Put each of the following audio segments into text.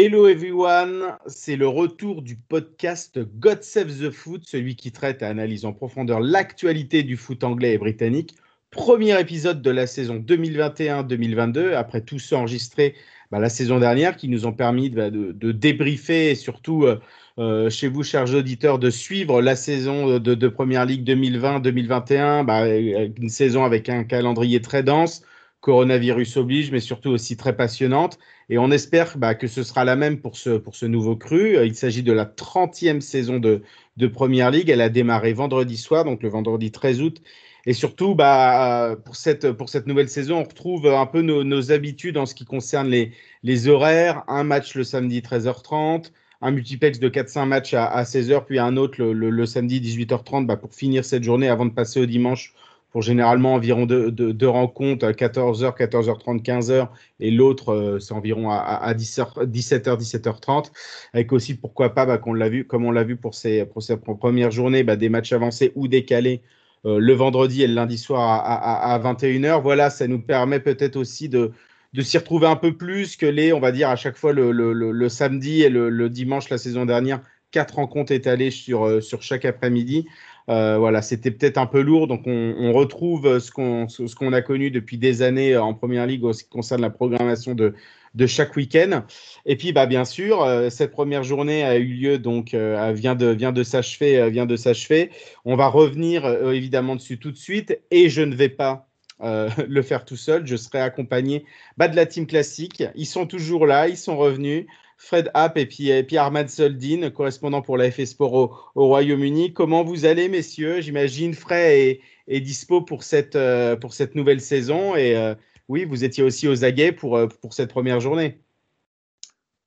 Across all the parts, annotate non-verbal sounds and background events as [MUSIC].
Hello everyone, c'est le retour du podcast God Save the Foot, celui qui traite et analyse en profondeur l'actualité du foot anglais et britannique. Premier épisode de la saison 2021-2022, après tout ça enregistré bah, la saison dernière, qui nous ont permis bah, de, débriefer et surtout euh, euh, chez vous, chers auditeurs, de suivre la saison de, de Première Ligue 2020-2021, bah, une saison avec un calendrier très dense, coronavirus oblige, mais surtout aussi très passionnante. Et on espère bah, que ce sera la même pour ce, pour ce nouveau cru. Il s'agit de la 30e saison de, de Première Ligue. Elle a démarré vendredi soir, donc le vendredi 13 août. Et surtout, bah, pour, cette, pour cette nouvelle saison, on retrouve un peu nos, nos habitudes en ce qui concerne les, les horaires. Un match le samedi 13h30, un multiplex de 4-5 matchs à, à 16h, puis un autre le, le, le samedi 18h30 bah, pour finir cette journée avant de passer au dimanche pour généralement environ deux, deux, rencontres à 14h, 14h30, 15h, et l'autre, euh, c'est environ à, à 17h, 17h30, avec aussi, pourquoi pas, bah, qu'on vu, comme on l'a vu pour ces, pour ces premières journées, bah, des matchs avancés ou décalés euh, le vendredi et le lundi soir à, à, à 21h. Voilà, ça nous permet peut-être aussi de, de s'y retrouver un peu plus que les, on va dire, à chaque fois le, le, le, le samedi et le, dimanche la saison dernière, quatre rencontres étalées sur, euh, sur chaque après-midi. Euh, voilà, c'était peut-être un peu lourd, donc on, retrouve ce qu'on ce qu'on a connu depuis des années en première ligue en ce qui concerne la programmation de, de chaque week-end. Et puis, bah, bien sûr, euh, cette première journée a eu lieu, donc euh, vient de de s'achever, euh, vient de s'achever. On va revenir euh, évidemment dessus tout de suite, et je ne vais pas euh, [LAUGHS] le faire tout seul. Je serai accompagné bah, de la team classique. Ils sont toujours là, ils sont revenus. Fred Happ et puis, Armad Soldin, correspondant pour la FS Sport au, au Royaume-Uni. Comment vous allez, messieurs? J'imagine Fred est, dispo pour cette, euh, pour cette nouvelle saison. Et euh, oui, vous étiez aussi aux aguets pour, euh, pour cette première journée.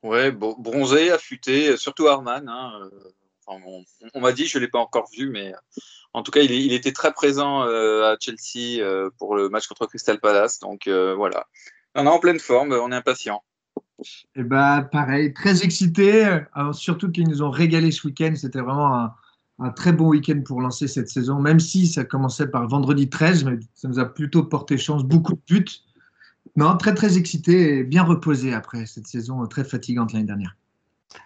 Bon, bronzé, affûté, surtout Arman. Hein. Enfin, on, m'a dit, je ne l'ai pas encore vu, mais en tout cas, il, était très présent à Chelsea pour le match contre Crystal Palace. Donc voilà. On est en pleine forme, on est impatient. Et eh bah, pareil, très excité. Surtout qu'ils nous ont régalé ce week-end. C'était vraiment un, très bon week-end pour lancer cette saison, même si ça commençait par vendredi 13, mais ça nous a plutôt porté chance. Beaucoup de buts. Non, très très excité et bien reposé après cette saison très fatigante l'année dernière.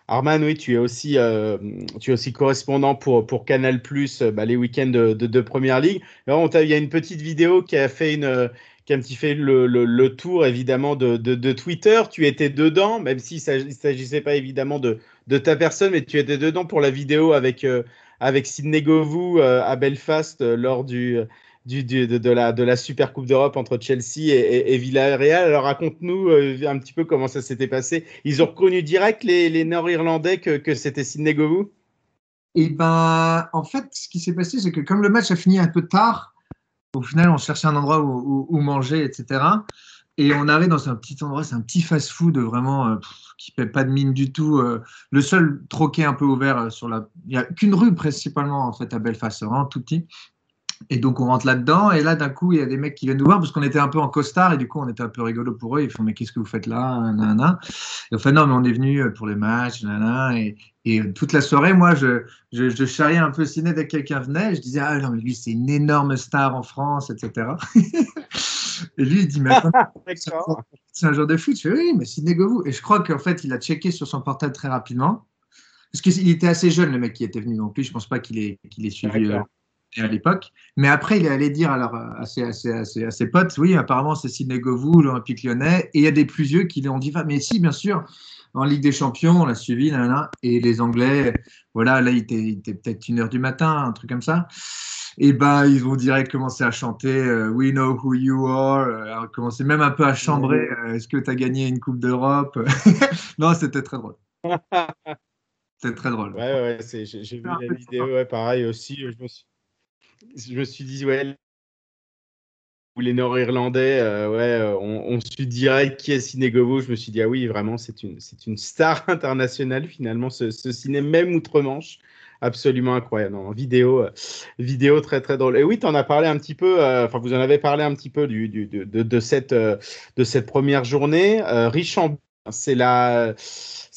Arman, oui, tu es aussi, euh, tu es aussi correspondant pour, pour Canal Plus bah, les week-ends de, de, de, Première Ligue. Il y a une petite vidéo qui a fait une, qui a un petit fait le, le, tour évidemment de, de, Twitter. Tu étais dedans, même s'il ne s'agissait pas évidemment de, de ta personne, mais tu étais dedans pour la vidéo avec, euh, avec Sidney Govou euh, à Belfast euh, lors du, du, du, de, la, de la Super Coupe d'Europe entre Chelsea et, Villarreal. Alors raconte-nous euh, un petit peu comment ça s'était passé. Ils ont reconnu direct les, les Nord-Irlandais que, que c'était Sidney Govou? Et ben, en fait, ce qui s'est passé, c'est que comme le match a fini un peu tard, au final, on cherchait un endroit où, manger, etc. Et on arrive dans un petit endroit, c'est un petit fast-food vraiment euh, qui paie pas de mine du tout. Euh, le seul troquet un peu ouvert euh, sur la, il y a qu'une rue principalement en fait à Belfast, tout petit. Et donc on rentre là-dedans et là d'un coup il y a des mecs qui viennent nous voir parce qu'on était un peu en costard et du coup on était un peu rigolo pour eux. Ils font mais qu'est-ce que vous faites là? Nanana. Et enfin non mais on est venu pour les matchs nanana, et, et toute la soirée moi je, je, je charriais un peu ciné dès que quelqu'un venait. Je disais ah non mais lui c'est une énorme star en France etc. [LAUGHS] et lui il dit mais [LAUGHS] c'est un joueur de foot. Je fais oui mais Sidney Govou et je crois qu'en fait il a checké sur son portable très rapidement parce qu'il était assez jeune le mec qui était venu non plus. Je pense pas qu'il ait, qu'il ait suivi à l'époque. Mais après, il est allé dire à, ses, à, ses, à, ses, à ses potes, oui, apparemment, c'est Sidney Govou, l'Olympique lyonnais. Et il y a des plus vieux qui lui ont dit, mais si, bien sûr, en Ligue des Champions, on l'a suivi, là, là, et les Anglais, voilà, là, il était, peut-être une heure du matin, un truc comme ça. Et ben, ils vont direct commencer à chanter uh, We know who you are. Alors, commencer même un peu à chambrer uh, Est-ce que tu as gagné une Coupe d'Europe? [LAUGHS] Non, c'était très drôle. [LAUGHS] C'était très drôle. Ouais, ouais, j'ai vu la vidéo, ouais, pareil aussi. Je me suis je me suis dit, ouais, les Nord-Irlandais euh, ouais, euh, on, su direct qui est Sinegovo. Je me suis dit, ah oui, vraiment, c'est une, c'est une star [LAUGHS] internationale finalement, ce, ce cinéma, même outre-Manche. Absolument incroyable. En vidéo, euh, vidéo très très drôle. Et oui, tu en as parlé un petit peu, enfin, vous en avez parlé un petit peu du, du de, de, cette, de cette première journée. riche en. C'est la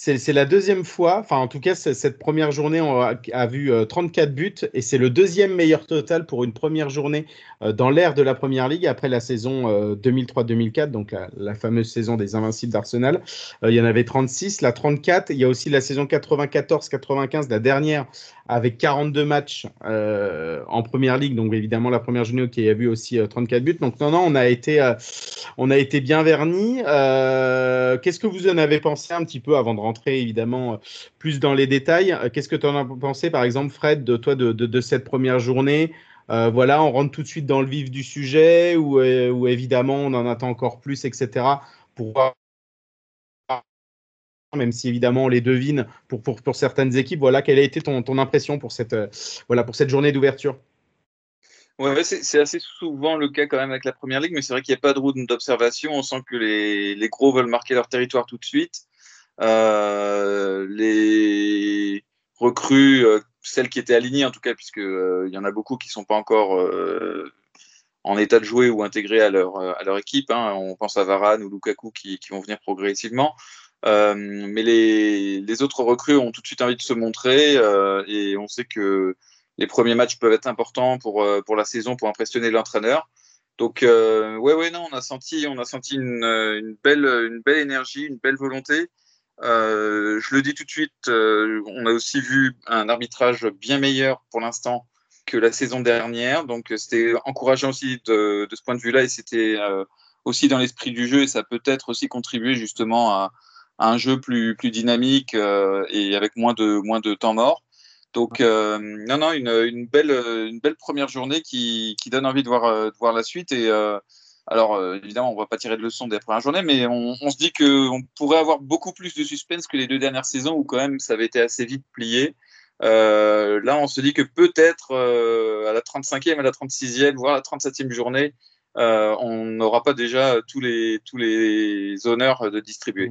c'est la deuxième fois, enfin en tout cas cette première journée on a, vu 34 euh, buts et c'est le deuxième meilleur total pour une première journée euh, dans l'ère de la Première Ligue après la saison 2003-2004, euh, donc la, fameuse saison des Invincibles d'Arsenal. il y en avait 36, la 34, il y a aussi la saison 94-95, la dernière avec 42 matchs en Première Ligue, donc évidemment la première journée qui a vu aussi 34 buts. Donc non, non, on a été, on a été bien vernis. Qu'est-ce que vous en avez pensé un petit peu avant de rentrer évidemment euh, plus dans les détails? Euh, qu'est-ce que tu en as pensé, par exemple, Fred, de toi, de, cette première journée? Euh, voilà, on rentre tout de suite dans le vif du sujet ou, évidemment on en attend encore plus, etc. Pour voir, même si évidemment on les devine pour, certaines équipes. Voilà, quelle a été ton, impression pour cette, voilà, pour cette journée d'ouverture Ouais, c'est assez souvent le cas quand même avec la première ligue, mais c'est vrai qu'il n'y a pas de route d'observation. On sent que les, gros veulent marquer leur territoire tout de suite. Euh, les recrues, euh, celles qui étaient alignées en tout cas, puisque euh, il y en a beaucoup qui sont pas encore en état de jouer ou intégrés à leur, à leur équipe. Hein. On pense à Varane ou Lukaku qui, qui vont venir progressivement. Euh, mais les, autres recrues ont tout de suite envie de se montrer euh, et on sait que les premiers matchs peuvent être importants pour, pour la saison, pour impressionner l'entraîneur. Donc, euh, ouais, ouais, non, on a senti, on a senti une, belle, une belle énergie, une belle volonté. Euh, je le dis tout de suite, euh, on a aussi vu un arbitrage bien meilleur pour l'instant que la saison dernière. Donc c'était encourageant aussi de, ce point de vue-là et c'était euh, aussi dans l'esprit du jeu et ça peut être aussi contribué justement à, un jeu plus, plus dynamique et avec moins de, moins de temps mort. Donc non, non, une, belle, une belle première journée qui, donne envie de voir, de voir la suite et alors, euh, évidemment, on ne va pas tirer de leçon des premières journées, mais on, se dit qu'on pourrait avoir beaucoup plus de suspense que les deux dernières saisons où, quand même, ça avait été assez vite plié. Euh, là, on se dit que peut-être euh, à la 35e, à la 36e, voire à la 37e journée, on n'aura pas déjà tous les, tous les honneurs de distribuer.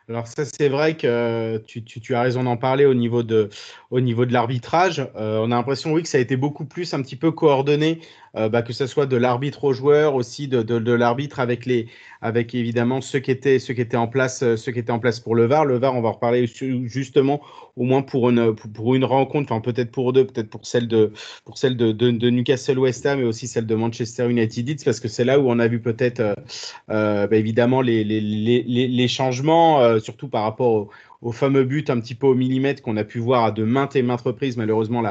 Alors ça, c'est vrai que tu, tu, as raison d'en parler au niveau de, l'arbitrage. on a l'impression, oui, que ça a été beaucoup plus un petit peu coordonné euh, bah, que ce soit de l'arbitre aux joueurs, aussi de, l'arbitre avec évidemment ceux qui étaient, en place, euh, ceux qui étaient en place pour le VAR. Le VAR, on va en reparler justement au moins pour une, rencontre, enfin peut-être pour deux, peut-être pour celle de, Newcastle West Ham, mais aussi celle de Manchester United, parce que c'est là où on a vu peut-être, euh, euh bah, évidemment les changements, surtout par rapport au fameux but un petit peu au millimètre qu'on a pu voir à de maintes et maintes reprises, malheureusement,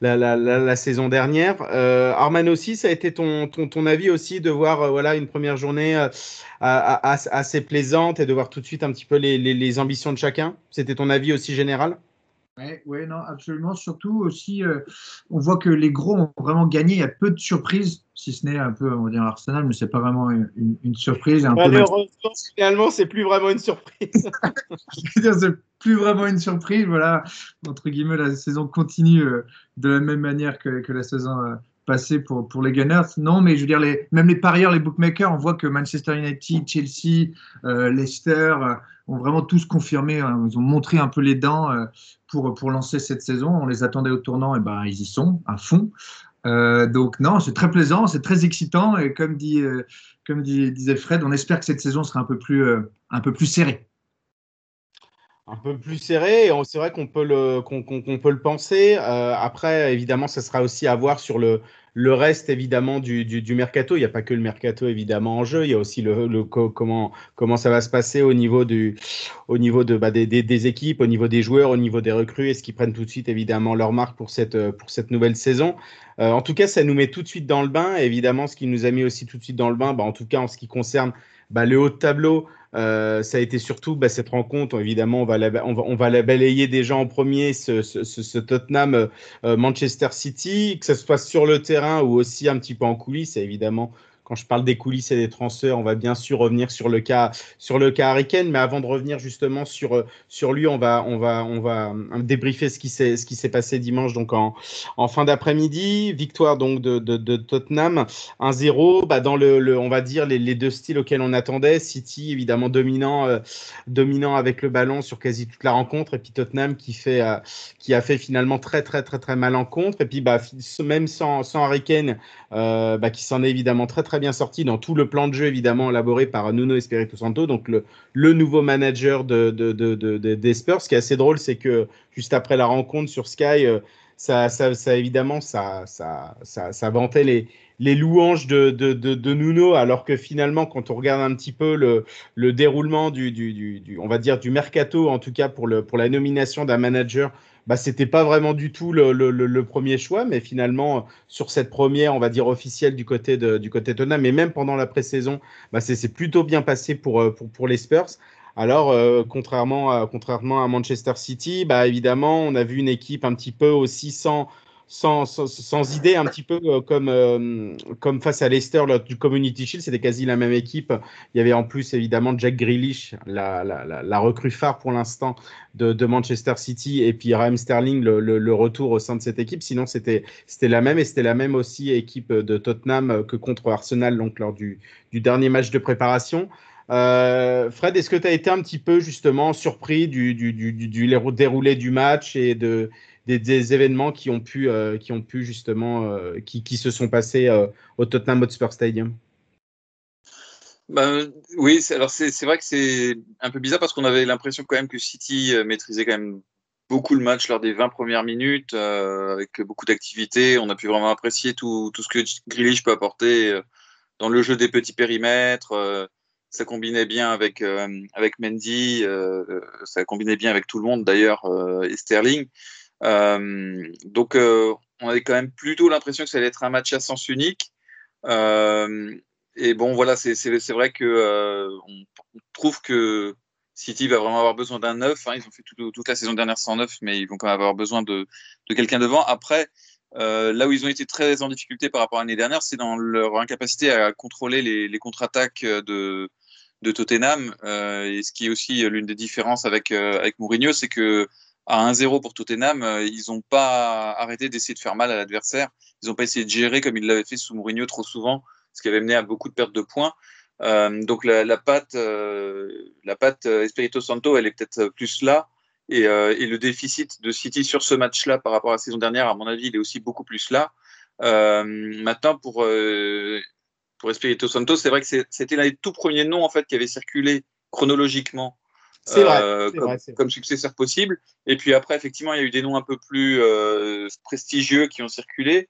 la, saison dernière. Euh, Arman aussi, ça a été ton, avis aussi de voir euh, voilà, une première journée euh, assez plaisante et de voir tout de suite un petit peu les, ambitions de chacun? C'était ton avis aussi général? Oui, ouais, non, absolument. Surtout aussi, on voit que les gros ont vraiment gagné. Il y a peu de surprises, si ce n'est un peu, on va dire Arsenal, mais c'est pas vraiment une, une surprise. Un Malheureusement, finalement, c'est plus vraiment une surprise. [LAUGHS] C'est plus vraiment une surprise. Voilà, entre guillemets, la saison continue euh, de la même manière que, que la saison euh, passée pour, pour les Gunners. Non, mais je veux dire, les, même les parieurs, les bookmakers, on voit que Manchester United, Chelsea, Leicester ont vraiment tous confirmé, hein, ils ont montré un peu les dents pour, pour lancer cette saison. On les attendait au tournant, et ben ils y sont à fond. Euh, donc non, c'est très plaisant, c'est très excitant et comme, dit, euh, comme disait Fred, on espère que cette saison sera un peu plus, euh, un peu plus serrée. Un peu plus serré, c'est vrai qu'on peut, le, qu'on, peut le penser. après, évidemment, ça sera aussi à voir sur le, le reste, évidemment, du, du, mercato, il n'y a pas que le mercato, évidemment, en jeu. Il y a aussi le, le comment, comment ça va se passer au niveau, du, au niveau de, bah, des, des, équipes, au niveau des joueurs, au niveau des recrues. Est-ce qu'ils prennent tout de suite, évidemment, leur marque pour cette, pour cette nouvelle saison euh, En tout cas, ça nous met tout de suite dans le bain. évidemment, ce qui nous a mis aussi tout de suite dans le bain, bah, en tout cas, en ce qui concerne bah, le haut de tableau, euh, ça a été surtout bah, cette rencontre. Évidemment, on va, la, on, va, on va la balayer déjà en premier, ce, ce, ce Tottenham euh, Manchester City, que ce soit sur le terrain ou aussi un petit peu en coulisses. évidemment, quand je parle des coulisses et des transferts, on va bien sûr revenir sur le cas, sur le cas Harry. Mais avant de revenir justement sur, sur lui, on va, on va, on va débriefer ce qui s'est, ce qui s'est passé dimanche, donc en, en fin d'après-midi. Victoire donc de, de, Tottenham 1-0. Bah, dans le, le, on va dire les, deux styles auxquels on attendait. City évidemment dominant, euh, dominant avec le ballon sur quasi toute la rencontre, et puis Tottenham qui fait, euh, qui a fait finalement très très très très mal en contre. Et puis bah, même sans, sans Harry euh, bah, qui s'en est évidemment très très bien sorti dans tout le plan de jeu évidemment élaboré par Nuno Espirito Santo, donc le, le nouveau manager de, de, de, de, des Spurs. Ce qui est assez drôle, c'est que juste après la rencontre sur Sky, ça, ça, ça, évidemment, ça, ça, ça, vantait les, les louanges de, de, Nuno, alors que finalement, quand on regarde un petit peu le, le déroulement du, du, du, on va dire, du mercato, en tout cas pour, le, pour la nomination d'un manager, bah, c'était pas vraiment du tout le, le, premier choix, mais finalement, sur cette première, on va dire, officielle du côté de, du côté mais même pendant la pré-saison, bah, c'est plutôt bien passé pour, pour, pour les Spurs. Alors, euh, contrairement, à, contrairement à Manchester City, bah, évidemment, on a vu une équipe un petit peu aussi sans, sans, idée, un petit peu euh, comme, euh, comme face à Leicester lors du Community Shield, c'était quasi la même équipe. Il y avait en plus évidemment Jack Grealish, la, recrue phare pour l'instant de, Manchester City, et puis Raheem Sterling, le, retour au sein de cette équipe. Sinon, c'était la même, et c'était la même aussi équipe de Tottenham que contre Arsenal donc, lors du, dernier match de préparation. Euh, Fred, est-ce que tu as été un petit peu justement surpris du, du déroulé du match et de, des, événements qui ont pu, euh, qui ont pu justement, euh, qui, qui, se sont passés euh, au Tottenham Hotspur Stadium ben, oui, alors c'est vrai que c'est un peu bizarre parce qu'on avait l'impression quand même que City maîtrisait quand même beaucoup le match lors des 20 premières minutes, avec beaucoup d'activité. On a pu vraiment apprécier tout, tout ce que Grealish peut apporter dans le jeu des petits périmètres ça combinait bien avec avec Mendy, ça combinait bien avec tout le monde d'ailleurs et Sterling. Donc on avait quand même plutôt l'impression que ça allait être un match à sens unique. et bon voilà, c'est vrai que on, trouve que City va vraiment avoir besoin d'un neuf. Hein. Ils ont fait tout, toute la saison dernière sans neuf, mais ils vont quand même avoir besoin de, quelqu'un devant. Après, euh, là où ils ont été très en difficulté par rapport à l'année dernière, c'est dans leur incapacité à contrôler les, contre-attaques de, Tottenham. Euh, et ce qui est aussi l'une des différences euh, avec Mourinho, c'est que à 1-0 pour Tottenham, euh, ils n'ont pas arrêté d'essayer de faire mal à l'adversaire. Ils n'ont pas essayé de gérer comme ils l'avaient fait sous Mourinho trop souvent, ce qui avait mené à beaucoup de pertes de points. Euh, donc la, la patte, euh, la patte Espirito Santo, elle est peut-être plus là. Et, le déficit de City sur ce match-là par rapport à la saison dernière, à mon avis, il est aussi beaucoup plus là. maintenant, pour pour Espirito Santo, c'est vrai que c'était l'un des tout premiers noms en fait qui avait circulé chronologiquement euh, comme, vrai, comme, successeur possible. Et puis après, effectivement, il y a eu des noms un peu plus euh, prestigieux qui ont circulé,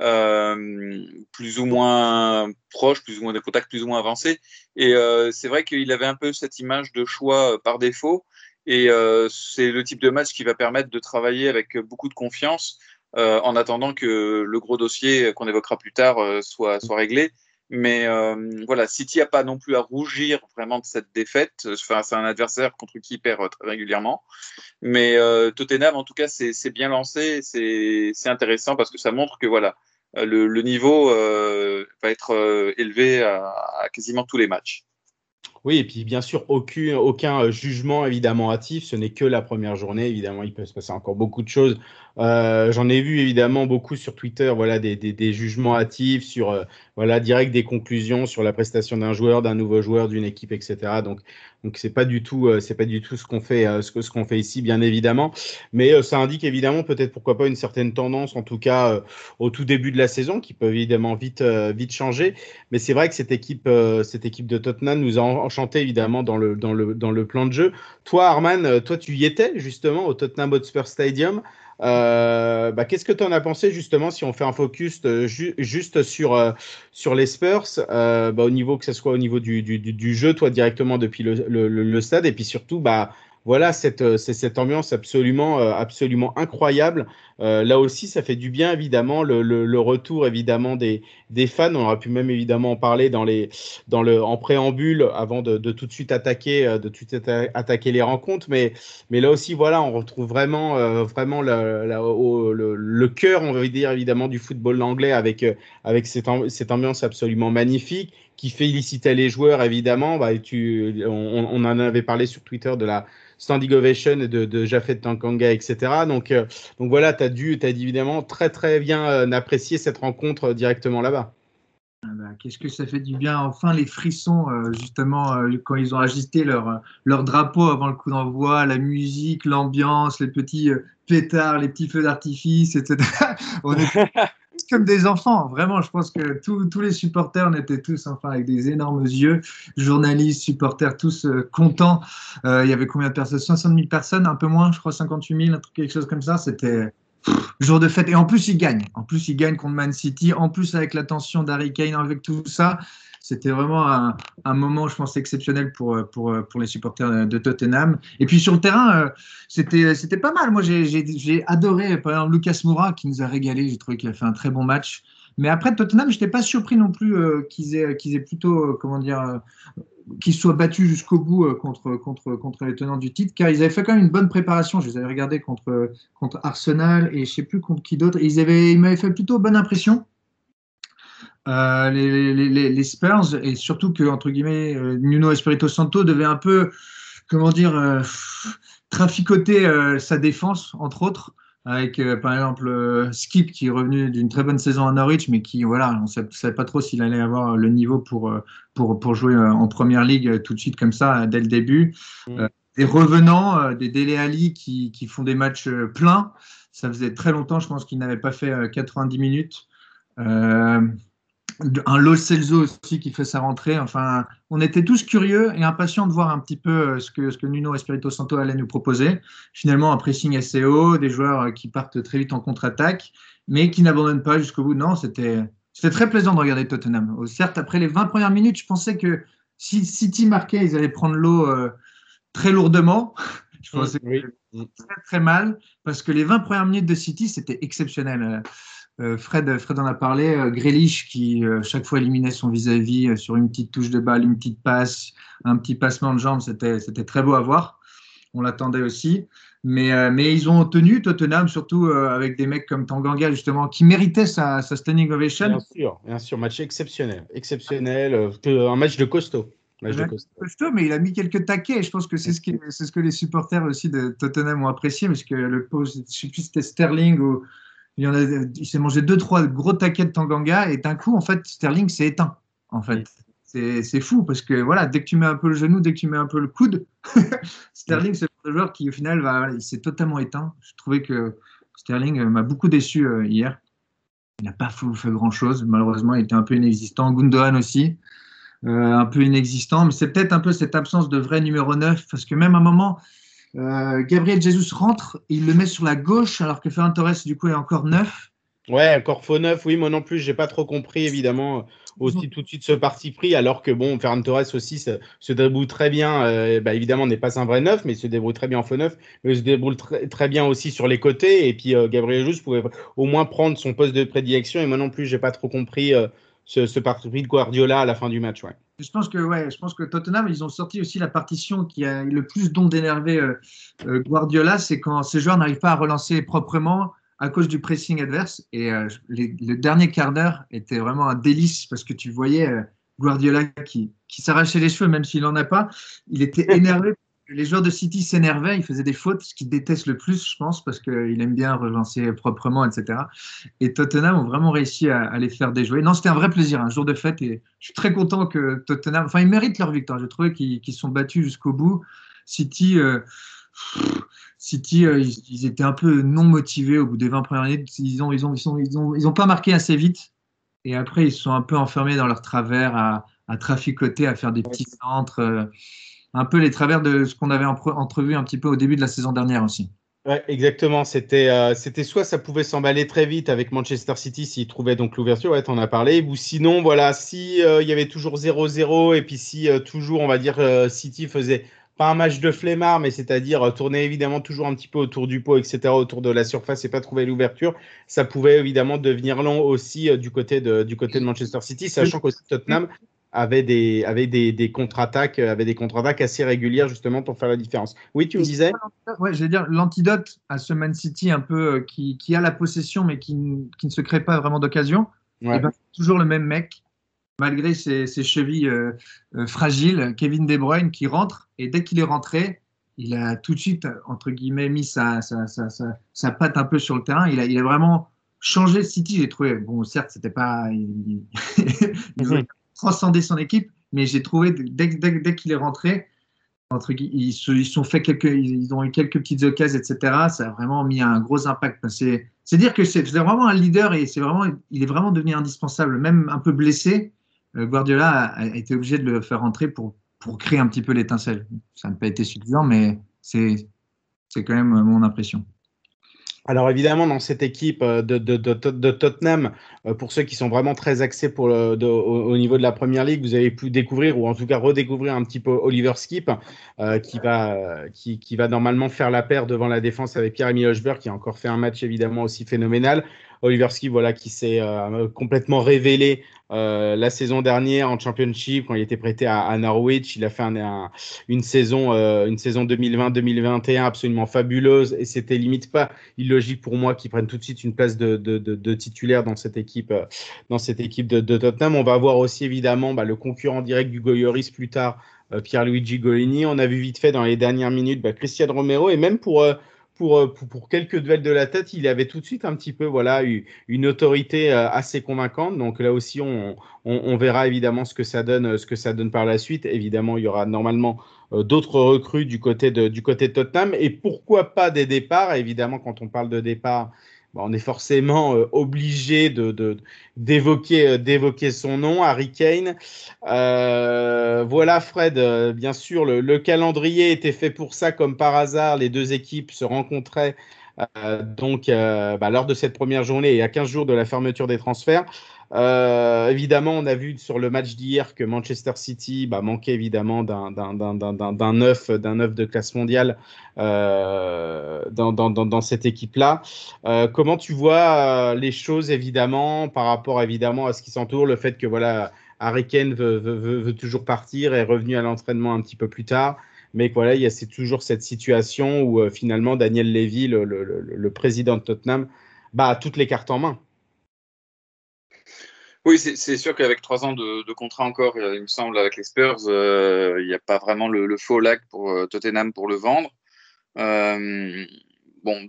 euh, plus ou moins proches, plus ou moins des contacts plus ou moins avancés. Et euh, c'est vrai qu'il avait un peu cette image de choix par défaut. Et euh, c'est le type de match qui va permettre de travailler avec beaucoup de confiance en attendant que le gros dossier qu'on évoquera plus tard soit, soit réglé. Mais euh, voilà, City n'a pas non plus à rougir vraiment de cette défaite. Enfin, c'est un adversaire contre qui il perd euh, très régulièrement. Mais euh, Tottenham, en tout cas, c'est bien lancé. C'est intéressant parce que ça montre que voilà, le, niveau va être élevé à, quasiment tous les matchs. Oui, et puis bien sûr, aucun, aucun jugement évidemment hâtif. Ce n'est que la première journée. Évidemment, il peut se passer encore beaucoup de choses euh, J'en ai vu évidemment beaucoup sur Twitter, voilà, des, jugements hâtifs sur, euh, voilà, direct des conclusions sur la prestation d'un joueur, d'un nouveau joueur, d'une équipe, etc. Donc, donc c'est pas du tout, euh, pas du tout ce qu'on fait, euh, ce fait ici, bien évidemment. Mais euh, ça indique évidemment peut-être pourquoi pas une certaine tendance, en tout cas euh, au tout début de la saison, qui peut évidemment vite, vite changer. Mais c'est vrai que cette équipe, cette équipe de Tottenham nous a enchanté évidemment dans le, dans le, dans le plan de jeu. Toi, Arman, toi, tu y étais justement au Tottenham Hotspur Stadium. Euh, bah, Qu'est-ce que tu en as pensé justement si on fait un focus euh, ju juste sur, euh, sur les Spurs, euh, bah, au niveau que ce soit au niveau du, du, du, jeu, toi directement depuis le, le, le stade, et puis surtout bah, voilà, cette, c'est cette ambiance absolument, absolument incroyable. là aussi, ça fait du bien, évidemment, le, le, retour, évidemment, des, des, fans. On aurait pu même, évidemment, en parler dans les, dans le, en préambule avant de, de tout de suite attaquer, de attaquer les rencontres. Mais, mais là aussi, voilà, on retrouve vraiment, vraiment le, le, cœur, on va dire, évidemment, du football anglais avec, avec cette, cette ambiance absolument magnifique qui félicitait les joueurs, évidemment. Bah, tu, on, en avait parlé sur Twitter de la standing ovation de, de Jafet Tankanga, etc. Donc, euh, donc voilà, tu as dû, as évidemment très très bien euh, apprécier cette rencontre euh, directement là-bas. Ah bah, qu'est-ce que ça fait du bien, enfin les frissons, justement, quand ils ont agité leur, leur drapeau avant le coup d'envoi, la musique, l'ambiance, les petits pétards, les petits feux d'artifice, etc. [LAUGHS] On est [LAUGHS] comme des enfants. Vraiment, je pense que tous les supporters, on était tous enfin avec des énormes yeux. Journalistes, supporters, tous euh, contents. Euh, il y avait combien de personnes? 60 000 personnes, un peu moins, je crois 58 000, un truc, quelque chose comme ça. C'était jour de fête. Et en plus, ils gagnent. En plus, ils gagnent contre Man City. En plus, avec l'attention d'Harry Kane, avec tout ça. C'était vraiment un, moment, je pense, exceptionnel pour, pour, pour les supporters de Tottenham. Et puis sur le terrain, euh, c'était, pas mal. Moi, j'ai, adoré, par exemple, Lucas Moura qui nous a régalé. J'ai trouvé qu'il a fait un très bon match. Mais après, Tottenham, je n'étais pas surpris non plus euh, qu'ils, aient, qu'ils aient plutôt, euh, comment dire, qu'ils soient battus jusqu'au bout contre, contre, contre les tenants du titre, car ils avaient fait quand même une bonne préparation. Je les avais regardés contre, contre Arsenal et je ne sais plus contre qui d'autre. Ils, avaient, ils m'avaient fait plutôt bonne impression. Euh, les, les, les, Spurs et surtout que entre guillemets euh, Nuno Espirito Santo devait un peu comment dire euh, [LAUGHS] traficoter sa défense entre autres avec par exemple Skip qui est revenu d'une très bonne saison à Norwich mais qui voilà on ne savait pas trop s'il allait avoir le niveau pour pour, pour jouer en première ligue tout de suite comme ça dès le début mm. des revenants des Dele Ali qui, qui font des matchs pleins ça faisait très longtemps je pense qu'ils n'avaient pas fait 90 minutes euh, un Lo Celso aussi qui fait sa rentrée. Enfin, on était tous curieux et impatients de voir un petit peu euh, ce que, ce que Nuno Espirito Santo allait nous proposer. Finalement, un pressing assez haut, des joueurs euh, qui partent très vite en contre-attaque, mais qui n'abandonnent pas jusqu'au bout. Non, c'était très plaisant de regarder Tottenham. Euh, certes, après les 20 premières minutes, je pensais que si City marquait, ils allaient prendre l'eau très lourdement. [LAUGHS] je pensais très, très mal parce que les 20 premières minutes de City, c'était exceptionnel. Euh, Fred, Fred en a parlé, euh, Grealish qui euh, chaque fois éliminait son vis-à-vis sur une petite touche de balle, une petite passe, un petit passement de jambes, c'était, très beau à voir. On l'attendait aussi. Mais, mais ils ont tenu Tottenham, surtout avec des mecs comme Tanganga, justement, qui méritaient sa, sa standing ovation. Bien sûr, bien sûr, match exceptionnel. Exceptionnel, un match de costaud. Match de costaud. mais il a mis quelques taquets. Je pense que c'est ce, qui, ce que les supporters aussi de Tottenham ont apprécié, parce que le poste, je sais plus c'était Sterling ou il, il s'est mangé deux, trois gros taquets de Tanganga et d'un coup, en fait, Sterling s'est éteint. En fait, c'est fou parce que voilà, dès que tu mets un peu le genou, dès que tu mets un peu le coude, [LAUGHS] Sterling, c'est le joueur qui, au final, va, il s'est totalement éteint. Je trouvais que Sterling m'a beaucoup déçu euh, hier. Il n'a pas fait, grand chose. Malheureusement, il était un peu inexistant. Gundogan aussi, euh, un peu inexistant. Mais c'est peut-être un peu cette absence de vrai numéro 9 parce que même à un moment, euh, Gabriel Jesus rentre, il le met sur la gauche alors que Ferran Torres du coup est encore neuf. Ouais, encore faux neuf, oui, moi non plus, j'ai pas trop compris évidemment aussi tout de suite ce parti pris, alors que bon, Ferran Torres aussi se, se débrouille très bien, euh, bah, évidemment n'est pas un vrai neuf, mais il se débrouille très bien en faux neuf, mais il se débrouille très, bien aussi sur les côtés, et puis euh, Gabriel Jesus pouvait au moins prendre son poste de prédilection, et moi non plus, j'ai pas trop compris ce, ce parti pris de Guardiola à la fin du match. Ouais. Je pense que ouais, je pense que Tottenham, ils ont sorti aussi la partition qui a le plus don d'énerver euh, euh, Guardiola, c'est quand ces joueurs n'arrivent pas à relancer proprement à cause du pressing adverse. Et euh, le dernier quart d'heure était vraiment un délice parce que tu voyais Guardiola qui, qui s'arrachait les cheveux, même s'il n'en a pas. Il était énervé [LAUGHS] les joueurs de City s'énervaient, ils faisaient des fautes, ce qu'ils détestent le plus, je pense, parce qu'il aime bien relancer proprement, etc. Et Tottenham ont vraiment réussi à, les faire déjouer. Non, c'était un vrai plaisir, un jour de fête, et je suis très content que Tottenham, enfin, ils méritent leur victoire. J'ai trouvé qu'ils sont battus jusqu'au bout. City, euh, City, euh, ils, étaient un peu non motivés au bout des 20 premières minutes. Ils ont, ils ils ont, ils ont, ils pas marqué assez vite, et après, ils sont un peu enfermés dans leur travers à, à traficoter, à faire des petits centres. Euh, un peu les travers de ce qu'on avait entrevu un petit peu au début de la saison dernière aussi. Ouais, exactement. C'était, euh, c'était soit ça pouvait s'emballer très vite avec Manchester City s'ils trouvaient donc l'ouverture, ouais, en as parlé, ou sinon, voilà, si euh, il y avait toujours 0-0 et puis si euh, toujours, on va dire, City faisait pas un match de flemmard, mais c'est-à-dire tourner évidemment toujours un petit peu autour du pot, etc., autour de la surface et pas trouver l'ouverture, ça pouvait évidemment devenir long aussi du, côté de, du côté de Manchester City, sachant que Tottenham avait des, avait des, des contre-attaques, avait des contre-attaques assez régulières justement pour faire la différence. Oui, tu me disais? Ouais, je vais dire l'antidote à ce Man City un peu qui, qui, a la possession mais qui, qui ne se crée pas vraiment d'occasion. Ouais. Eh ben, toujours le même mec, malgré ses, ses chevilles euh, euh, fragiles, Kevin De Bruyne qui rentre et dès qu'il est rentré, il a tout de suite entre guillemets mis sa, sa, sa, sa, sa patte un peu sur le terrain. Il a, il a vraiment changé City. J'ai trouvé bon, certes, c'était pas il, il, [LAUGHS] transcender son équipe, mais j'ai trouvé dès, qu'il est rentré, entre, ils, ils sont fait quelques, ils ont eu quelques petites occasions, etc. Ça a vraiment mis un gros impact. C'est, dire que c'est, vraiment un leader et c'est vraiment, il est vraiment devenu indispensable, même un peu blessé. Guardiola a, été obligé de le faire rentrer pour, pour créer un petit peu l'étincelle. Ça n'a pas été suffisant, mais c'est quand même mon impression. Alors évidemment, dans cette équipe de, de, Tottenham, pour ceux qui sont vraiment très axés au, au, niveau de la Première Ligue, vous avez pu découvrir ou en tout cas redécouvrir un petit peu Oliver Skip, euh, qui, va, normalement faire la paire devant la défense avec Pierre-Emile Hochberg, qui a encore fait un match évidemment aussi phénoménal. Oliver Skip, voilà, qui s'est euh, complètement révélé euh, la saison dernière en Championship quand il était prêté à, Norwich. Il a fait un, un, une saison, euh, saison 2020-2021 absolument fabuleuse et c'était limite pas illogique pour moi qu'il prenne tout de suite une place de titulaire dans cette équipe, euh, dans cette équipe de, Tottenham. On va voir aussi évidemment bah, le concurrent direct du Goyoris plus tard, Pierre-Luigi Golini. On a vu vite fait dans les dernières minutes bah, Christian Romero et même pour pour, pour, quelques duels de la tête, il avait tout de suite un petit peu voilà, une autorité assez convaincante. Donc là aussi, on, verra évidemment ce que, ça donne, ce que ça donne par la suite. Évidemment, il y aura normalement d'autres recrues du côté, de, du côté Tottenham. Et pourquoi pas des départs? Évidemment, quand on parle de départ, on est forcément euh, obligé euh, d'évoquer son nom, Harry Kane. Euh, voilà, Fred, bien sûr, le, le, calendrier était fait pour ça, comme par hasard, les deux équipes se rencontraient donc bah, lors de cette première journée et à 15 jours de la fermeture des transferts. Euh, évidemment, on a vu sur le match d'hier que Manchester City bah, manquait évidemment d'un neuf, d'un de classe mondiale euh, dans, cette équipe-là. Euh, comment tu vois les choses évidemment par rapport évidemment à ce qui s'entoure, le fait que voilà Harry Kane veut, toujours partir et est revenu à l'entraînement un petit peu plus tard mais voilà, il y a toujours cette situation où finalement Daniel Levy, le, président de Tottenham, a toutes les cartes en main. Oui, c'est sûr qu'avec trois ans de, contrat encore, il me semble, avec les Spurs, euh, il n'y a pas vraiment le, faux lac pour euh, Tottenham pour le vendre. Euh, bon,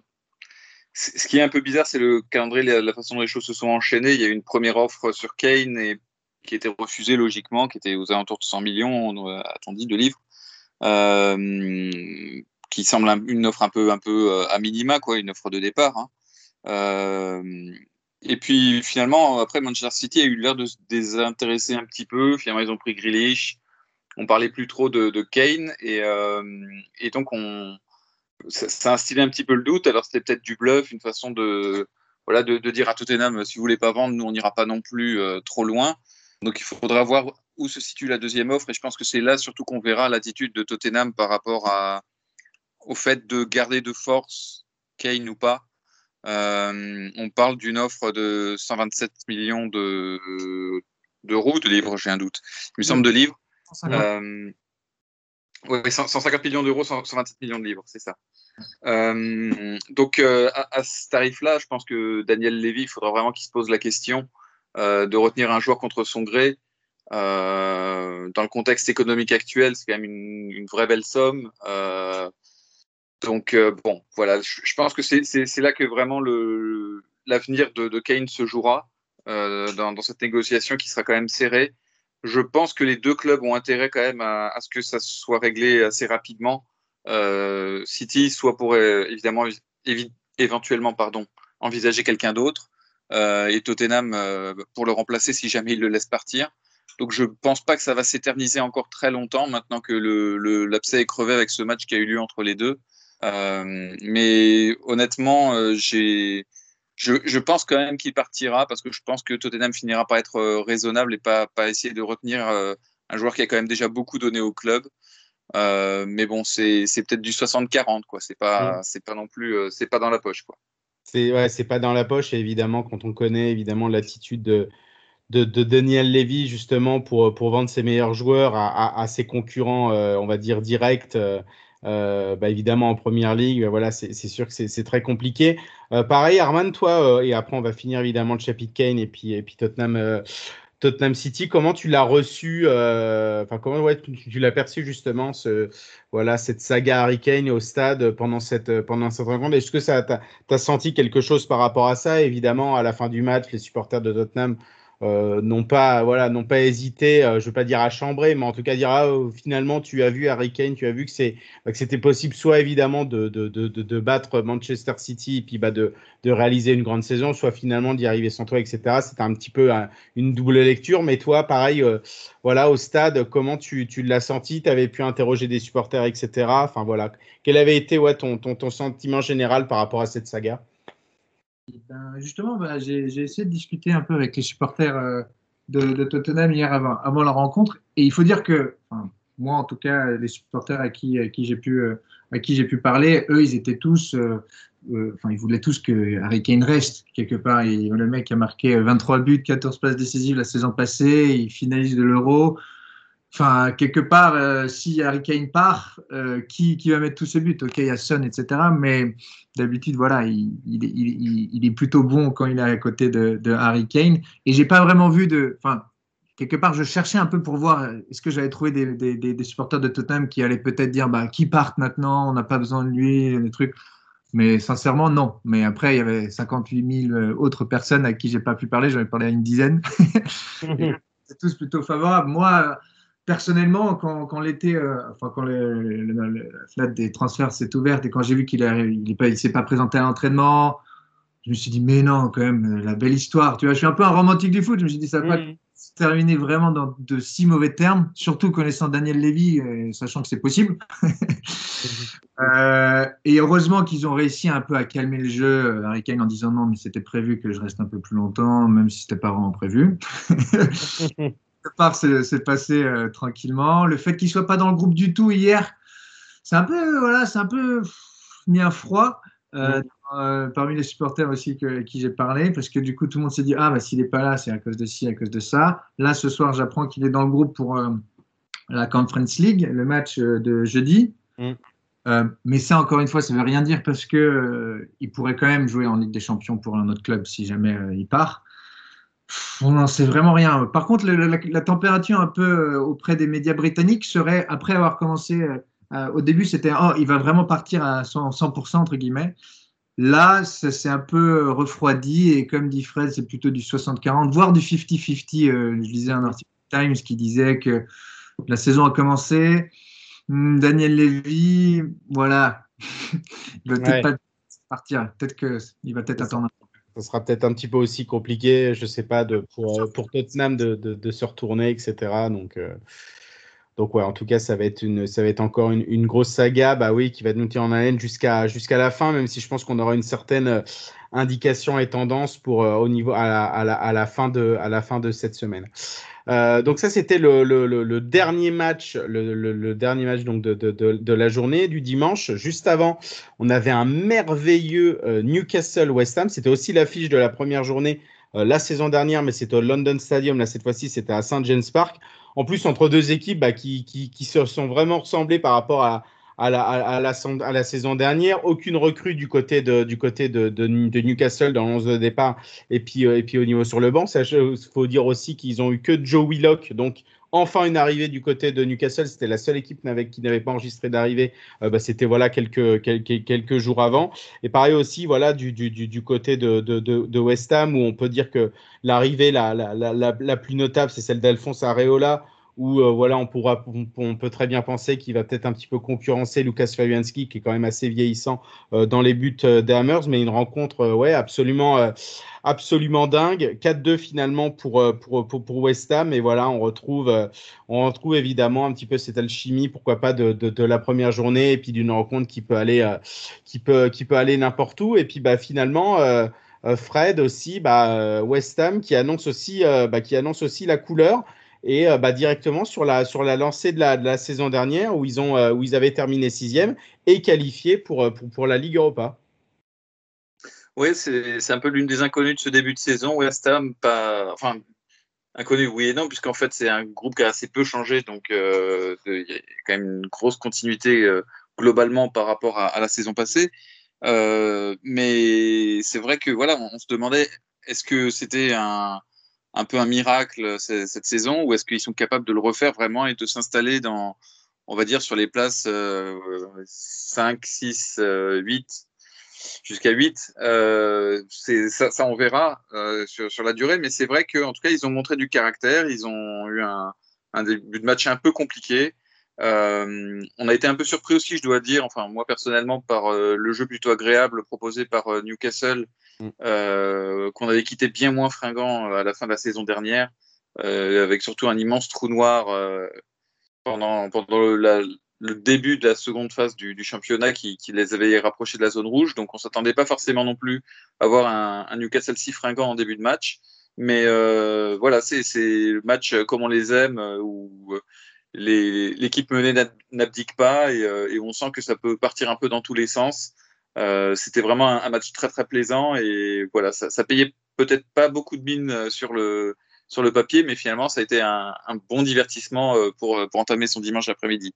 ce qui est un peu bizarre, c'est le calendrier, la, façon dont les choses se sont enchaînées. Il y a eu une première offre sur Kane qui était refusée logiquement, qui était aux alentours de 100 millions, a-t-on dit, de livres. Euh, qui semble un, une offre un peu, un peu à minima, quoi, une offre de départ. Hein. Et puis finalement, après, Manchester City a eu l'air de se désintéresser un petit peu. Finalement, ils ont pris Grealish. On parlait plus trop de, Kane. Et, euh, donc, on, ça, ça, a instillé un petit peu le doute. Alors, c'était peut-être du bluff, une façon de, voilà, de, dire à Tottenham, si vous voulez pas vendre, nous, on n'ira pas non plus euh, trop loin. Donc, il faudra voir où se situe la deuxième offre. Et je pense que c'est là surtout qu'on verra l'attitude de Tottenham par rapport au fait de garder de force Kane ou pas. Euh, on parle d'une offre de 127 millions de, d'euros, de livres, j'ai un doute. Il me semble de livres. 150. Euh, oui, 150 millions d'euros, 127 millions de livres, c'est ça. Euh, donc, à, à, ce tarif-là, je pense que Daniel Levy, il faudra vraiment qu'il se pose la question de retenir un joueur contre son gré. dans le contexte économique actuel, c'est quand même une, une vraie belle somme. Donc, euh, bon, voilà, je, pense que c'est là que vraiment l'avenir de, Kane se jouera euh, dans, cette négociation qui sera quand même serrée. Je pense que les deux clubs ont intérêt quand même à, ce que ça soit réglé assez rapidement. Euh, City, soit pour évidemment, évi éventuellement, pardon, envisager quelqu'un d'autre, et Tottenham pour le remplacer si jamais il le laisse partir. Donc je pense pas que ça va s'éterniser encore très longtemps maintenant que l'abcès est crevé avec ce match qui a eu lieu entre les deux. Euh, mais honnêtement, euh, j'ai, je, je, pense quand même qu'il partira parce que je pense que Tottenham finira par être euh, raisonnable et pas, pas essayer de retenir un joueur qui a quand même déjà beaucoup donné au club. Euh, mais bon, c'est peut-être du 60-40, quoi. C'est pas, c'est pas non plus, c'est pas dans la poche, quoi. C'est ouais, c'est pas dans la poche. Et évidemment, quand on connaît évidemment l'attitude de, de, de, Daniel Levy justement pour, pour vendre ses meilleurs joueurs à, à, à ses concurrents, on va dire directs. Euh, euh, bah évidemment en première ligue, bah voilà, c'est sûr que c'est très compliqué. Euh, pareil, Arman, toi, et après on va finir évidemment le chapitre Kane et puis, et puis Tottenham, Tottenham City, comment tu l'as reçu euh, Enfin, comment tu, tu l'as perçu justement ce, voilà, cette saga Harry Kane au stade pendant cette, pendant cette rencontre? Est-ce que ça t'a senti quelque chose par rapport à ça? Évidemment, à la fin du match, les supporters de Tottenham euh, n'ont pas voilà pas hésité euh, je veux pas dire à chambrer mais en tout cas dire ah, oh, finalement tu as vu Harry Kane tu as vu que que c'était possible soit évidemment de, de, de, de, battre Manchester City et puis bah de, de réaliser une grande saison soit finalement d'y arriver sans toi etc c'était un petit peu une double lecture. Mais toi pareil euh, voilà au stade comment tu, tu l'as senti? Tu avais pu interroger des supporters etc enfin voilà. Quel avait été ouais, ton, ton, ton sentiment général par rapport à cette saga? Ben, justement, j'ai essayé de discuter un peu avec les supporters euh, de, Tottenham hier avant, avant, la rencontre. Et il faut dire que, moi en tout cas, les supporters à qui, à qui j'ai pu, euh, à qui j'ai pu parler, eux, ils étaient tous, euh, enfin, ils voulaient tous que Harry Kane reste quelque part. Et le mec a marqué 23 buts, 14 passes décisives la saison passée, il finalise de l'Euro. Enfin, quelque part, euh, si Harry Kane part, euh, qui, qui, va mettre tous ses buts? Ok, il y a Son, etc. Mais d'habitude, voilà, il, il, il, il, est plutôt bon quand il est à côté de, de Harry Kane. Et j'ai pas vraiment vu de. Enfin, quelque part, je cherchais un peu pour voir euh, est-ce que j'avais trouvé des, des, des, supporters de Tottenham qui allaient peut-être dire bah, qui partent maintenant, on n'a pas besoin de lui, des trucs. Mais sincèrement, non. Mais après, il y avait 58 000 autres personnes à qui j'ai pas pu parler. J'en ai parlé à une dizaine. [LAUGHS] [LAUGHS] C'est tous plutôt favorables. Moi, personnellement, quand, quand l'été, euh, enfin quand le, la fenêtre des transferts s'est ouverte et quand j'ai vu qu'il ne il s'est pas présenté à l'entraînement, je me suis dit mais non quand même la belle histoire. Tu vois, je suis un peu un romantique du foot. Je me suis dit ça va pas mm. se terminer vraiment dans de si mauvais termes, surtout connaissant Daniel Levy, et sachant que c'est possible. [LAUGHS] euh, et heureusement qu'ils ont réussi un peu à calmer le jeu, Harry Kane en disant non mais c'était prévu que je reste un peu plus longtemps, même si c'était pas vraiment prévu. [LAUGHS] part, c'est passé euh, tranquillement. Le fait qu'il soit pas dans le groupe du tout hier, c'est un peu, voilà, c'est un peu mis un froid euh, euh, parmi les supporters aussi que, qui j'ai parlé, parce que du coup, tout le monde s'est dit ah bah s'il est pas là, c'est à cause de ci, à cause de ça. Là, ce soir, j'apprends qu'il est dans le groupe pour la Conference League, le match de jeudi. Mm. mais ça, encore une fois, ça veut rien dire parce que il pourrait quand même jouer en Ligue des Champions pour un autre club si jamais il part. On n'en sait vraiment rien. Par contre, la, température un peu euh, auprès des médias britanniques serait, après avoir commencé, euh, euh, au début, c'était oh, il va vraiment partir à 100%, entre guillemets. Là, ça s'est un peu refroidi et comme dit Fred, c'est plutôt du 60-40, voire du 50-50. je lisais un article Times qui disait que la saison a commencé. Hmm, Daniel Levy, voilà, [LAUGHS] il va peut-être pas partir. Peut-être qu'il va peut-être attendre ça sera peut-être un petit peu aussi compliqué, je sais pas, euh, pour Tottenham de, se retourner, etc. Donc, euh, donc ouais, en tout cas, ça va être, une, ça va être encore une, grosse saga, bah oui, qui va nous tenir en haleine jusqu'à jusqu'à la fin, même si je pense qu'on aura une certaine euh, indication et tendance pour au niveau à la, à la, à la fin de à la fin de cette semaine. Euh, donc ça, c'était le, le, le, dernier match, le, dernier match donc de, de, de, la journée du dimanche. Juste avant, on avait un merveilleux euh, Newcastle West Ham. C'était aussi l'affiche de la première journée euh, la saison dernière, mais c'était au London Stadium. Là, cette fois-ci, c'était à St James Park. En plus, entre deux équipes bah, qui, qui, qui se sont vraiment ressemblées par rapport à, à la, à, la, saison dernière. Aucune recrue du côté de, du côté de, de, Newcastle dans l'11 de départ et puis, euh, et puis au niveau sur le banc. Il faut dire aussi qu'ils ont eu que Joe Willock, donc enfin une arrivée du côté de Newcastle. C'était la seule équipe qui n'avait pas enregistré d'arrivée. Euh, bah, C'était voilà quelques, quelques, quelques jours avant. Et pareil aussi voilà du, du, du côté de, de, de, West Ham où on peut dire que l'arrivée la, la, la, la, plus notable, c'est celle d'Alphonse Areola où euh, voilà, on, pourra, on, peut très bien penser qu'il va peut-être un petit peu concurrencer Lucas Fabianski, qui est quand même assez vieillissant euh, dans les buts euh, des Hammers, mais une rencontre ouais, absolument, absolument dingue. 4-2 finalement pour, pour, pour, West Ham, et voilà, on retrouve, on retrouve évidemment un petit peu cette alchimie, pourquoi pas, de, de, de la première journée, et puis d'une rencontre qui peut aller, qui peut, qui peut aller n'importe où, et puis bah, finalement. Fred aussi, bah, West Ham qui annonce aussi, bah, qui annonce aussi la couleur. Et bah, directement sur la, sur la lancée de la, de la saison dernière où ils, ont, où ils avaient terminé sixième et qualifiés pour, pour, pour la Ligue Europa. Oui, c'est un peu l'une des inconnues de ce début de saison. West Ham, pas, enfin, inconnu, oui et non, puisqu'en fait, c'est un groupe qui a assez peu changé. Donc, euh, il y a quand même une grosse continuité euh, globalement par rapport à, la saison passée. Euh, mais c'est vrai que voilà, on, se demandait est-ce que c'était un, un, peu un miracle cette saison ou est-ce qu'ils sont capables de le refaire vraiment et de s'installer dans, on va dire, sur les places 5, 6, 8 jusqu'à 8. Euh, ça, ça, on verra euh, sur, la durée, mais c'est vrai qu'en tout cas, ils ont montré du caractère. Ils ont eu un, début de match un peu compliqué. Euh, on a été un peu surpris aussi, je dois dire, enfin moi personnellement, par euh, le jeu plutôt agréable proposé par euh, Newcastle, mm. qu'on avait quitté bien moins fringant à la fin de la saison dernière, avec surtout un immense trou noir pendant, le début de la seconde phase du, championnat qui, les avait rapprochés de la zone rouge. Donc on s'attendait pas forcément non plus à avoir un, Newcastle si fringant en début de match. Mais euh, voilà, c'est le match comme on les aime, euh, où euh, l'équipe menée n'abdique pas et, euh, et, on sent que ça peut partir un peu dans tous les sens. Euh, C'était vraiment un, match très très plaisant et voilà, ça, ça payait peut-être pas beaucoup de mine sur le, sur le papier, mais finalement ça a été un, un bon divertissement pour, pour entamer son dimanche après-midi.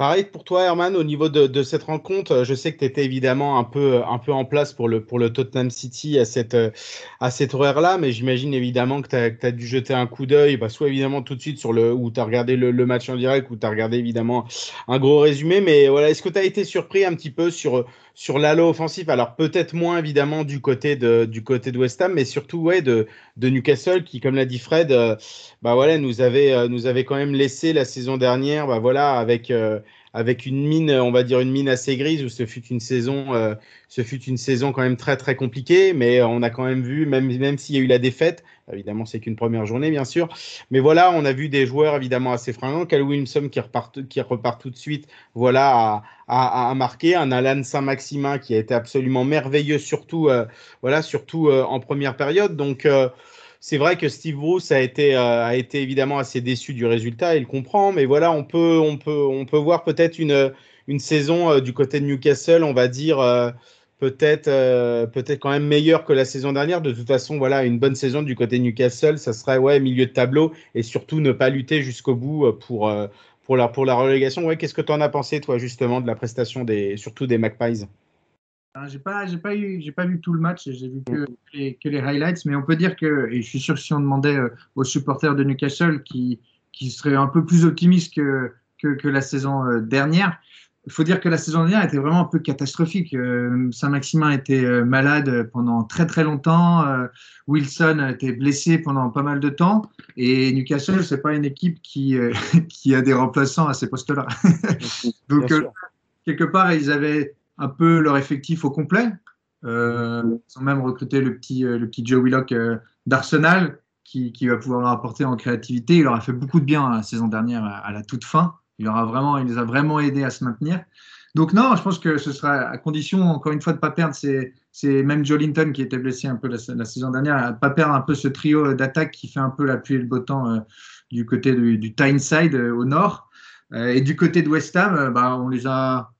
Pareil pour toi, Herman, au niveau de, cette rencontre, je sais que tu étais évidemment un peu, un peu en place pour le, pour le Tottenham City à cette, à cette horaire-là, mais j'imagine évidemment que tu as, dû jeter un coup d'œil, bah, soit évidemment tout de suite sur le, où tu as regardé le, le, match en direct, ou tu as regardé évidemment un gros résumé, mais voilà, est-ce que tu as été surpris un petit peu sur, sur l'allo offensif. Alors peut-être moins évidemment du côté de, du côté de West Ham, mais surtout ouais, de, Newcastle qui, comme l'a dit Fred, euh, bah, voilà, nous, avait, euh, nous avait quand même laissé la saison dernière bah, voilà, avec... Avec une mine, on va dire une mine assez grise, où ce fut une saison, euh, ce fut une saison quand même très très compliquée, mais on a quand même vu, même, même s'il y a eu la défaite, évidemment c'est qu'une première journée bien sûr, mais voilà, on a vu des joueurs évidemment assez fringants, Cal Williamson qui repart, qui repart tout de suite, voilà, à, à, marquer, un Alan Saint-Maximin qui a été absolument merveilleux, surtout, euh, voilà, surtout euh, en première période, donc c'est vrai que Steve Bruce a été, euh, a été évidemment assez déçu du résultat, il comprend, mais voilà, on peut, on peut, on peut voir peut-être une, saison euh, du côté de Newcastle, on va dire euh, peut-être quand même meilleure que la saison dernière. De toute façon, voilà, une bonne saison du côté de Newcastle, ça serait ouais milieu de tableau et surtout ne pas lutter jusqu'au bout pour la relégation. Qu'est-ce que tu en as pensé toi justement de la prestation des surtout des Magpies? J'ai pas, j'ai pas eu, j'ai pas vu tout le match, j'ai vu que, les, que les highlights, mais on peut dire que, et je suis sûr que si on demandait euh, aux supporters de Newcastle qui, qui seraient un peu plus optimistes que, que, que la saison euh, dernière, il faut dire que la saison dernière était vraiment un peu catastrophique. Euh, Saint-Maximin était malade pendant très très longtemps. Wilson a été blessé pendant pas mal de temps. Et Newcastle, c'est pas une équipe qui, [LAUGHS] qui a des remplaçants à ces postes-là. [LAUGHS] Donc, quelque part, ils avaient un peu leur effectif au complet. Euh, ils ont même recruté le petit, petit Joe Willock euh, d'Arsenal qui, va pouvoir leur apporter en créativité. Il leur a fait beaucoup de bien la saison dernière à, la toute fin. Il, leur a vraiment, il les a vraiment aidés à se maintenir. Donc non, je pense que ce sera à condition, encore une fois, de ne pas perdre ces, ces même Joe Linton qui était blessé un peu la, saison dernière, à ne pas perdre un peu ce trio d'attaque qui fait un peu la pluie et le beau temps euh, du côté du, Tyneside euh, au nord. Euh, et du côté de West Ham, euh, bah, on les a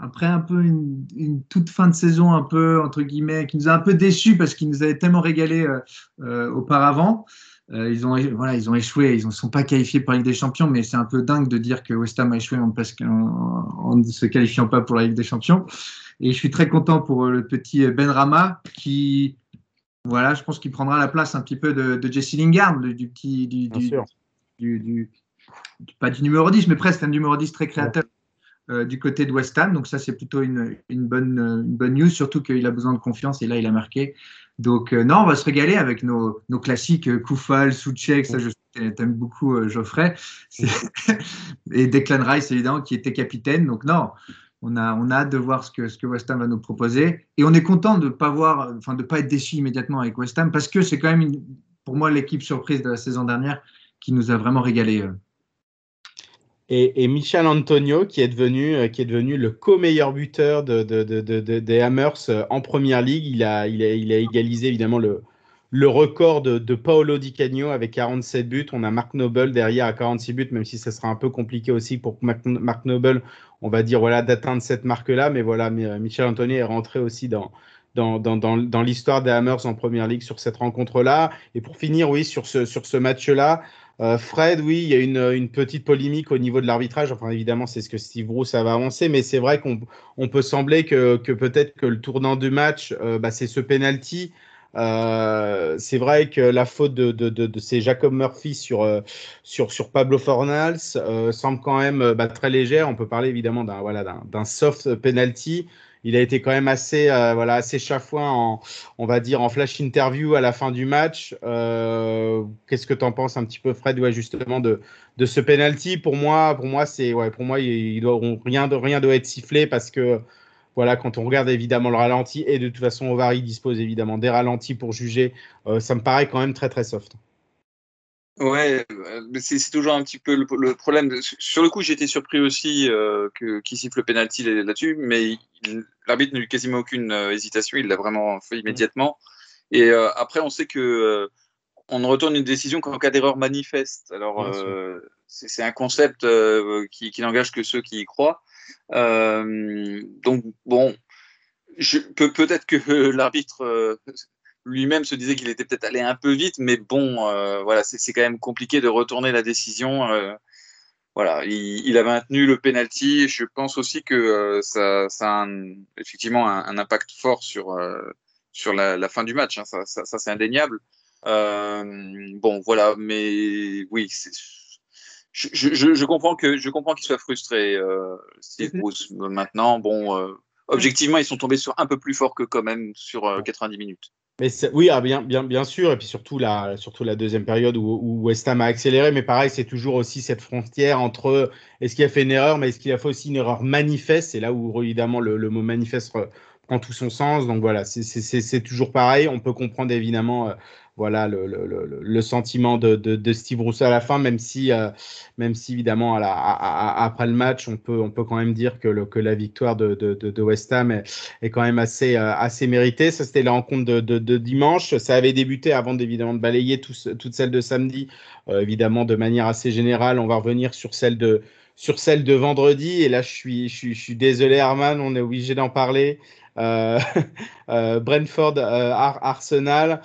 après un peu une, une, toute fin de saison un peu entre guillemets qui nous a un peu déçus parce qu'ils nous avaient tellement régalé euh, euh, auparavant. Euh, ils ont voilà ils ont échoué, ils ne sont pas qualifiés pour la Ligue des Champions, mais c'est un peu dingue de dire que West Ham a échoué en, en, en, ne se qualifiant pas pour la Ligue des Champions. Et je suis très content pour le petit Ben Rama qui voilà, je pense qu'il prendra la place un petit peu de, de Jesse Lingard, du petit du, du, du, du pas du numéro 10, mais presque un numéro 10 très créateur euh, du côté de West Ham. Donc ça, c'est plutôt une, bonne, une bonne news, surtout qu'il a besoin de confiance et là, il a marqué. Donc euh, non, on va se régaler avec nos, classiques euh, Koufal, Soucek, ça je t'aime beaucoup euh, Geoffrey, [LAUGHS] et Declan Rice évidemment qui était capitaine. Donc non, on a, on a hâte de voir ce que, ce que West Ham va nous proposer. Et on est content de pas voir, enfin pas être déçu immédiatement avec West Ham parce que c'est quand même pour moi l'équipe surprise de la saison dernière qui nous a vraiment régalé. Et, Michel Antonio, qui est devenu, euh, le co-meilleur buteur de, de, de, des Hammers euh, en première ligue. Il a, égalisé évidemment le, record de, Paolo Di Canio avec 47 buts. On a Mark Noble derrière à 46 buts, même si ça sera un peu compliqué aussi pour Mark Noble, on va dire, voilà, d'atteindre cette marque-là. Mais voilà, Michel Anthony est rentré aussi dans, l'histoire des Hammers en première ligue sur cette rencontre-là. Et pour finir, oui, sur ce match-là, euh, Fred, oui, il y a une, une, petite polémique au niveau de l'arbitrage. Enfin, évidemment, c'est ce que Steve Bruce va avancer, mais c'est vrai qu'on on peut sembler que, peut-être que le tournant du match, euh, bah, c'est ce penalty. Euh, c'est vrai que la faute de, de, de, de ces Jacob Murphy sur, euh, sur, sur Pablo Fornals euh, semble quand même bah, très légère. On peut parler évidemment d'un voilà, d'un soft penalty il a été quand même assez, euh, voilà, assez chafouin en, on va dire, en flash interview à la fin du match. Euh, Qu'est-ce que tu en penses un petit peu, Fred, ouais, justement, de, de ce penalty Pour moi, pour moi, c'est, ouais, pour moi, rien, de, rien doit être sifflé parce que, voilà, quand on regarde évidemment le ralenti, et de toute façon, Ovary dispose évidemment des ralentis pour juger, euh, ça me paraît quand même très, très soft. Ouais, c'est toujours un petit peu le, problème. Sur le coup, j'ai été surpris aussi euh, qu'il siffle le penalty là-dessus, mais l'arbitre n'a eu quasiment aucune euh, hésitation, il l'a vraiment fait immédiatement. Et euh, après, on sait que euh, on retourne une décision qu'en cas d'erreur manifeste. Alors, c'est un concept qui, qui n'engage que ceux qui y croient. donc, bon, peut-être que [LAUGHS] l'arbitre lui-même se disait qu'il était peut-être allé un peu vite, mais bon, euh, voilà, c'est quand même compliqué de retourner la décision. Euh, voilà, il, a maintenu le penalty. Je pense aussi que euh, ça, ça, a effectivement un, impact fort sur, sur la, fin du match. Hein. ça, ça, c'est indéniable. bon, voilà, mais oui, je, je, je, comprends que je comprends qu'il soit frustré, Steve Bruce. Maintenant, bon, objectivement, ils sont tombés sur un peu plus fort que quand même sur 90 minutes. Oui, ah, bien, sûr. Et puis surtout la, deuxième période où, West Ham a accéléré. Mais pareil, c'est toujours aussi cette frontière entre est-ce qu'il a fait une erreur, mais est-ce qu'il a fait aussi une erreur manifeste? C'est là où évidemment le, mot manifeste prend tout son sens. Donc voilà, c'est toujours pareil. On peut comprendre évidemment euh, voilà le, le, le sentiment de, de, Steve Rousseau à la fin, même si, euh, même si évidemment après le match, on peut, on peut quand même dire que, que la victoire de, de West Ham est, est, quand même assez, euh, assez méritée. Ça, c'était la rencontre de, dimanche. Ça avait débuté avant évidemment de balayer tout, toute celle de samedi, évidemment de manière assez générale. On va revenir sur celle de sur celle de vendredi. Et là, je suis, je suis, je suis désolé, Arman, on est obligé d'en parler. [LAUGHS] Euh, Brentford, Arsenal.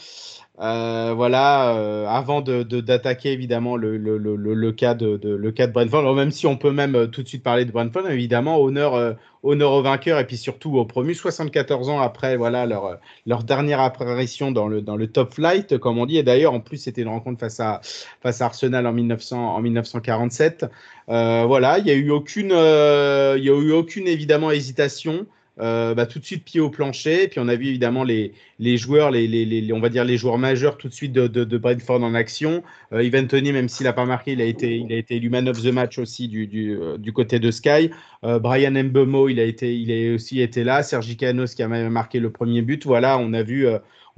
Euh, voilà, euh, avant d'attaquer de, évidemment le, le, le, le, cas de, le cas de Brentford, même si on peut même euh, tout de suite parler de Brentford, évidemment, honneur, euh, honneur aux vainqueurs et puis surtout aux promus, 74 ans après voilà, leur, leur dernière apparition dans le, dans le top flight, comme on dit. Et d'ailleurs, en plus, c'était une rencontre face à, face à Arsenal en, 1900, en 1947. voilà, il n'y a eu aucune, y a eu aucune évidemment hésitation. Euh, bah, tout de suite pied au plancher. Puis on a vu évidemment les, les joueurs, les, les, on va dire les joueurs majeurs tout de suite de, de, Brentford en action. Euh, Ivan Tony, même s'il n'a pas marqué, il a été, il a été élu man of the match aussi du, du, euh, du côté de Sky. Euh, Brian Mbemo, il a été, il a aussi été là. Sergi Canos qui a même marqué le premier but. Voilà, on a vu,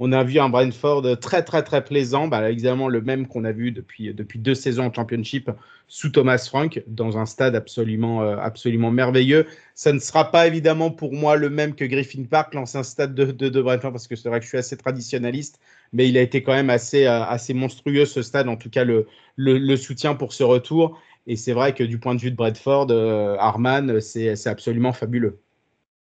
on a vu un Brentford très très très plaisant, bah, évidemment le même qu'on a vu depuis, depuis deux saisons en Championship sous Thomas Frank dans un stade absolument, euh, absolument merveilleux. Ça ne sera pas évidemment pour moi le même que Griffin Park, l'ancien stade de, Brentford, parce que c'est vrai que je suis assez traditionnaliste, mais il a été quand même assez, euh, assez monstrueux ce stade, en tout cas le, soutien pour ce retour. Et c'est vrai que du point de vue de Bradford, euh, Arman, c'est absolument fabuleux.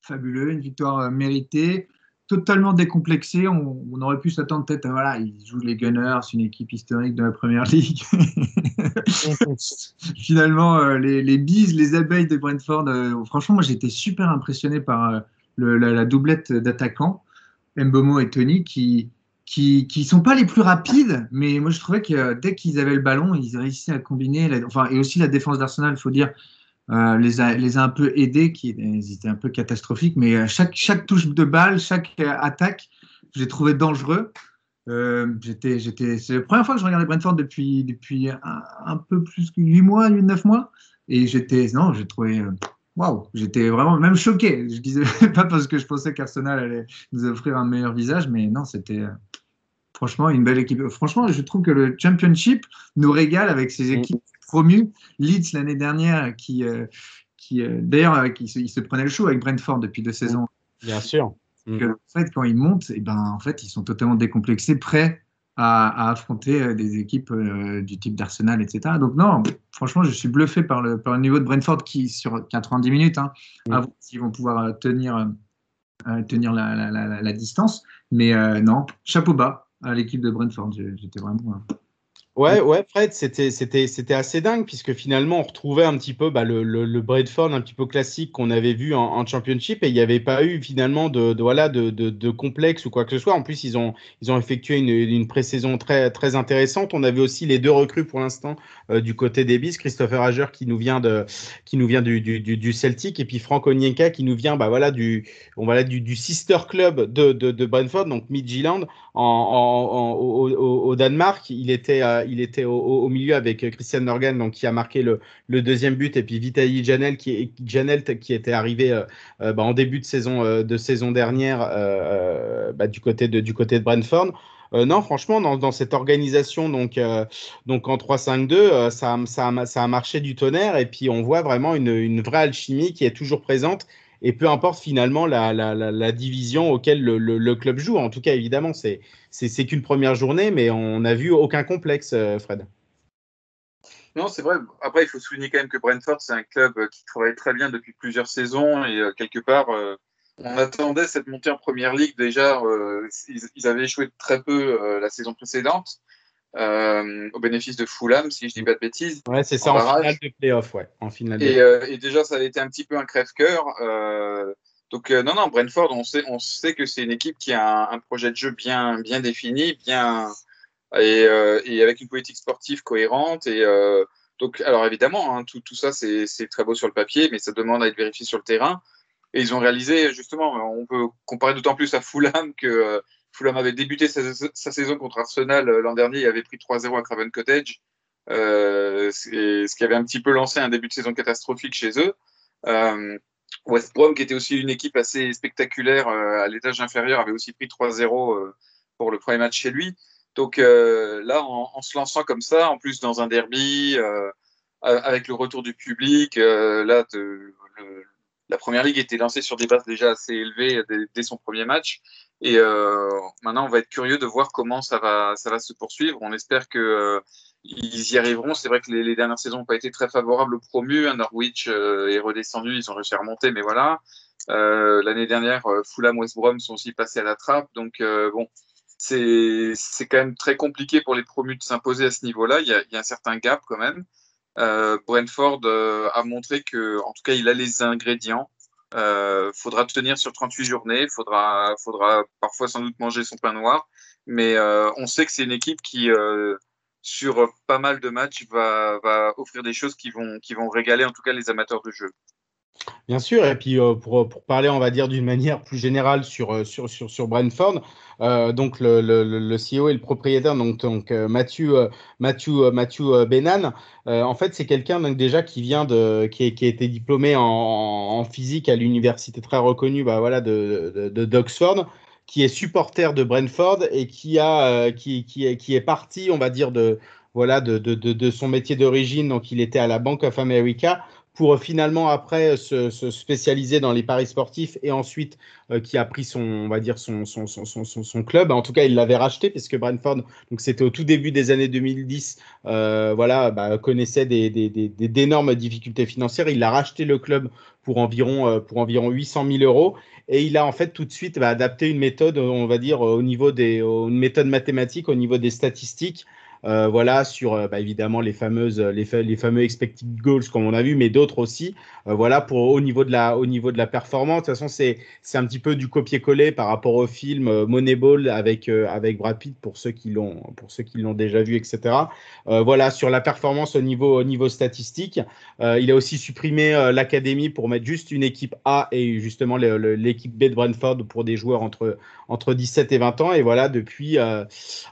Fabuleux, une victoire méritée totalement décomplexé. On, on aurait pu s'attendre peut-être à voilà, ils jouent les Gunners, une équipe historique de la première ligue. [LAUGHS] Finalement, euh, les, les bises, les abeilles de Brentford, euh, franchement, moi j'étais super impressionné par euh, le, la, la, doublette d'attaquants, Mbomo et Tony, qui qui qui sont pas les plus rapides, mais moi je trouvais que dès qu'ils avaient le ballon, ils réussissaient à combiner. La, enfin, et aussi la défense d'Arsenal, il faut dire, euh, les, a, les a un peu aidés, qui étaient un peu catastrophiques, mais euh, chaque, chaque touche de balle, chaque euh, attaque, j'ai trouvé dangereux. Euh, j'étais, j'étais, c'est la première fois que je regardais Brentford depuis, depuis un, un peu plus que 8 mois, 8, 9 mois. Et j'étais, non, j'ai trouvé, waouh, j'étais vraiment même choqué. Je disais [LAUGHS] pas parce que je pensais qu'Arsenal allait nous offrir un meilleur visage, mais non, c'était franchement une belle équipe. Franchement, je trouve que le Championship nous régale avec ces mm. équipes promu. Leeds l'année dernière, qui, euh, qui euh, d'ailleurs, euh, qui se, il se prenait le show avec Brentford depuis deux saisons. Bien sûr. Mm. Que, en fait, quand ils montent, et ben, en fait, ils sont totalement décomplexés, prêts à, affronter des équipes euh, du type d'Arsenal, etc. Donc non, franchement, je suis bluffé par le, par le niveau de Brentford qui, sur 90 minutes, hein, mm. s'ils vont pouvoir tenir, tenir la, la, la, la, distance. Mais non, chapeau bas à l'équipe de Brentford. J'étais vraiment Ouais, ouais, Fred, c'était, c'était, c'était assez dingue puisque finalement on retrouvait un petit peu bah, le, le, le Bradford un petit peu classique qu'on avait vu en, en Championship et il n'y avait pas eu finalement de, de voilà de, de, de, complexe ou quoi que ce soit. En plus, ils ont, ils ont effectué une, une pré-saison très, très intéressante. On avait aussi les deux recrues pour l'instant euh, du côté des Bis, Christopher Hager qui nous vient de, qui nous vient du, du, du, Celtic et puis Frank Onyeka qui nous vient bah, voilà du, on va du, du sister club de, de, de Brentford, donc Midtjylland en, en, au, au, Danemark. Il était euh, il était au, milieu avec Christian Norgan, donc qui a marqué le, deuxième but, et puis Vitaly Janel qui, Janel, qui était arrivé euh, euh, bah, en début de saison, euh, de saison dernière bah, du, côté de, du côté de Brentford. non, franchement, dans, cette organisation, donc, donc en 3-5-2, ça, ça, ça, a marché du tonnerre. Et puis on voit vraiment une, une vraie alchimie qui est toujours présente et peu importe finalement la, division auquel le, le, club joue. En tout cas, évidemment, c'est qu'une première journée, mais on n'a vu aucun complexe, euh, Fred. Non, c'est vrai. Après, il faut souligner quand même que Brentford, c'est un club qui travaille très bien depuis plusieurs saisons et euh, quelque part, euh, on attendait cette montée en première ligue déjà. Ils, avaient échoué très peu la saison précédente. Euh, au bénéfice de Fulham, si je dis pas de bêtises. Ouais, c'est ça, en, finale de playoff, ouais. En finale et, euh, et, déjà, ça a été un petit peu un crève-cœur. Euh, donc, euh, non, non, Brentford, on sait, on sait que c'est une équipe qui a un, un, projet de jeu bien, bien défini, bien, et, et avec une politique sportive cohérente. Et donc, alors évidemment, hein, tout, tout ça, c'est très beau sur le papier, mais ça demande à être vérifié sur le terrain. Et ils ont réalisé, justement, on peut comparer d'autant plus à Fulham que Fulham avait débuté sa, saison contre Arsenal euh, l'an dernier, il avait pris 3-0 à Craven Cottage, euh, ce qui avait un petit peu lancé un début de saison catastrophique chez eux. Euh, West Brom, qui était aussi une équipe assez spectaculaire euh, à l'étage inférieur, avait aussi pris 3-0 euh, pour le premier match chez lui. Donc là, en, se lançant comme ça, en plus dans un derby, avec le retour du public, là, la première ligue était lancée sur des bases déjà assez élevées dès son premier match. Et euh, maintenant, on va être curieux de voir comment ça va, ça va se poursuivre. On espère que euh, ils y arriveront. C'est vrai que les, les dernières saisons n'ont pas été très favorables aux promus. Norwich euh, est redescendu, ils ont réussi à remonter, mais voilà. Euh, L'année dernière, euh, Fulham, West Brom sont aussi passés à la trappe. Donc euh, bon, c'est quand même très compliqué pour les promus de s'imposer à ce niveau-là. Il, il, y a un certain gap quand même. Brentford a montré que, en tout cas, il a les ingrédients. Euh, faudra tenir sur 38 journées, faudra, faudra parfois sans doute manger son pain noir, mais euh, on sait que c'est une équipe qui, euh, sur pas mal de matchs, va, va, offrir des choses qui vont, qui vont régaler en tout cas les amateurs de jeu. Bien sûr, et puis euh, pour, pour, parler, on va dire d'une manière plus générale sur, euh, sur, sur, sur Brentford, euh, donc le, le, le, CEO et le propriétaire, donc, donc euh, Matthew, euh, Matthew, Matthew Benan, en fait c'est quelqu'un déjà qui vient de, qui, qui a été diplômé en, en physique à l'université très reconnue, bah voilà, de, de, d'Oxford, qui est supporter de Brentford et qui a, qui, qui, est, qui est parti, on va dire de voilà de, de, de, de son métier d'origine, donc il était à la Bank of America pour finalement après se, se, spécialiser dans les paris sportifs et ensuite euh, qui a pris son on va dire son son, son, son, son club. En tout cas il l'avait racheté puisque Brentford donc c'était au tout début des années 2010 euh, voilà bah, connaissait des, des, des, d'énormes difficultés financières. Il a racheté le club pour environ euh, pour environ 800 000 euros. Et il a en fait tout de suite bah, adapté une méthode on va dire au niveau des une méthode mathématique au niveau des statistiques euh, voilà, sur euh, bah, évidemment les fameuses, les, les, fameux expected goals comme on a vu, mais d'autres aussi. Euh, voilà, pour au niveau de la, au niveau de la performance. De toute façon, c'est, c'est un petit peu du copier-coller par rapport au film euh, Moneyball avec, euh, avec Brad Pitt pour ceux qui l'ont, pour ceux qui l'ont déjà vu, etc. voilà, sur la performance au niveau, au niveau statistique. il a aussi supprimé l'académie pour mettre juste une équipe A et justement l'équipe B de Brentford pour des joueurs entre, entre 17 et 20 ans. Et voilà, depuis,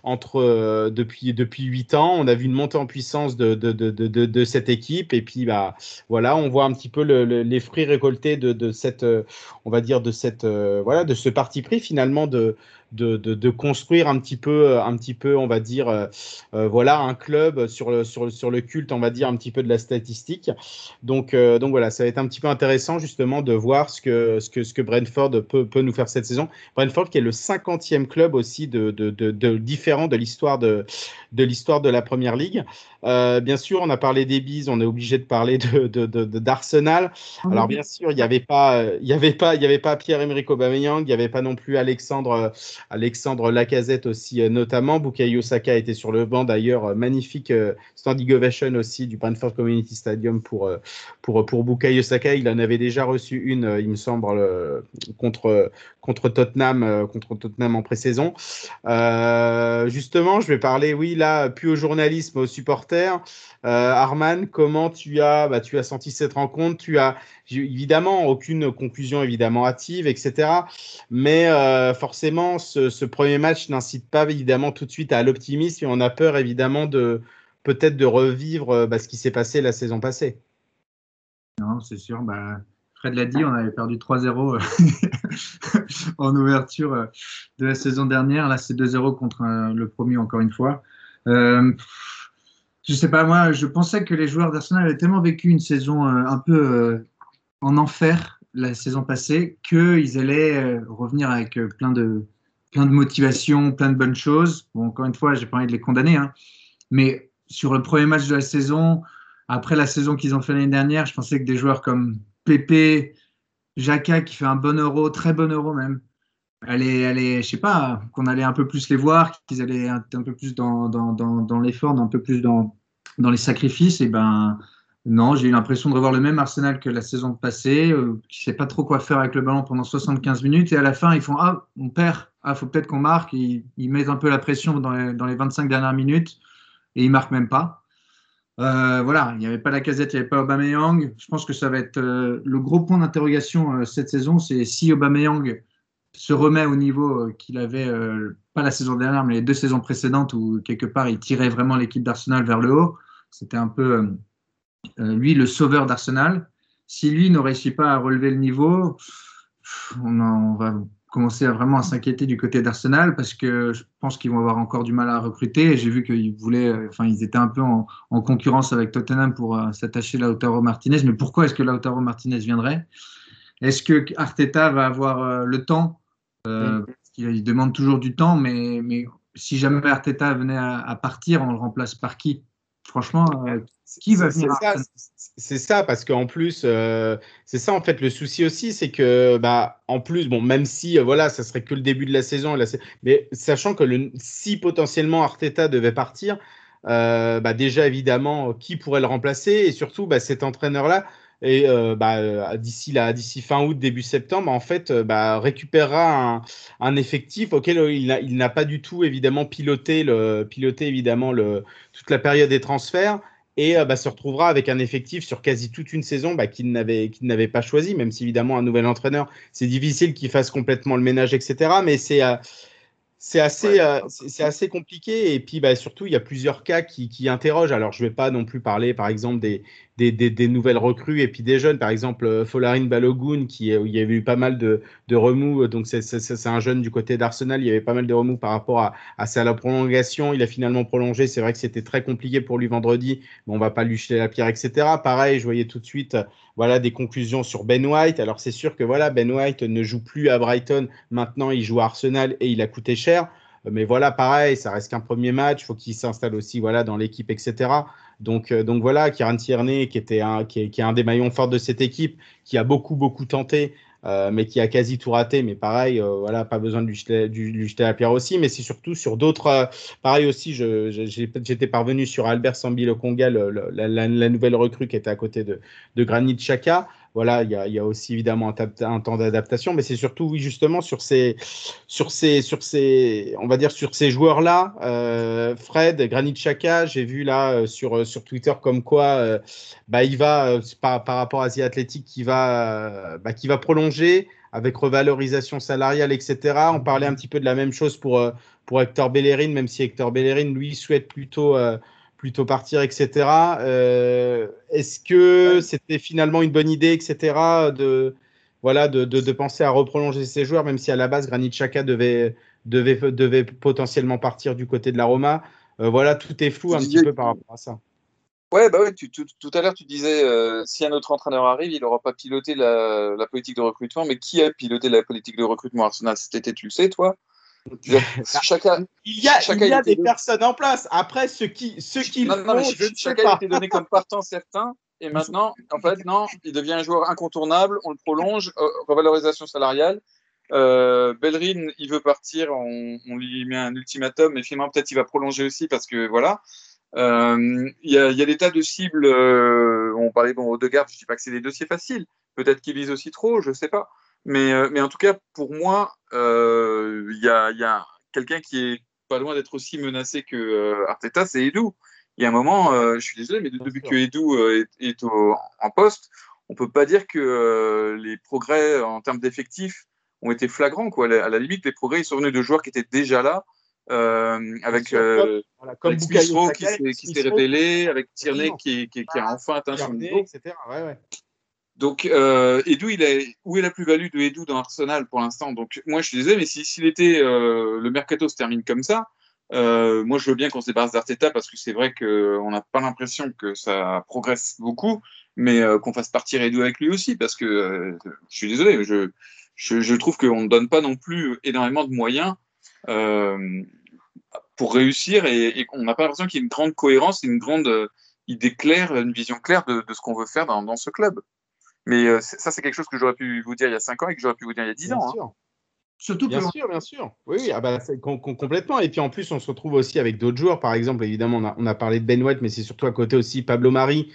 entre, depuis, depuis 8 ans. On a vu une montée en puissance de, cette équipe. Et puis, bah, voilà, on voit un petit peu le, le, les fruits récoltés de, cette, on va dire, de euh, de ce parti pris finalement de, de, de, construire un petit peu, un petit peu, on va dire, euh, euh, voilà, un club sur le, sur, sur, le culte, on va dire, un petit peu de la statistique. Donc, euh, donc voilà, ça va être un petit peu intéressant justement de voir ce que, ce que, ce que Brentford peut, peut nous faire cette saison. Brentford qui est le 50e club aussi de, de, de différent de l'histoire de, de l'histoire de la Première Ligue. Euh, bien sûr, on a parlé des bises, on est obligé de parler de, d'Arsenal. Alors bien sûr, il n'y avait pas, il y avait pas, il y avait pas Pierre-Emerick Aubameyang, il n'y avait pas non plus Alexandre, Alexandre Lacazette aussi euh, notamment. Bukayo Saka était sur le banc d'ailleurs, euh, magnifique standing ovation aussi du Brentford Community Stadium pour pour pour Bukayo Saka. Il en avait déjà reçu une, il me semble, contre contre Tottenham, contre Tottenham en pré-saison. justement, je vais parler, oui, là, plus au journalisme, au supporters euh, Arman, comment tu as, bah, tu as senti cette rencontre? Tu as évidemment aucune conclusion évidemment hâtive, etc. Mais euh, forcément, ce, premier match n'incite pas évidemment tout de suite à l'optimisme et on a peur évidemment de peut-être de revivre euh, bah, ce qui s'est passé la saison passée. Non, c'est sûr. Bah, Fred l'a dit, on avait perdu 3-0 [LAUGHS] [LAUGHS] en ouverture de la saison dernière. Là, c'est 2-0 contre le premier, encore une fois. Euh, je sais pas, moi, je pensais que les joueurs d'Arsenal avaient tellement vécu une saison euh, un peu euh, en enfer la saison passée qu'ils allaient euh, revenir avec plein de, plein de motivation, plein de bonnes choses. Bon, encore une fois, j'ai pas envie de les condamner, hein. mais sur le premier match de la saison, après la saison qu'ils ont fait l'année dernière, je pensais que des joueurs comme Pépé, Jaka qui fait un bon euro, très bon euro même, allez, allez, je sais pas, qu'on allait un peu plus les voir, qu'ils allaient un, peu plus dans, dans, dans, l'effort, un peu plus dans, dans les sacrifices. Et ben non, j'ai eu l'impression de revoir le même Arsenal que la saison passée, euh, qui sait pas trop quoi faire avec le ballon pendant 75 minutes. Et à la fin, ils font Ah, on perd, ah, faut peut-être qu'on marque. Ils, ils, mettent un peu la pression dans les, dans les 25 dernières minutes et ils marquent même pas. Euh, voilà, il n'y avait pas la casette, il n'y avait pas Aubameyang. Je pense que ça va être euh, le gros point d'interrogation euh, cette saison, c'est si Aubameyang se remet au niveau qu'il avait, pas la saison dernière, mais les deux saisons précédentes, où quelque part il tirait vraiment l'équipe d'Arsenal vers le haut. C'était un peu lui le sauveur d'Arsenal. Si lui ne réussit pas à relever le niveau, on, on va commencer à vraiment à s'inquiéter du côté d'Arsenal parce que je pense qu'ils vont avoir encore du mal à recruter. J'ai vu qu'ils voulaient, enfin, ils étaient un peu en, en concurrence avec Tottenham pour s'attacher à Lautaro Martinez. Mais pourquoi est-ce que Lautaro Martinez viendrait? Est-ce que Arteta va avoir le temps? Euh, il demande toujours du temps, mais, mais si jamais Arteta venait à, partir, on le remplace par qui? Franchement, euh, qui va venir C'est ça, parce qu'en plus, euh, c'est ça en fait le souci aussi, c'est que, bah, en plus, bon, même si, voilà, ça serait que le début de la saison, mais sachant que le, si potentiellement Arteta devait partir, bah, déjà évidemment, qui pourrait le remplacer? Et surtout, bah, cet entraîneur-là, et euh, bah, euh, d'ici d'ici fin août début septembre en fait euh, bah, récupérera un, un, effectif auquel il n'a pas du tout évidemment piloté le piloté évidemment le toute la période des transferts. Et bah, se retrouvera avec un effectif sur quasi toute une saison bah, qu'il n'avait qu'il n'avait pas choisi même si évidemment un nouvel entraîneur c'est difficile qu'il fasse complètement le ménage etc mais c'est c'est assez, c'est assez compliqué. Et puis bah, surtout il y a plusieurs cas qui, qui interrogent. Alors je vais pas non plus parler par exemple des, des, nouvelles recrues et puis des jeunes. Par exemple, euh, Folarin Balogun, qui, il y avait eu pas mal de, remous. Donc, c'est un jeune du côté d'Arsenal. Il y avait pas mal de remous par rapport à, à sa prolongation. Il a finalement prolongé. C'est vrai que c'était très compliqué pour lui vendredi. Mais on va pas lui jeter la pierre, etc. Pareil, je voyais tout de suite voilà, des conclusions sur Ben White. Alors, c'est sûr que voilà, Ben White ne joue plus à Brighton. Maintenant, il joue à Arsenal et il a coûté cher. Mais voilà, pareil, ça reste qu'un premier match. Il faut qu'il s'installe aussi voilà, dans l'équipe, etc. Donc, euh, donc voilà, Kieran Tierney, qui, était un, qui, est, un des maillons forts de cette équipe, qui a beaucoup, beaucoup tenté, euh, mais qui a quasi tout raté. Mais pareil, euh, voilà, pas besoin de lui jeter, la pierre aussi. Mais c'est surtout sur d'autres. Pareil aussi, j'étais parvenu sur Albert Sambi le Conga, la, nouvelle recrue qui était à côté de, de Granit Xhaka voilà, il y a, aussi évidemment un, temps d'adaptation, mais c'est surtout, oui, justement, sur ces, sur ces, sur ces, on va dire, sur ces joueurs-là, euh, Fred, Granit Xhaka, j'ai vu là euh, sur, euh, sur Twitter comme quoi, bah, il va, par, par rapport à Asia Athletic, qui va, bah, qui va prolonger avec revalorisation salariale, etc. On parlait un petit peu de la même chose pour, pour Hector Bellerin, même si Hector Bellerin, lui, souhaite plutôt plutôt partir, etc. Euh, Est-ce que c'était finalement une bonne idée, etc., de, voilà, de, de, de penser à reprolonger ses joueurs, même si à la base Granit Xhaka devait, devait, devait potentiellement partir du côté de la Roma. Euh, voilà, tout est flou un petit peu par rapport à ça. Ouais, bah ouais, tu, tout à l'heure tu disais euh, si un autre entraîneur arrive, il n'aura pas piloté la, la, politique de recrutement, mais qui a piloté la politique de recrutement Arsenal? Cet été, tu le sais, toi? [LAUGHS] chacun, il y a, chacun il y a des donné... personnes en place. Après, ceux qui, ceux qui non, le non, font, je, chacun a été donné comme partant certain. Et [LAUGHS] maintenant, en fait, non, il devient un joueur incontournable. On le prolonge, euh, revalorisation salariale. Euh, Bellerin, il veut partir, on, on, lui met un ultimatum, mais finalement, peut-être il va prolonger aussi parce que voilà. Euh, il y, a, y, a, des tas de cibles. Euh, on parlait bon, de garde, je ne dis pas que c'est des dossiers faciles. Peut-être qu'ils visent aussi trop, je ne sais pas. Mais, euh, mais, en tout cas, pour moi, euh, il y a, y a quelqu'un qui est pas loin d'être aussi menacé que euh, Arteta, c'est Edu. Il y a un moment, je suis désolé, mais depuis que Edu est, est au, en poste, on peut pas dire que les progrès en termes d'effectifs ont été flagrants. Quoi. À la limite, les progrès ils sont venus de joueurs qui étaient déjà là, euh, avec, euh, voilà, comme avec Smithrow qui s'est révélé, avec Tierney qui, qui, qui, a enfin atteint son niveau. Etc. Ouais, ouais. Donc, euh, Edu, il est, où est la plus-value de Edu dans Arsenal pour l'instant? Donc, moi, je suis désolé, mais si, était euh, le mercato se termine comme ça, euh, moi, je veux bien qu'on se débarrasse d'Arteta parce que c'est vrai qu'on n'a pas l'impression que ça progresse beaucoup, mais euh, qu'on fasse partir Edu avec lui aussi parce que euh, je suis désolé, je, je, je trouve qu'on ne donne pas non plus énormément de moyens euh, pour réussir et, et on n'a pas l'impression qu'il y ait une grande cohérence, une grande idée claire, une vision claire de, ce qu'on veut faire dans, ce club. Mais euh, ça, c'est quelque chose que j'aurais pu vous dire il y a 5 ans et que j'aurais pu vous dire il y a 10 bien ans. Sûr. Hein. Surtout bien sûr, bien sûr. Oui, oui ah bah, com com complètement. Et puis en plus, on se retrouve aussi avec d'autres joueurs. Par exemple, évidemment, on a, on a parlé de Ben White, mais c'est surtout à côté aussi Pablo Mari,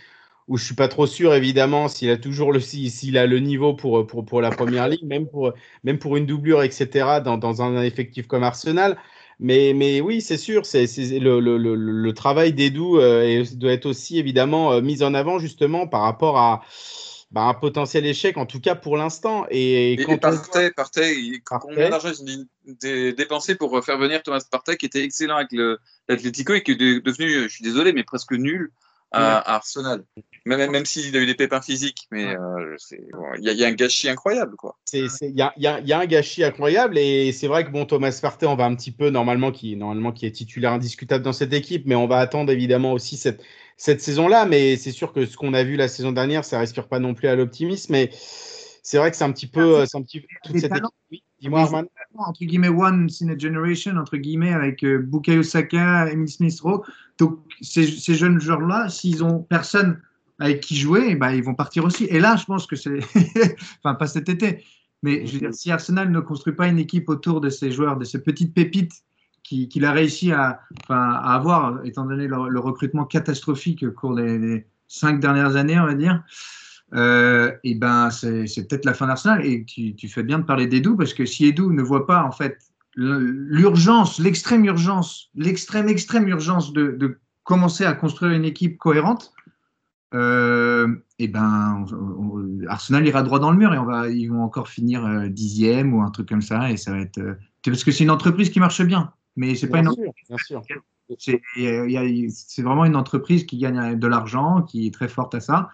où je suis pas trop sûr, évidemment, s'il a toujours le s'il a le niveau pour, pour, pour la première ligue, même pour, même pour une doublure, etc., dans, dans un effectif comme Arsenal. Mais, mais oui, c'est sûr, c'est le, le, le, le, travail d'Edu euh, doit être aussi évidemment euh, mis en avant justement par rapport à bah, un potentiel échec, en tout cas pour l'instant. Et, et, et Partey, Partey, combien d'argent ils ont dépensé pour faire venir Thomas Partey, qui était excellent avec l'Atlético et qui est devenu, je suis désolé, mais presque nul à, ouais. à Arsenal. Même, même s'il a eu des pépins physiques, mais il euh, y, y, a un gâchis incroyable. Il y a, y, a, y a, un gâchis incroyable et c'est vrai que bon, Thomas Partey, on va un petit peu, normalement qui, normalement, qui est titulaire indiscutable dans cette équipe, mais on va attendre évidemment aussi cette, cette saison-là. Mais c'est sûr que ce qu'on a vu la saison dernière, ça respire pas non plus à l'optimisme. Mais c'est vrai que c'est un petit peu. C'est un petit toute cette équipe. Oui, Dis-moi, Arman. Entre guillemets, one in a generation, entre guillemets, avec euh, Bukayo Saka, Emile Smith-Rowe. Donc, ces, ces jeunes joueurs-là, s'ils ont personne avec qui jouer, bah, ils vont partir aussi. Et là, je pense que c'est. [LAUGHS] enfin, pas cet été. Mais je veux dire, si Arsenal ne construit pas une équipe autour de ces joueurs, de ces petites pépites qu'il qui a réussi à, avoir, étant donné le, recrutement catastrophique au cours des, cinq dernières années, on va dire, euh, et ben c'est peut-être la fin d'Arsenal. Et tu, fais bien de parler d'Edu, parce que si Edu ne voit pas, en fait, l'urgence, l'extrême urgence, l'extrême, extrême urgence de, commencer à construire une équipe cohérente, euh, et ben Arsenal ira droit dans le mur et ils vont encore finir euh, dixième ou un truc comme ça et ça va être parce que c'est une entreprise qui marche bien, mais c'est pas une sûr, bien sûr. C'est vraiment une entreprise qui gagne de l'argent, qui est très forte à ça,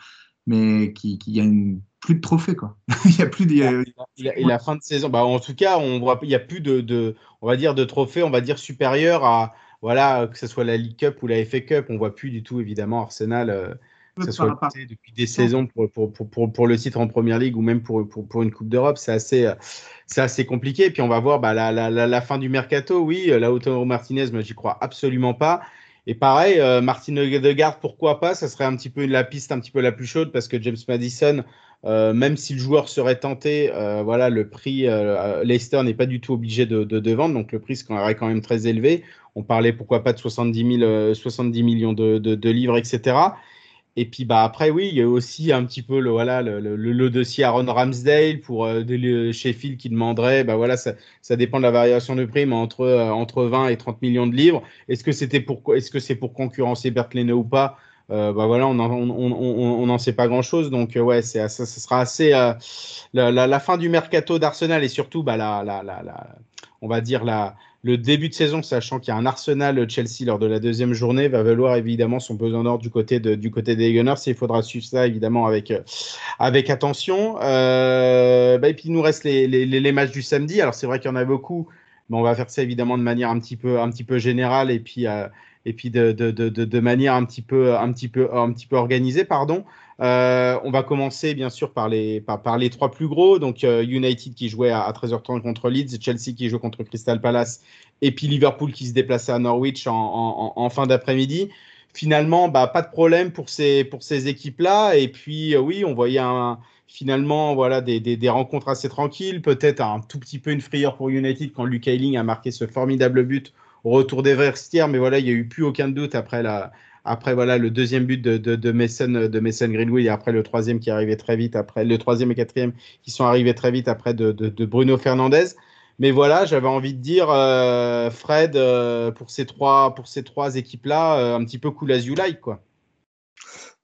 mais qui, qui gagne plus de trophées quoi. [LAUGHS] il y a plus de. A, la fin de saison, bah en tout cas on voit, il y a plus de, de, on va dire de trophées, on va dire supérieurs à voilà que ce soit la League Cup ou la FA Cup, on voit plus du tout évidemment Arsenal. Euh, que ce soit depuis des saisons pour, pour, pour, pour, le titre en première ligue ou même pour, pour, pour une Coupe d'Europe, c'est assez, c'est assez compliqué. Et puis on va voir bah, la, la, la, la, fin du mercato. Oui, Lautaro Martinez, moi j'y crois absolument pas. Et pareil, euh, Martin Odegaard, pourquoi pas? Ça serait un petit peu la piste un petit peu la plus chaude parce que James Madison, euh, même si le joueur serait tenté, euh, voilà, le prix, euh, Leicester n'est pas du tout obligé de, de, de, vendre, donc le prix serait quand même très élevé. On parlait pourquoi pas de 70, 000, 70 millions de, de livres, etc. Et puis bah après oui, il y a aussi un petit peu le voilà le, le, le dossier Aaron Ramsdale pour euh, de, Sheffield qui demanderait bah voilà ça, ça dépend de la variation de prix mais entre euh, entre 20 et 30 millions de livres. Est-ce que c'était pour est-ce que c'est pour concurrencer Bert Leno ou pas? Euh, bah voilà, on n'en on, on, on, sait pas grand chose, donc ouais, c'est ça, ça, sera assez la, la, la, fin du mercato d'Arsenal et surtout bah la, la, la, on va dire la le début de saison, sachant qu'il y a un Arsenal Chelsea lors de la deuxième journée, va valoir évidemment son pesant d'or du côté du côté des Gunners. il faudra suivre ça évidemment avec euh, avec attention. Euh, bah, et puis il nous reste les, les, matchs du samedi. Alors c'est vrai qu'il y en a beaucoup, mais on va faire ça évidemment de manière un petit peu un petit peu générale et puis euh, et puis de, de, de, de, manière un petit peu un petit peu un petit peu organisée, pardon. Euh, on va commencer bien sûr par les, par, les trois plus gros. Donc euh, United qui jouait à, 13h30 contre Leeds, Chelsea qui joue contre Crystal Palace, et puis Liverpool qui se déplaçait à Norwich en, fin d'après-midi. Finalement, bah, pas de problème pour ces, pour ces équipes-là. Et puis euh, oui, on voyait finalement voilà, des, des, rencontres assez tranquilles, peut-être un tout petit peu une frayeur pour United quand Luke Ayling a marqué ce formidable but au retour des Verstières, mais voilà, il n'y a eu plus aucun doute après la, après, voilà, le deuxième but de, de, de, Mason, de Mason Greenwood et après le troisième qui est arrivé très vite, après le troisième et quatrième qui sont arrivés très vite après de, de Bruno Fernandez. Mais voilà, j'avais envie de dire, euh, Fred, euh, pour ces trois, pour ces trois équipes-là, euh, un petit peu cool as you like, quoi.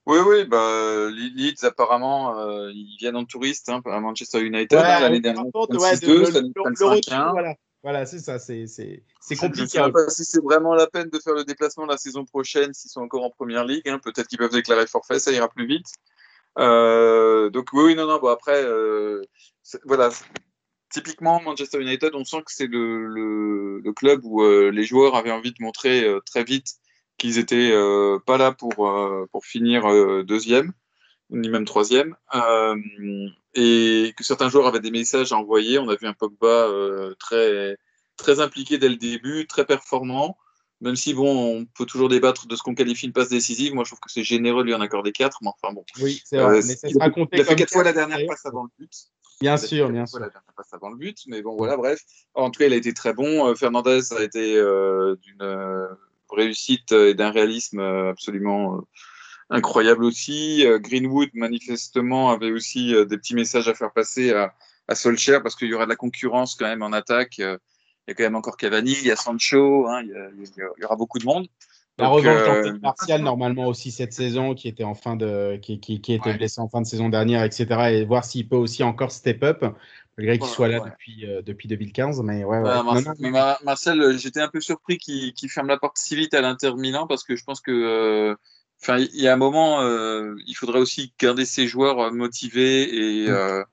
Oui, oui, bah, Leeds, apparemment, ils viennent en touriste hein, à Manchester United. Ouais, hein, L'année dernière, ouais, 2 ça nous le, le voilà. C'est ça, c'est compliqué. Je ne sais pas si c'est vraiment la peine de faire le déplacement la saison prochaine s'ils sont encore en première ligue. Hein. Peut-être qu'ils peuvent déclarer forfait, ça ira plus vite. Euh, donc oui, non, non, bon après, euh, voilà, typiquement Manchester United, on sent que c'est le, le, le, club où euh, les joueurs avaient envie de montrer très vite qu'ils étaient euh, pas là pour, pour finir deuxième, ni même troisième et que certains joueurs avaient des messages à envoyer. On a vu un Pogba euh, très, très impliqué dès le début, très performant. Même si, bon, on peut toujours débattre de ce qu'on qualifie une passe décisive. Moi, je trouve que c'est généreux de lui en accorder 4. Mais enfin, bon. Oui, c'est vrai. Euh, mais ça sera compté il a fait 4 fois la dernière passe avant le but. Bien sûr, bien sûr. La dernière passe avant le but. Mais bon, voilà, bref. En tout cas, il a été très bon. Euh, Fernandez a été euh, d'une euh, réussite et d'un réalisme absolument incroyable aussi. Euh, Greenwood, manifestement, avait aussi euh, des petits messages à faire passer à, à Solskjaer parce qu'il y aura de la concurrence quand même en attaque. Euh, il y a quand même encore Cavani, il y a Sancho, hein, il, y a, il, y aura beaucoup de monde. La revanche euh, Martial normalement aussi cette saison qui était en fin de qui, qui, qui était ouais. blessé en fin de saison dernière etc et voir s'il peut aussi encore step up malgré qu'il ouais, soit là ouais. depuis euh, depuis 2015 mais ouais, ouais. Marcel, non, non, Marcel j'étais un peu surpris qu'il qu ferme la porte si vite à l'Inter Milan parce que je pense que euh, Enfin, il y a un moment, euh, il faudrait aussi garder ces joueurs euh, motivés et, mm. euh,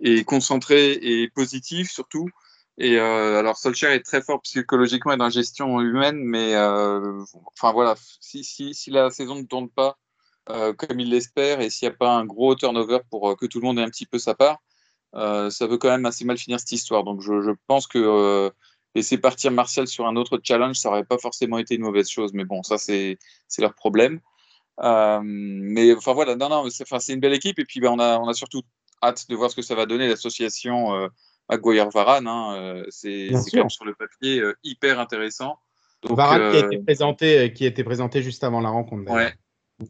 et concentrés et positifs surtout. Et euh, alors Solskjaer est très fort psychologiquement et dans la gestion humaine, mais enfin voilà, si, si, si la saison ne tourne pas comme il l'espère et s'il n'y a pas un gros turnover pour que tout le monde ait un petit peu sa part, ça peut quand même assez mal finir cette histoire. Donc je, je pense que laisser partir Martial sur un autre challenge, ça n'aurait pas forcément été une mauvaise chose. Mais bon, ça c'est leur problème. Euh, mais enfin voilà, non, non, c'est une belle équipe. Et puis ben, on, a, on a surtout hâte de voir ce que ça va donner l'association euh, Maguire-Varane. Hein, euh, c'est quand même sur le papier euh, hyper intéressant. Donc, Varane qui a été présenté, qui a été présenté juste avant la rencontre. Ouais,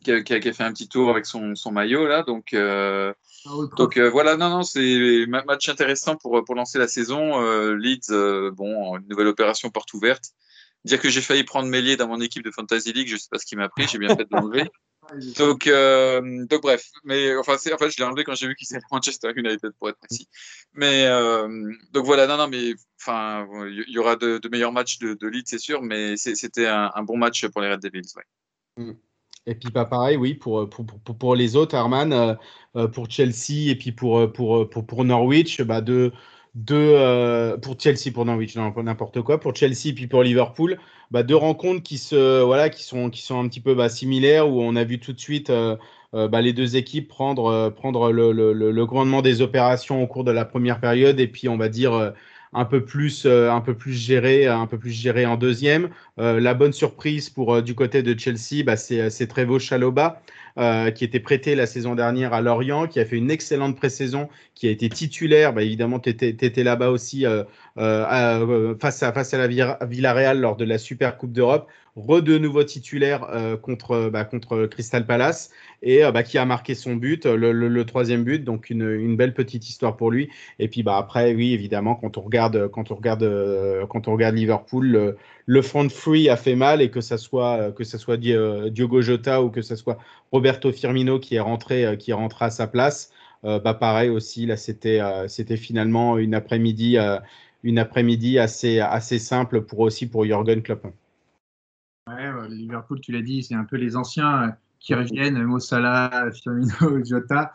qui a, qui, a, qui a, fait un petit tour avec son, son maillot là. Donc, euh, ah, donc euh, voilà, non, non, c'est match intéressant pour, pour lancer la saison. Euh, Leeds, bon, une nouvelle opération porte ouverte. Dire que j'ai failli prendre Mélier dans mon équipe de Fantasy League, je sais pas ce qui m'a pris, j'ai bien fait de l'enlever. [LAUGHS] donc, euh, donc bref, mais enfin, en fait, je l'ai enlevé quand j'ai vu qu'il était Manchester United pour être précis. Mais euh, donc voilà, non, non, mais enfin, il y, aura de, de, meilleurs matchs de, de Leeds, c'est sûr, mais c'était un, un, bon match pour les Red Devils, ouais. Mm. Et puis pas pareil, oui, pour, pour, pour, pour les autres, Herman, euh, pour Chelsea et puis pour, pour, pour, pour Norwich, bah de euh, pour Chelsea pour Norwich n'importe quoi pour Chelsea puis pour Liverpool bah, deux rencontres qui se voilà qui sont qui sont un petit peu bah, similaires où on a vu tout de suite euh, euh, bah, les deux équipes prendre prendre le, le, commandement des opérations au cours de la première période et puis on va dire un peu plus un peu plus géré un peu plus géré en deuxième la bonne surprise pour du côté de Chelsea bah, c'est Trevo Chaloba euh, qui était prêté la saison dernière à Lorient, qui a fait une excellente pré-saison, qui a été titulaire. Bah, évidemment, tu étais, là-bas aussi euh, euh, face, à, la Villarreal lors de la Super Coupe d'Europe. Re de nouveau titulaire euh, contre, bah, contre Crystal Palace et qui a marqué son but, le, troisième but, donc une, belle petite histoire pour lui. Et puis après, oui, évidemment, quand on regarde, Liverpool, le front free a fait mal et que ça soit, que ça soit Diogo Jota ou que ça soit Roberto Firmino qui est rentré, qui est à sa place. Euh, bah pareil aussi là c'était euh, c'était finalement une après-midi euh, une après-midi assez, assez simple pour aussi pour Jürgen Klopp. Ouais, Liverpool, tu l'as dit, c'est un peu les anciens qui reviennent, Mo Salah, Firmino, [LAUGHS] Jota.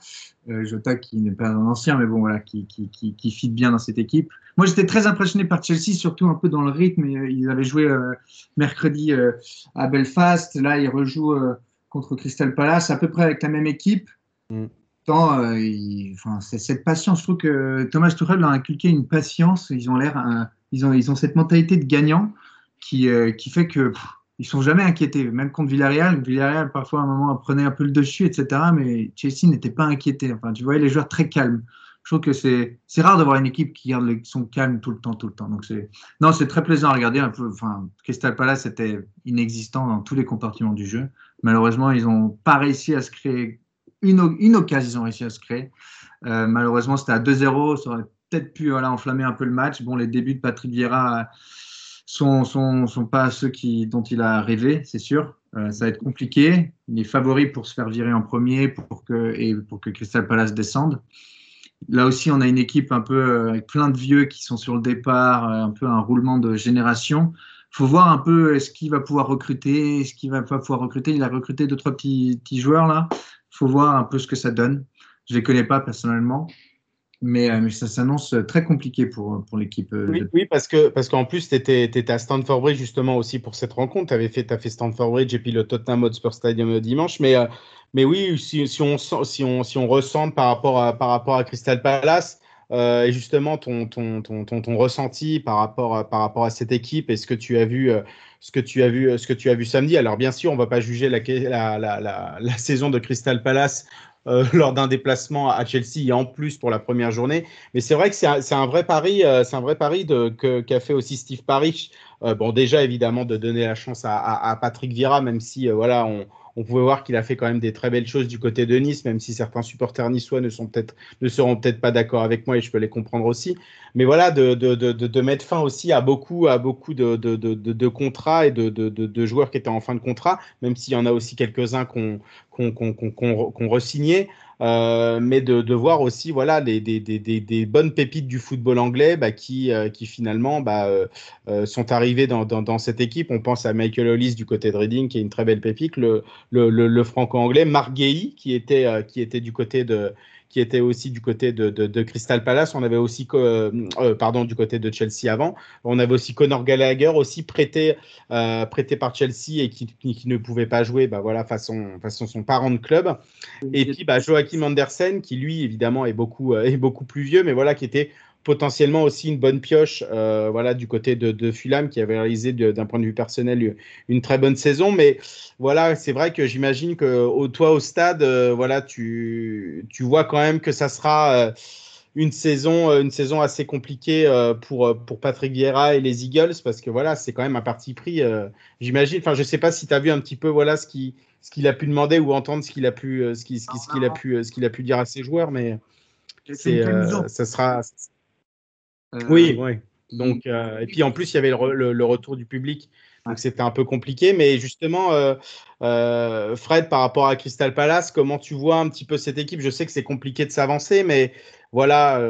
Euh, Jota qui n'est pas un ancien, mais bon, voilà, qui, qui, qui, qui fit bien dans cette équipe. Moi, j'étais très impressionné par Chelsea, surtout un peu dans le rythme. Ils avaient joué euh, mercredi euh, à Belfast. Là, ils rejouent contre Crystal Palace, à peu près avec la même équipe. Mm. Tant, enfin, c'est cette patience. Je trouve que Thomas Tuchel leur a inculqué une patience. Ils ont l'air, ils, ont, ils ont cette mentalité de gagnant qui, qui fait que ils sont jamais inquiétés, même contre Villarreal. Villarreal, parfois, à un moment, prenait un peu le dessus, etc. Mais Chelsea n'était pas inquiété. Enfin, tu voyais les joueurs très calmes. Je trouve que c'est, rare d'avoir une équipe qui garde son calme tout le temps, tout le temps. Donc c'est, non, c'est très plaisant à regarder. Enfin, Crystal Palace était inexistant dans tous les compartiments du jeu. Malheureusement, ils n'ont pas réussi à se créer une, occasion. Ils ont réussi à se créer. Euh, malheureusement, c'était à 2-0. Ça aurait peut-être pu enflammer un peu le match. Bon, les débuts de Patrick Vieira sont, sont, pas ceux dont il a rêvé, c'est sûr. Euh, ça va être compliqué. Il est favori pour se faire virer en premier pour que, et pour que Crystal Palace descende. Là aussi, on a une équipe un peu euh, avec plein de vieux qui sont sur le départ, euh, un peu un roulement de génération. Il faut voir un peu est-ce qu'il va pouvoir recruter, est-ce qu'il va pas pouvoir recruter? Il a recruté deux, trois petits, petits joueurs là. Il faut voir un peu ce que ça donne. Je ne les connais pas personnellement, mais, euh, mais ça s'annonce très compliqué pour, pour l'équipe. Oui, oui, parce que parce qu'en plus, tu étais, étais, à Stanford Bridge justement aussi pour cette rencontre. Tu as fait Stanford Bridge et puis le Tottenham Hotspur Stadium dimanche. Mais, euh, mais oui, si, on, si, par rapport à, Crystal Palace, et justement ton, ton, ton, ton, ressenti par rapport, à, cette équipe et ce que tu as vu, ce que tu as vu, ce que tu as vu samedi. Alors bien sûr, on va pas juger la, saison de Crystal Palace euh, [LAUGHS] lors d'un déplacement à Chelsea et en plus pour la première journée. Mais c'est vrai que c'est un, vrai pari, euh, c'est un vrai pari qu'a fait aussi Steve Parrish. Euh, bon, déjà évidemment de donner la chance à, à, Patrick Vieira, même si voilà on, on pouvait voir qu'il a fait quand même des très belles choses du côté de Nice, même si certains supporters niçois ne, sont peut-être, ne seront peut-être pas d'accord avec moi et je peux les comprendre aussi. Mais voilà, de, de, de, de mettre fin aussi à beaucoup, à beaucoup de, contrats et de, joueurs qui étaient en fin de contrat, même s'il y en a aussi quelques-uns qu'on qu'on qu'on qu'on re-signé. Euh, mais de, de, voir aussi voilà des, des, des, des, bonnes pépites du football anglais bah, qui, euh, qui finalement bah, euh, sont arrivées dans, dans, dans, cette équipe. On pense à Michael Hollis du côté de Reading qui est une très belle pépite, le, le, le, franco-anglais, Gay qui était, qui était du côté de, qui était aussi du côté de, de, Crystal Palace. On avait aussi, euh, euh, pardon, du côté de Chelsea avant. On avait aussi Conor Gallagher, aussi prêté, euh, prêté par Chelsea et qui, qui, ne pouvait pas jouer, bah voilà, façon, façon son parent de club. Et puis bah, Joachim Andersen, qui lui, évidemment, est beaucoup, est beaucoup plus vieux, mais voilà, qui était potentiellement aussi une bonne pioche euh, voilà, du côté de, de, Fulham qui avait réalisé d'un point de vue personnel une très bonne saison. Mais voilà, c'est vrai que j'imagine que toi au stade, euh, voilà, tu, tu vois quand même que ça sera euh, une saison, une saison assez compliquée pour, pour Patrick Vieira et les Eagles parce que voilà, c'est quand même un parti pris. j'imagine. Enfin, je sais pas si tu as vu un petit peu voilà ce qui ce qu'il a pu demander ou entendre ce qu'il a pu ce qu'il ce qu'il a pu ce qu'il a pu dire à ses joueurs, mais c'est ça sera oui, oui. Donc, euh, et puis en plus, il y avait le, retour du public. Donc c'était un peu compliqué, mais justement, euh, Fred, par rapport à Crystal Palace, comment tu vois un petit peu cette équipe? Je sais que c'est compliqué de s'avancer, mais voilà,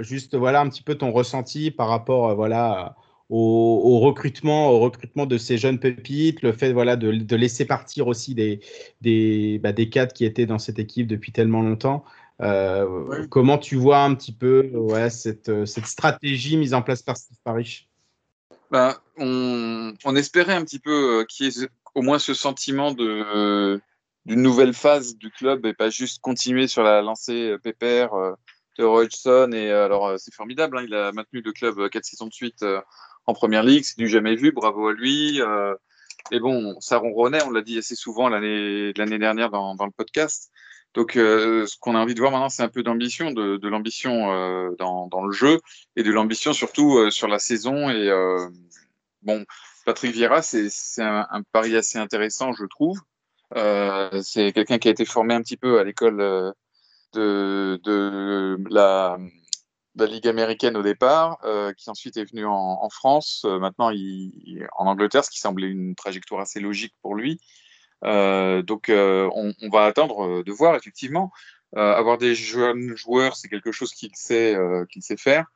juste voilà un petit peu ton ressenti par rapport, voilà, au, recrutement, au recrutement de ces jeunes pépites, le fait voilà de, laisser partir aussi des des, bah, des cadres qui étaient dans cette équipe depuis tellement longtemps. Euh, comment tu vois un petit peu ouais, cette, euh, cette stratégie mise en place par Steve Parrish ben, on, on, espérait un petit peu euh, qu'il y ait au moins ce sentiment de d'une nouvelle phase du club et pas juste continuer sur la lancée pépère de Hodgson. Et alors, c'est formidable, hein, il a maintenu le club 4 saisons de suite en première ligue, c'est du jamais vu, bravo à lui. et bon, ça ronronnait, on l'a dit assez souvent l'année dernière dans, dans, le podcast. Donc, euh, ce qu'on a envie de voir maintenant, c'est un peu d'ambition, de, l'ambition euh, dans, le jeu et de l'ambition surtout euh, sur la saison. Et bon, Patrick Vieira, c'est un, pari assez intéressant, je trouve. c'est quelqu'un qui a été formé un petit peu à l'école de, la, Ligue américaine au départ, qui ensuite est venu en, France. maintenant, en Angleterre, ce qui semblait une trajectoire assez logique pour lui. Euh, donc, euh, on, on, va attendre euh, de voir effectivement. avoir des jeunes joueurs, c'est quelque chose qu'il sait, qu'il sait faire.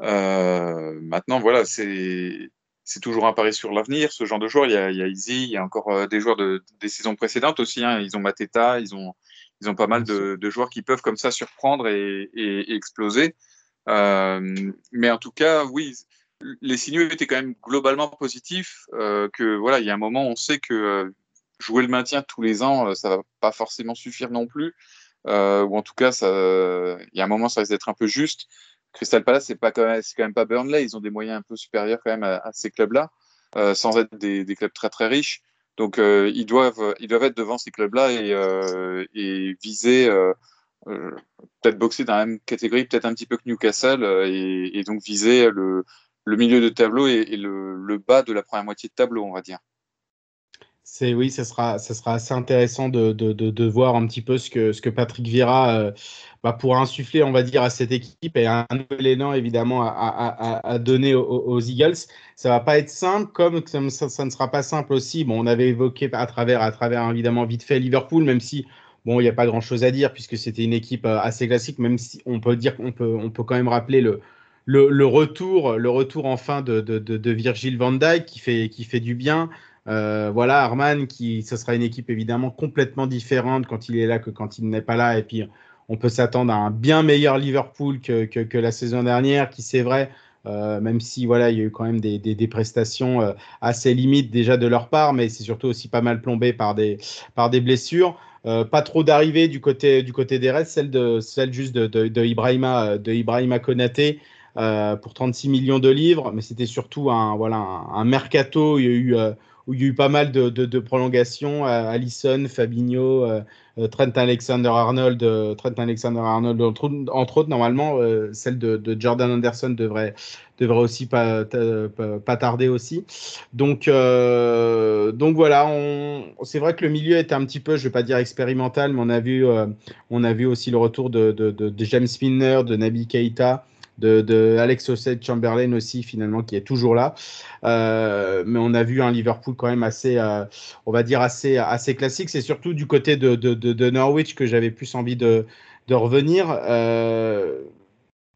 Euh, maintenant, voilà, c'est c'est toujours un pari sur l'avenir. Ce genre de joueurs, il y a, il y a Easy, il y a encore euh, des joueurs de, des saisons précédentes aussi. Hein. Ils ont Mateta, ils ont, ils ont pas mal de, de joueurs qui peuvent comme ça surprendre et, et, et exploser. Euh, mais en tout cas, oui, les signaux étaient quand même globalement positifs. Euh, que voilà, il y a un moment, on sait que euh, jouer le maintien tous les ans, euh, ça va pas forcément suffire non plus. Euh, ou en tout cas, il y a un moment, ça risque d'être un peu juste. Crystal Palace, c'est pas quand même, quand même pas Burnley. Ils ont des moyens un peu supérieurs quand même à, à ces clubs-là, euh, sans être des, des, clubs très très riches. Donc euh, ils doivent, ils doivent être devant ces clubs-là et, euh, et viser, euh, euh, peut-être boxer dans la même catégorie, peut-être un petit peu que Newcastle, et, et, donc viser le, le milieu de tableau et, et le, le, bas de la première moitié de tableau, on va dire. C'est oui, ça sera, ça sera assez intéressant de, de, de, voir un petit peu ce que, ce que Patrick Vieira euh, bah, pourra insuffler, on va dire, à cette équipe et un nouvel élan évidemment à, à, donner aux, aux, Eagles. Ça va pas être simple, comme ça, ça, ne sera pas simple aussi. Bon, on avait évoqué à travers, à travers évidemment vite fait Liverpool, même si bon, il n'y a pas grand chose à dire puisque c'était une équipe euh, assez classique, même si on peut dire qu'on peut, on peut quand même rappeler le, le, le, retour, le retour enfin de, de, de, de Virgil van Dijk qui fait, qui fait du bien. Euh, voilà, Arman, qui, ce sera une équipe évidemment complètement différente quand il est là que quand il n'est pas là. Et puis, on peut s'attendre à un bien meilleur Liverpool que, que, la saison dernière, qui c'est vrai, euh, même si voilà, il y a eu quand même des, des, prestations euh, assez limites déjà de leur part, mais c'est surtout aussi pas mal plombé par des, par des blessures. Pas trop d'arrivées du côté, du côté des Reds, celle, de, celle juste de, de, de Ibrahima, de Ibrahima Konaté. Pour 36 millions de livres, mais c'était surtout un, voilà, un, mercato. Il y a eu où il y a eu pas mal de, prolongations. Euh, Allison, Fabinho, euh, euh, Trent Alexander-Arnold, Trent Alexander-Arnold entre, autres. Normalement, celle de, Jordan Anderson devrait devrait aussi pas, tarder aussi. Donc donc voilà, c'est vrai que le milieu est un petit peu, je vais pas dire expérimental, mais on a vu on a vu aussi le retour de, James Milner, de Naby Keita de, Alex Oxlade-Chamberlain aussi finalement qui est toujours là. Euh, mais on a vu un Liverpool quand même assez, euh, on va dire assez assez classique. C'est surtout du côté de, de, Norwich que j'avais plus envie de, revenir. Euh,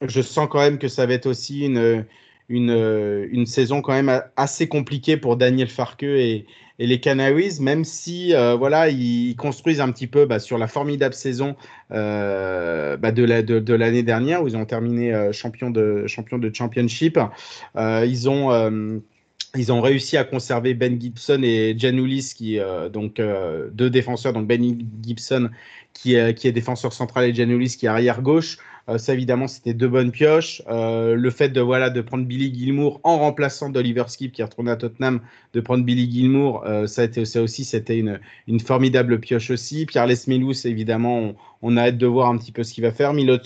je sens quand même que ça va être aussi une une, une saison quand même assez compliquée pour Daniel Farke et, et les Canaries, même si euh, voilà, ils, construisent un petit peu bah, sur la formidable saison euh, bah, de l'année la, de, de dernière où ils ont terminé euh, champion, de, champion de championship. Euh, ils ont ils ont réussi à conserver Ben Gibson et Janulis, qui donc deux défenseurs, donc Ben Gibson qui, qui est défenseur central et Janulis qui est arrière gauche. Euh, ça, évidemment, c'était deux bonnes pioches. Euh, le fait de, voilà, de prendre Billy Gilmour en remplaçant d'Oliver Skip qui est retourné à Tottenham, de prendre Billy Gilmour, euh, ça, a été, ça aussi, c'était une, une formidable pioche aussi. Pierre Lesmelous, évidemment, on, a hâte de voir un petit peu ce qu'il va faire. Milot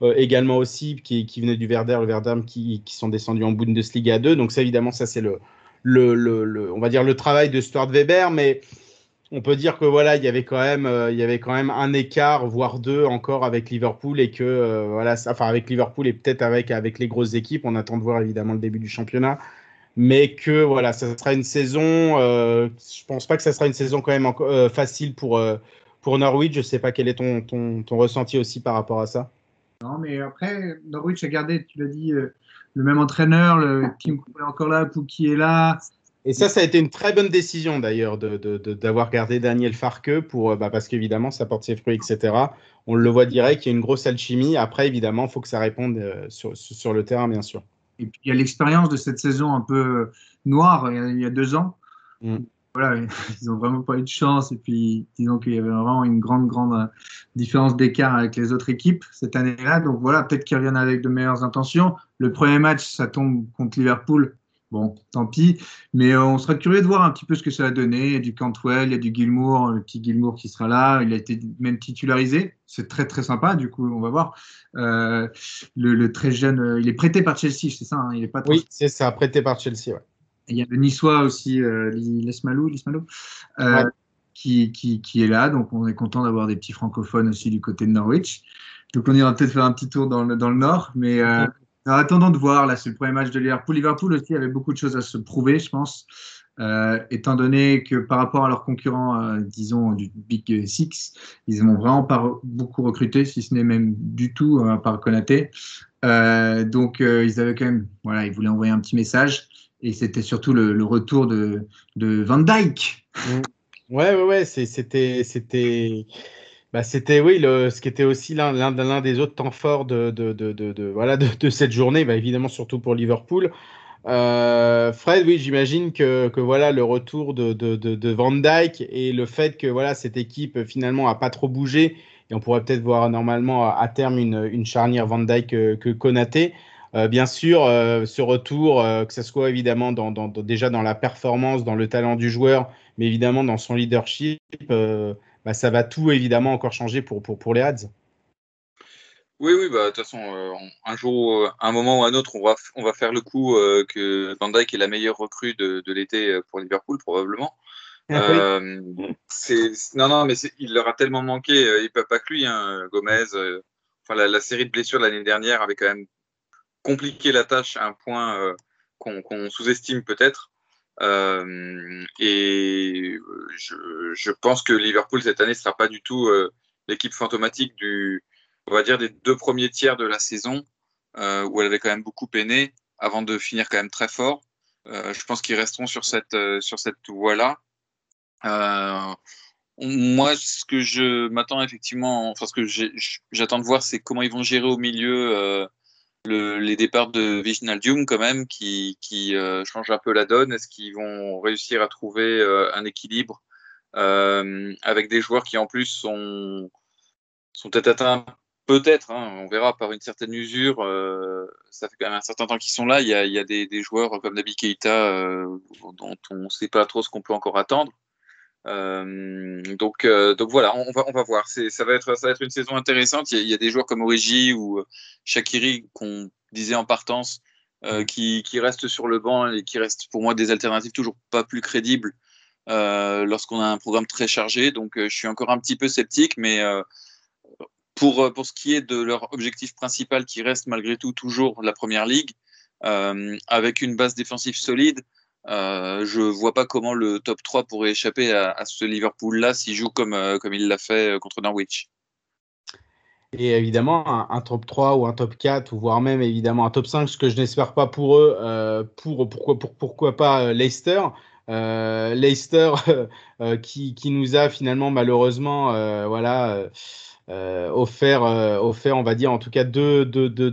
euh, également aussi, qui, qui venait du Werder, le Werder qui, qui sont descendus en Bundesliga 2. Donc ça, évidemment, ça, c'est le, le, le, le, on va dire, le travail de Stuart Weber, mais on peut dire que voilà, il y avait quand même, euh, il y avait quand même un écart, voire deux encore avec Liverpool et que euh, voilà, enfin avec Liverpool et peut-être avec avec les grosses équipes. On attend de voir évidemment le début du championnat, mais que voilà, ça sera une saison. Euh, je pense pas que ça sera une saison quand même euh, facile pour pour Norwich. Je sais pas quel est ton, ton, ton ressenti aussi par rapport à ça. Non, mais après Norwich a gardé, tu l'as dit, le même entraîneur, le Kim est encore là, Pouki est là. Et ça, ça a été une très bonne décision d'ailleurs d'avoir de, de, de, gardé Daniel Farke pour, bah, parce qu'évidemment, ça porte ses fruits, etc. On le voit direct, il y a une grosse alchimie. Après, évidemment, il faut que ça réponde euh, sur, sur, le terrain, bien sûr. Et puis, il y a l'expérience de cette saison un peu noire, il y a deux ans. Mm. Voilà, [LAUGHS] ils n'ont vraiment pas eu de chance. Et puis, disons qu'il y avait vraiment une grande, grande différence d'écart avec les autres équipes cette année-là. Donc voilà, peut-être qu'ils reviennent avec de meilleures intentions. Le premier match, ça tombe contre Liverpool Bon, tant pis. Mais euh, on sera curieux de voir un petit peu ce que ça va donner. Il y a du Cantwell, il y a du Gilmour, le petit Gilmour qui sera là. Il a été même titularisé. C'est très, très sympa. Du coup, on va voir. Euh, le, le, très jeune, euh, il est prêté par Chelsea, c'est ça hein Il est pas Oui, c'est ça, prêté par Chelsea. Ouais. Et il y a le Niçois aussi, euh, Lesmalou, Lesmalou ouais. qui, qui, qui, est là. Donc, on est content d'avoir des petits francophones aussi du côté de Norwich. Donc, on ira peut-être faire un petit tour dans le, dans le nord. Mais. Alors, attendons de voir, là, c'est le premier match de Liverpool. Liverpool aussi avait beaucoup de choses à se prouver, je pense. euh, étant donné que par rapport à leurs concurrents, euh, disons, du Big Six, ils n'ont vraiment pas beaucoup recruté, si ce n'est même du tout, à part Konaté. donc, ils avaient quand même, voilà, ils voulaient envoyer un petit message. Et c'était surtout le, retour de, Van Dyke. Mm. Ouais, ouais, ouais, c'était, bah, c'était oui, le, ce qui était aussi l'un, des autres temps forts de, de, de, de voilà, de, cette journée, bah, évidemment surtout pour Liverpool. Euh, Fred, oui, j'imagine que, que, voilà le retour de, de, Van Dyke et le fait que voilà cette équipe finalement a pas trop bougé et on pourrait peut-être voir normalement à, terme une, une, charnière Van Dyke euh, que, Konaté. Euh, bien sûr, ce retour, que ce soit évidemment dans, dans, déjà dans la performance, dans le talent du joueur, mais évidemment dans son leadership, bah, ça va tout évidemment encore changer pour, pour, pour les Hads. Oui, oui, bah, de toute façon, euh, un jour, euh, un moment ou un autre, on va, on va faire le coup euh, que Van Dijk est la meilleure recrue de, de l'été pour Liverpool, probablement. [LAUGHS] Ah non, non, mais il leur a tellement manqué, il peut pas que lui, hein, Gomez. enfin, la, série de blessures de l'année dernière avait quand même compliqué la tâche à un point qu'on sous-estime peut-être. Et je, je, pense que Liverpool cette année sera pas du tout l'équipe fantomatique du, on va dire, des deux premiers tiers de la saison, euh, où elle avait quand même beaucoup peiné, avant de finir quand même très fort. Euh, je pense qu'ils resteront sur cette, euh, sur cette voie-là. moi, ce que je m'attends effectivement, enfin, ce que j'attends de voir, c'est comment ils vont gérer au milieu les départs de Wijnaldum quand même, qui, qui change un peu la donne. Est-ce qu'ils vont réussir à trouver un équilibre avec des joueurs qui en plus sont, sont peut-être atteints? Peut-être, hein, on verra par une certaine usure. Euh, ça fait quand même un certain temps qu'ils sont là. Il y a, des, joueurs comme Nabi Keita euh, dont on ne sait pas trop ce qu'on peut encore attendre. Euh, donc, donc voilà, on, va, on va voir. Ça va, être, ça va être une saison intéressante. Il y a, des joueurs comme Origi ou Shakiri qu'on disait en partance qui, qui, restent sur le banc et qui restent pour moi des alternatives toujours pas plus crédibles lorsqu'on a un programme très chargé. Donc je suis encore un petit peu sceptique, mais pour, euh, pour ce qui est de leur objectif principal qui reste malgré tout toujours la première ligue, euh, avec une base défensive solide, euh, je vois pas comment le top 3 pourrait échapper à, ce Liverpool-là s'il joue comme, comme il l'a fait contre Norwich. Et évidemment, un, top 3 ou un top 4, ou voire même évidemment un top 5, ce que je n'espère pas pour eux, pour, pourquoi, pour, pourquoi pas Leicester. Leicester [LAUGHS] qui, qui, nous a finalement malheureusement voilà, euh, offert, euh, offert, on va dire, en tout cas deux, deux, deux,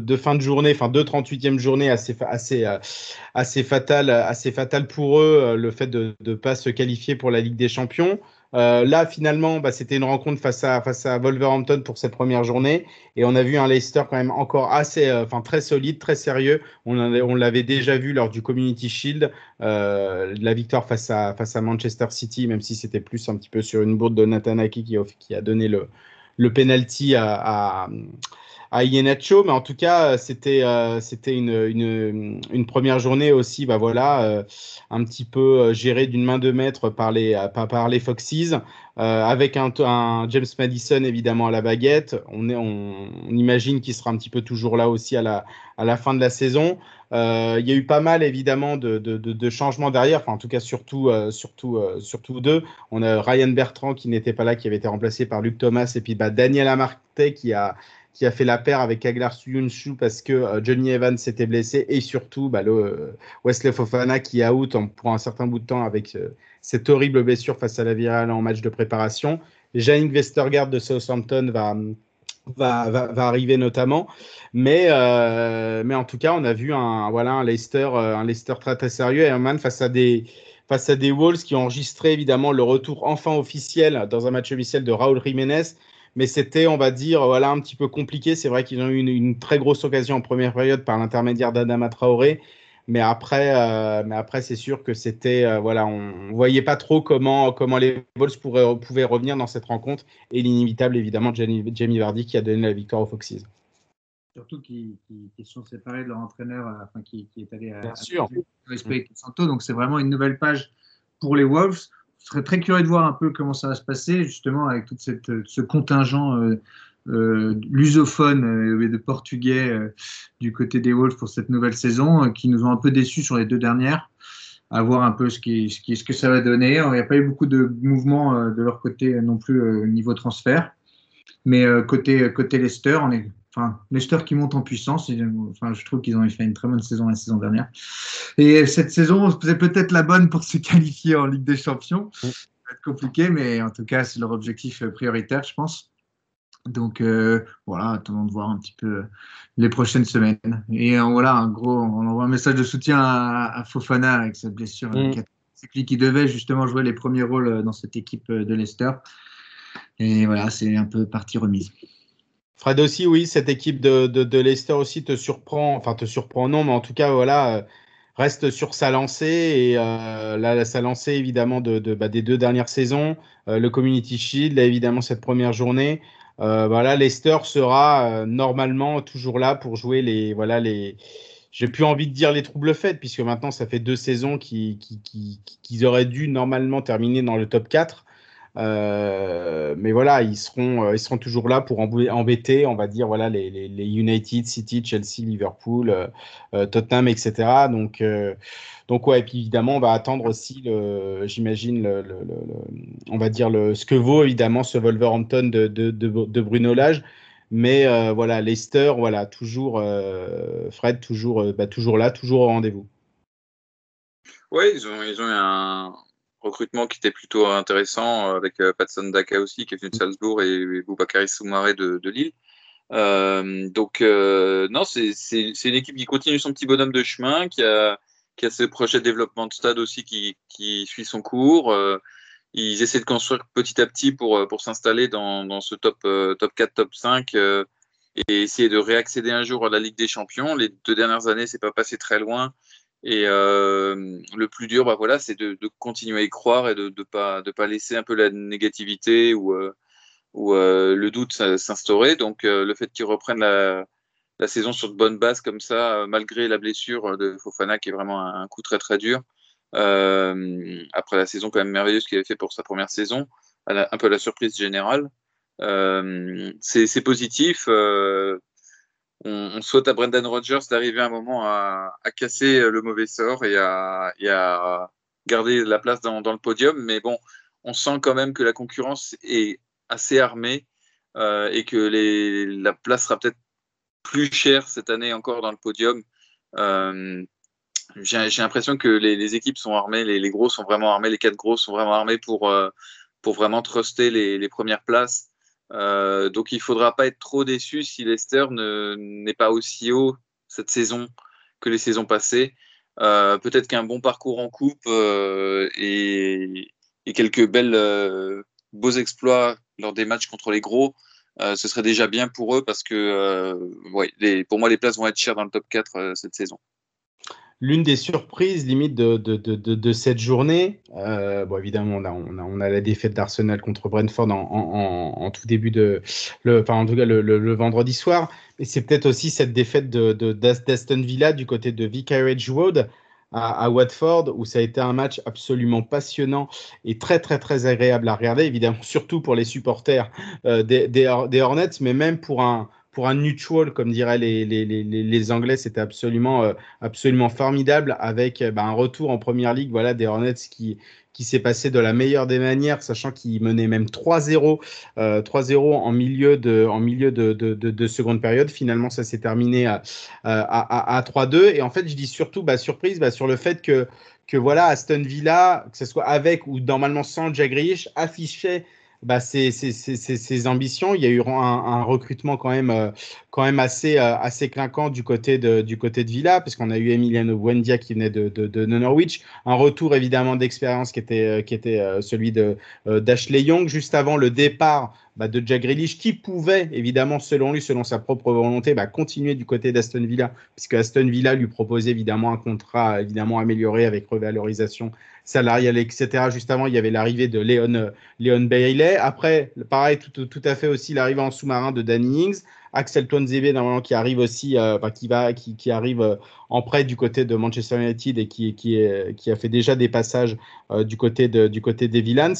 deux, fin de journée, enfin deux 38e journée assez, assez, euh, assez fatale, assez fatal pour eux, le fait de ne pas se qualifier pour la Ligue des Champions. Là, finalement, bah, c'était une rencontre face à, face à Wolverhampton pour cette première journée. Et on a vu un Leicester quand même encore assez, enfin très solide, très sérieux. On, l'avait déjà vu lors du Community Shield, la victoire face à, Manchester City, même si c'était plus un petit peu sur une bourde de Natanaki qui, qui a donné le, le penalty à, à Ienacho, mais en tout cas, c'était euh, c'était une, une, une, première journée aussi, bah voilà, euh, un petit peu euh, gérée d'une main de maître par les, par, les Foxes, avec un, James Madison évidemment à la baguette. On, est, on, imagine qu'il sera un petit peu toujours là aussi à la, à la fin de la saison. Euh, il y a eu pas mal évidemment de, de, changements derrière, enfin en tout cas surtout, euh, surtout, euh, surtout deux. On a Ryan Bertrand qui n'était pas là, qui avait été remplacé par Luc Thomas, et puis bah, Daniel Amarte qui a, qui a fait la paire avec Aglar Suyunshu parce que Johnny Evans s'était blessé et surtout bah, le, Wesley Fofana qui a out pour un certain bout de temps avec cette horrible blessure face à la virale en match de préparation. Jannik Westergaard de Southampton va va, va, arriver notamment. Mais, euh, mais en tout cas, on a vu un, voilà, un, Leicester, euh, un Leicester très très sérieux. Herman face à des face à des Wolves qui ont enregistré évidemment le retour enfin officiel dans un match officiel de Raúl Jiménez. Mais c'était, on va dire, voilà, un petit peu compliqué. C'est vrai qu'ils ont eu une, une, très grosse occasion en première période par l'intermédiaire d'Adama Traoré. Mais après, euh, mais après c'est sûr que c'était, euh, voilà, on, ne voyait pas trop comment, comment les Bulls pourraient, pouvaient revenir dans cette rencontre. Et l'inévitable, évidemment, Jamie, Jamie, Vardy qui a donné la victoire aux Foxes. Surtout qu'ils sont séparés de leur entraîneur, euh, enfin, qui, qui, est allé à, Bien sûr. Santo. Donc c'est vraiment une nouvelle page pour les Wolves. Serais très curieux de voir un peu comment ça va se passer, justement, avec tout ce contingent euh, lusophone euh, de portugais euh, du côté des Wolves pour cette nouvelle saison, qui nous ont un peu déçus sur les deux dernières. à voir un peu ce, que ça va donner. Il n'y a pas eu beaucoup de mouvements euh, de leur côté non plus au niveau transfert. Mais côté, côté Leicester, on est, enfin, Leicester qui monte en puissance. Enfin, je trouve qu'ils ont fait une très bonne saison la saison dernière. Et cette saison, c'est peut-être la bonne pour se qualifier en Ligue des Champions. Ça va être compliqué, mais en tout cas, c'est leur objectif prioritaire, je pense. Donc euh, voilà, attendons de voir un petit peu les prochaines semaines. Et euh, voilà, en gros, on envoie un message de soutien à, Fofana avec sa blessure. Mm. C'est lui qui devait justement jouer les premiers rôles dans cette équipe de Leicester. Et voilà, c'est un peu partie remise. Fred aussi, oui, cette équipe de, de, Leicester aussi te surprend, enfin te surprend non, mais en tout cas, voilà, euh, reste sur sa lancée. Et là, sa lancée, évidemment, de, bah, des deux dernières saisons, le Community Shield, là, évidemment, cette première journée. Euh, voilà, Leicester sera euh, normalement toujours là pour jouer les voilà les. J'ai plus envie de dire les troubles faits puisque maintenant ça fait deux saisons qu'ils qui, auraient dû normalement terminer dans le top 4. Euh, mais voilà, ils seront, ils seront toujours là pour embêter, on va dire, voilà, les, United, City, Chelsea, Liverpool, Tottenham, etc. Donc, donc ouais, et puis évidemment, on va attendre aussi, j'imagine, on va dire le, ce que vaut évidemment ce Wolverhampton de, de, Bruno Lage. Mais euh, voilà, Leicester, voilà, toujours, euh, Fred, toujours, euh, bah, toujours là, toujours au rendez-vous. Oui, ils ont, ils ont un recrutement qui était plutôt intéressant avec Patson Daka aussi, qui est venu de Salzbourg, et, et Boubakary Soumaré de, de Lille. donc, non, c'est une équipe qui continue son petit bonhomme de chemin, qui a, ce projet de développement de stade aussi qui, suit son cours. Euh, ils essaient de construire petit à petit pour, euh, s'installer dans, ce top, euh, top 4, top 5 et essayer de réaccéder un jour à la Ligue des Champions. Les deux dernières années, c'est pas passé très loin. Et le plus dur, bah voilà, c'est de, de, continuer à y croire et de ne pas, de pas laisser un peu la négativité ou, ou le doute s'instaurer. Donc le fait qu'ils reprennent la, la saison sur de bonnes bases comme ça, euh, malgré la blessure de Fofana, qui est vraiment un, coup très très dur. Euh, après la saison quand même merveilleuse qu'il avait fait pour sa première saison, un peu la surprise générale. Euh, c'est positif. On, souhaite à Brendan Rodgers d'arriver un moment à, casser le mauvais sort et à, garder la place dans, le podium. Mais bon, on sent quand même que la concurrence est assez armée et que la place sera peut-être plus cher cette année encore dans le podium. Euh, j'ai l'impression que les, équipes sont armées, les, gros sont vraiment armés, les quatre gros sont vraiment armés euh, pour vraiment truster les, premières places. Euh, donc il ne faudra pas être trop déçu si Leicester n'est pas aussi haut cette saison que les saisons passées. Peut-être qu'un bon parcours en coupe et, et, quelques belles beaux exploits lors des matchs contre les gros euh, ce serait déjà bien pour eux parce que euh, pour moi, les places vont être chères dans le top 4 euh, cette saison. L'une des surprises limite de, de, de, de cette journée, bon, évidemment, on a, on, a, on a la défaite d'Arsenal contre Brentford en, en, tout début de, le, enfin en tout cas le, le, vendredi soir, mais c'est peut-être aussi cette défaite d'Aston Villa du côté de Vicarage Road à, Watford, où ça a été un match absolument passionnant et très très très agréable à regarder, évidemment [LAUGHS] surtout pour les supporters euh, des, des, Hornets, mais même pour un, pour un neutral, comme diraient les, les, les, les Anglais, c'était absolument, euh, absolument formidable avec bah, un retour en première ligue voilà, des Hornets qui, qui s'est passé de la meilleure des manières, sachant qu'il menait même 3-0 euh, 3-0 en milieu de, en milieu de, de, de, seconde période. Finalement, ça s'est terminé à, à, à, 3-2. Et en fait, je dis surtout bah, surprise bah, sur le fait que, que voilà, Aston Villa, que ce soit avec ou normalement sans Jack Grealish, affichait bah, ses, ses, ambitions. Il y a eu un, un recrutement quand même, euh, quand même assez, euh, assez clinquant du côté de, du côté de Villa, parce qu'on a eu Emiliano Buendia qui venait de, de, Norwich. Un retour évidemment d'expérience qui était, euh, qui était celui d'Ashley Young, juste avant le départ bah, de Jack Grealish, qui pouvait évidemment, selon lui, selon sa propre volonté, bah, continuer du côté d'Aston Villa, puisque Aston Villa lui proposait évidemment un contrat évidemment amélioré avec revalorisation salariale, etc. Juste avant, il y avait l'arrivée de Léon, Léon Bailey. Après, pareil, tout, tout à fait aussi l'arrivée en sous-marin de Danny Ings. Axel Tuanzebe, normalement, qui arrive aussi, euh, qui, va, qui, arrive euh, en prêt du côté de Manchester United et qui, a fait déjà des passages euh, du, côté du côté des Villains.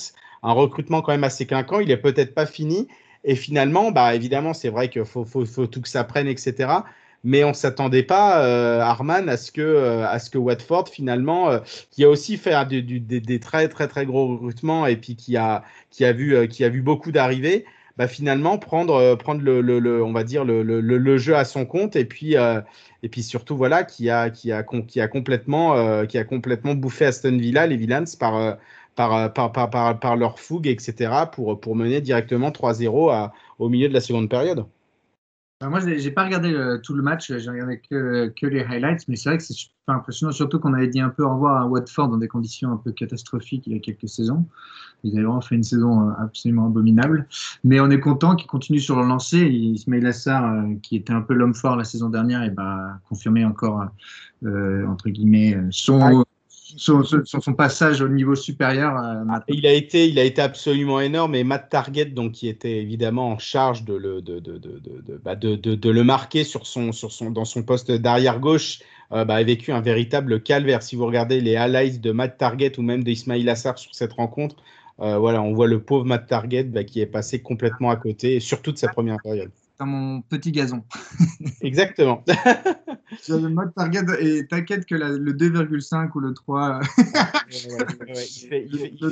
Un recrutement quand même assez clinquant. Il est peut-être pas fini. Et finalement, bah, évidemment, c'est vrai qu'il faut, tout que ça prenne, etc. mais on s'attendait pas, euh, Arman, à ce que euh, à ce que Watford finalement, euh, qui a aussi fait des, très très très gros recrutements et puis qui a qui a vu qui a vu beaucoup d'arrivées, bah, finalement prendre prendre le, on va dire le, jeu à son compte et puis et puis surtout voilà qui a qui a qui a complètement qui a complètement bouffé Aston Villa les Villans par par, par, par, par, par leur fougue, etc., pour, pour mener directement 3-0 au milieu de la seconde période. Bah, moi, j'ai pas regardé tout le match, j'ai regardé que, que, les highlights, mais c'est vrai que c'est super impressionnant, surtout qu'on avait dit un peu au revoir à Watford dans des conditions un peu catastrophiques il y a quelques saisons. Ils avaient vraiment fait une saison euh, absolument abominable. Mais on est content qu'ils continuent sur le lancer. Ismail Assar, euh, qui était un peu l'homme fort la saison dernière, et bah, confirmé encore, euh, entre guillemets, son, son, son, passage au niveau supérieur. Euh, il, a été, il a été absolument énorme et Matt Target, donc, qui était évidemment en charge de le, de, de, de, bah de, de le marquer sur son, sur son, dans son poste d'arrière gauche, euh, bah, a vécu un véritable calvaire. Si vous regardez les highlights de Matt Target ou même d'Ismail Assar sur cette rencontre, euh, voilà, on voit le pauvre Matt Target bah, qui est passé complètement à côté, surtout de sa première période dans mon petit gazon. [LAUGHS] Exactement. [LAUGHS] Le mode target et t'inquiète que le 2,5 ou le 3. il fait,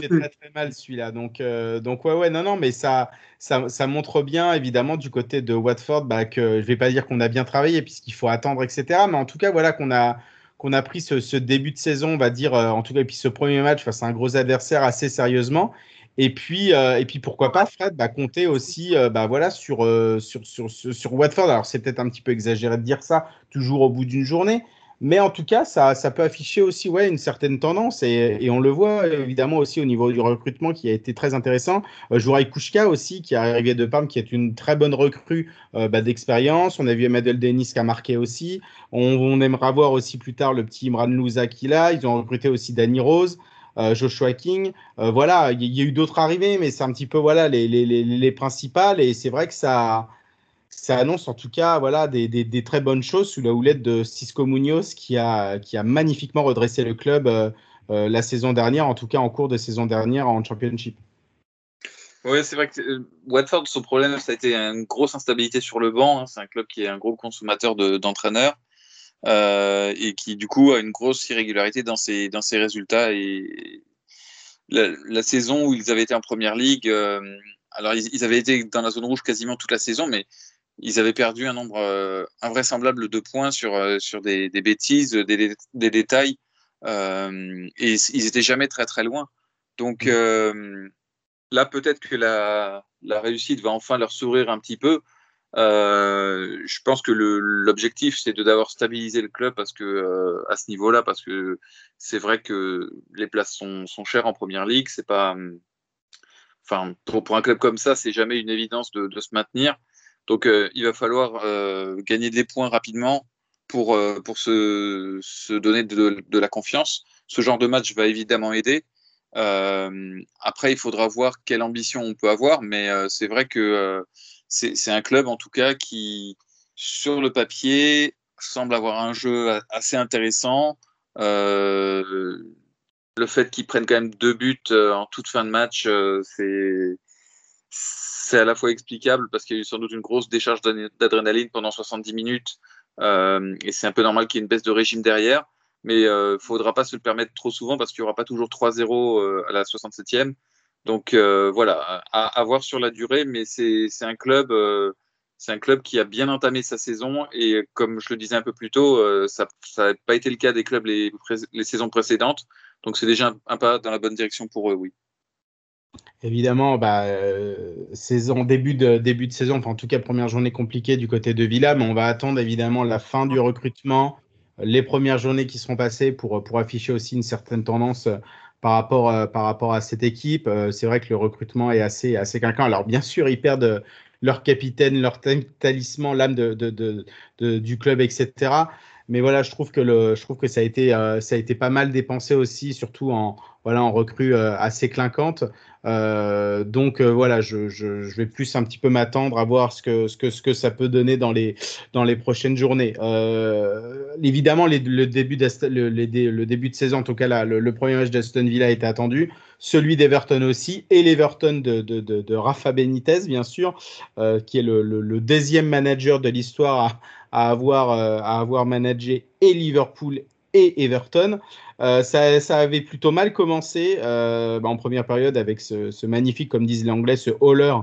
très très mal celui-là. Donc, euh, donc ouais, ouais, non, non, mais ça, ça, ça, montre bien évidemment du côté de Watford bah, que je vais pas dire qu'on a bien travaillé puisqu'il faut attendre, etc. Mais en tout cas, voilà qu'on a qu'on a pris ce, ce, début de saison, on va dire, euh, en tout cas, et puis ce premier match face à un gros adversaire assez sérieusement. Et puis, euh, et puis pourquoi pas, Fred, bah, compter aussi euh, bah, voilà, sur, euh, sur, sur, sur, Watford. Alors, c'est peut-être un petit peu exagéré de dire ça, toujours au bout d'une journée. Mais en tout cas, ça, ça peut afficher aussi ouais, une certaine tendance. Et, et, on le voit évidemment aussi au niveau du recrutement qui a été très intéressant. Euh, Kouchka aussi, qui est arrivé de Parme, qui est une très bonne recrue bah, d'expérience. On a vu Emmanuel Denis qui a marqué aussi. On, on, aimera voir aussi plus tard le petit Imran Louza qui là. Ils ont recruté aussi Danny Rose. Euh, Joshua King. Euh, voilà, il y, a eu d'autres arrivées, mais c'est un petit peu voilà les, les, les, les principales. Et c'est vrai que ça, ça annonce en tout cas voilà, des, des, des, très bonnes choses sous la houlette de Cisco Munoz qui a, qui a magnifiquement redressé le club euh, la saison dernière, en tout cas en cours de saison dernière en Championship. Oui, c'est vrai que Watford, son problème, ça a été une grosse instabilité sur le banc. Hein. C'est un club qui est un gros consommateur d'entraîneurs. Euh, et qui du coup a une grosse irrégularité dans ses, dans ses résultats. Et la, la saison où ils avaient été en première ligue, euh, alors ils, ils, avaient été dans la zone rouge quasiment toute la saison, mais ils avaient perdu un nombre euh, invraisemblable de points sur, euh, sur des, des bêtises, des, des détails, et ils étaient jamais très très loin. Donc là, peut-être que la, la réussite va enfin leur sourire un petit peu. Euh, je pense que l'objectif, c'est de d'avoir stabilisé le club parce que euh, à ce niveau-là, parce que c'est vrai que les places sont, chères en première ligue. C'est pas, enfin, pour, pour, un club comme ça, c'est jamais une évidence de, se maintenir. Donc, euh, il va falloir gagner des points rapidement pour pour se, se donner de, de, la confiance. Ce genre de match va évidemment aider. après, il faudra voir quelle ambition on peut avoir, mais c'est vrai que c'est un club en tout cas qui, sur le papier, semble avoir un jeu assez intéressant. Euh, le fait qu'ils prennent quand même deux buts euh, en toute fin de match, euh, c'est à la fois explicable parce qu'il y a eu sans doute une grosse décharge d'adrénaline pendant 70 minutes et c'est un peu normal qu'il y ait une baisse de régime derrière. Mais il ne faudra pas se le permettre trop souvent parce qu'il n'y aura pas toujours 3-0 euh, à la 67e. Donc euh, voilà, à, voir sur la durée, mais c'est un club, euh, un club qui a bien entamé sa saison et comme je le disais un peu plus tôt, euh, ça n'a pas été le cas des clubs les, saisons précédentes. Donc c'est déjà un, pas dans la bonne direction pour eux, oui. Évidemment, bah, saison, début de, début de saison, enfin en tout cas première journée compliquée du côté de Villa, mais on va attendre évidemment la fin du recrutement, les premières journées qui seront passées pour, pour afficher aussi une certaine tendance par rapport, euh, par rapport à cette équipe. Euh, c'est vrai que le recrutement est assez, assez quinquant. Alors, bien sûr, ils perdent leur capitaine, leur talisman, l'âme de, de, du club, etc. Mais voilà, je trouve que, le, je trouve que ça, a été, euh, ça a été pas mal dépensé aussi, surtout en, voilà, en recrue euh, assez clinquante. Euh, donc euh, voilà, je, vais plus un petit peu m'attendre à voir ce que, ce, que, ce que ça peut donner dans les, dans les prochaines journées. Évidemment, le, début le, les, le, début de saison, en tout cas là, le, premier match d'Aston Villa était attendu, celui d'Everton aussi, et l'Everton de, de, Rafa Benitez, bien sûr, qui est le, deuxième manager de l'histoire à, à avoir, à avoir managé et Liverpool et Everton. ça, ça, avait plutôt mal commencé bah, en première période avec ce, magnifique, comme disent les Anglais, ce hauler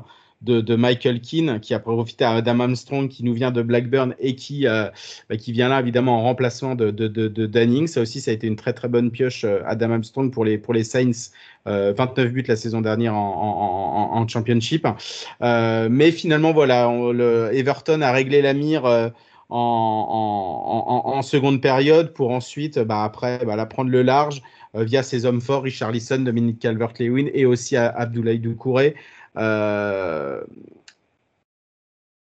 de, Michael Keane, qui a profité à Adam Armstrong, qui nous vient de Blackburn et qui, euh, bah, vient là évidemment en remplacement de, de, Danning. Ça aussi, ça a été une très très bonne pioche, euh, Adam Armstrong, pour les, Saints. 29 euh, buts la saison dernière en, en, Championship. mais finalement, voilà, le Everton a réglé la mire. En, seconde période pour ensuite, bah, après, bah, prendre le large via ses hommes forts, Richard Lisson, Dominique Calvert-Lewin et aussi Abdoulaye Doucouré. Euh,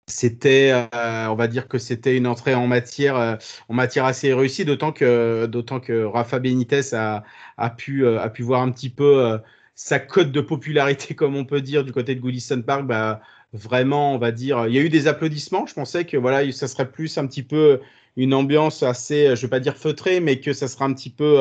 c'était, euh, on va dire que c'était une entrée en matière, euh, en matière assez réussie, d'autant que, d'autant que Rafa Benitez a, a, pu, a pu voir un petit peu sa cote de popularité, [LAUGHS] comme on peut dire, du côté de Goodison Park. Bah, vraiment, on va dire, il y a eu des applaudissements. Je pensais que voilà, ça serait plus un petit peu une ambiance assez, je vais pas dire feutrée, mais que ça sera un petit peu,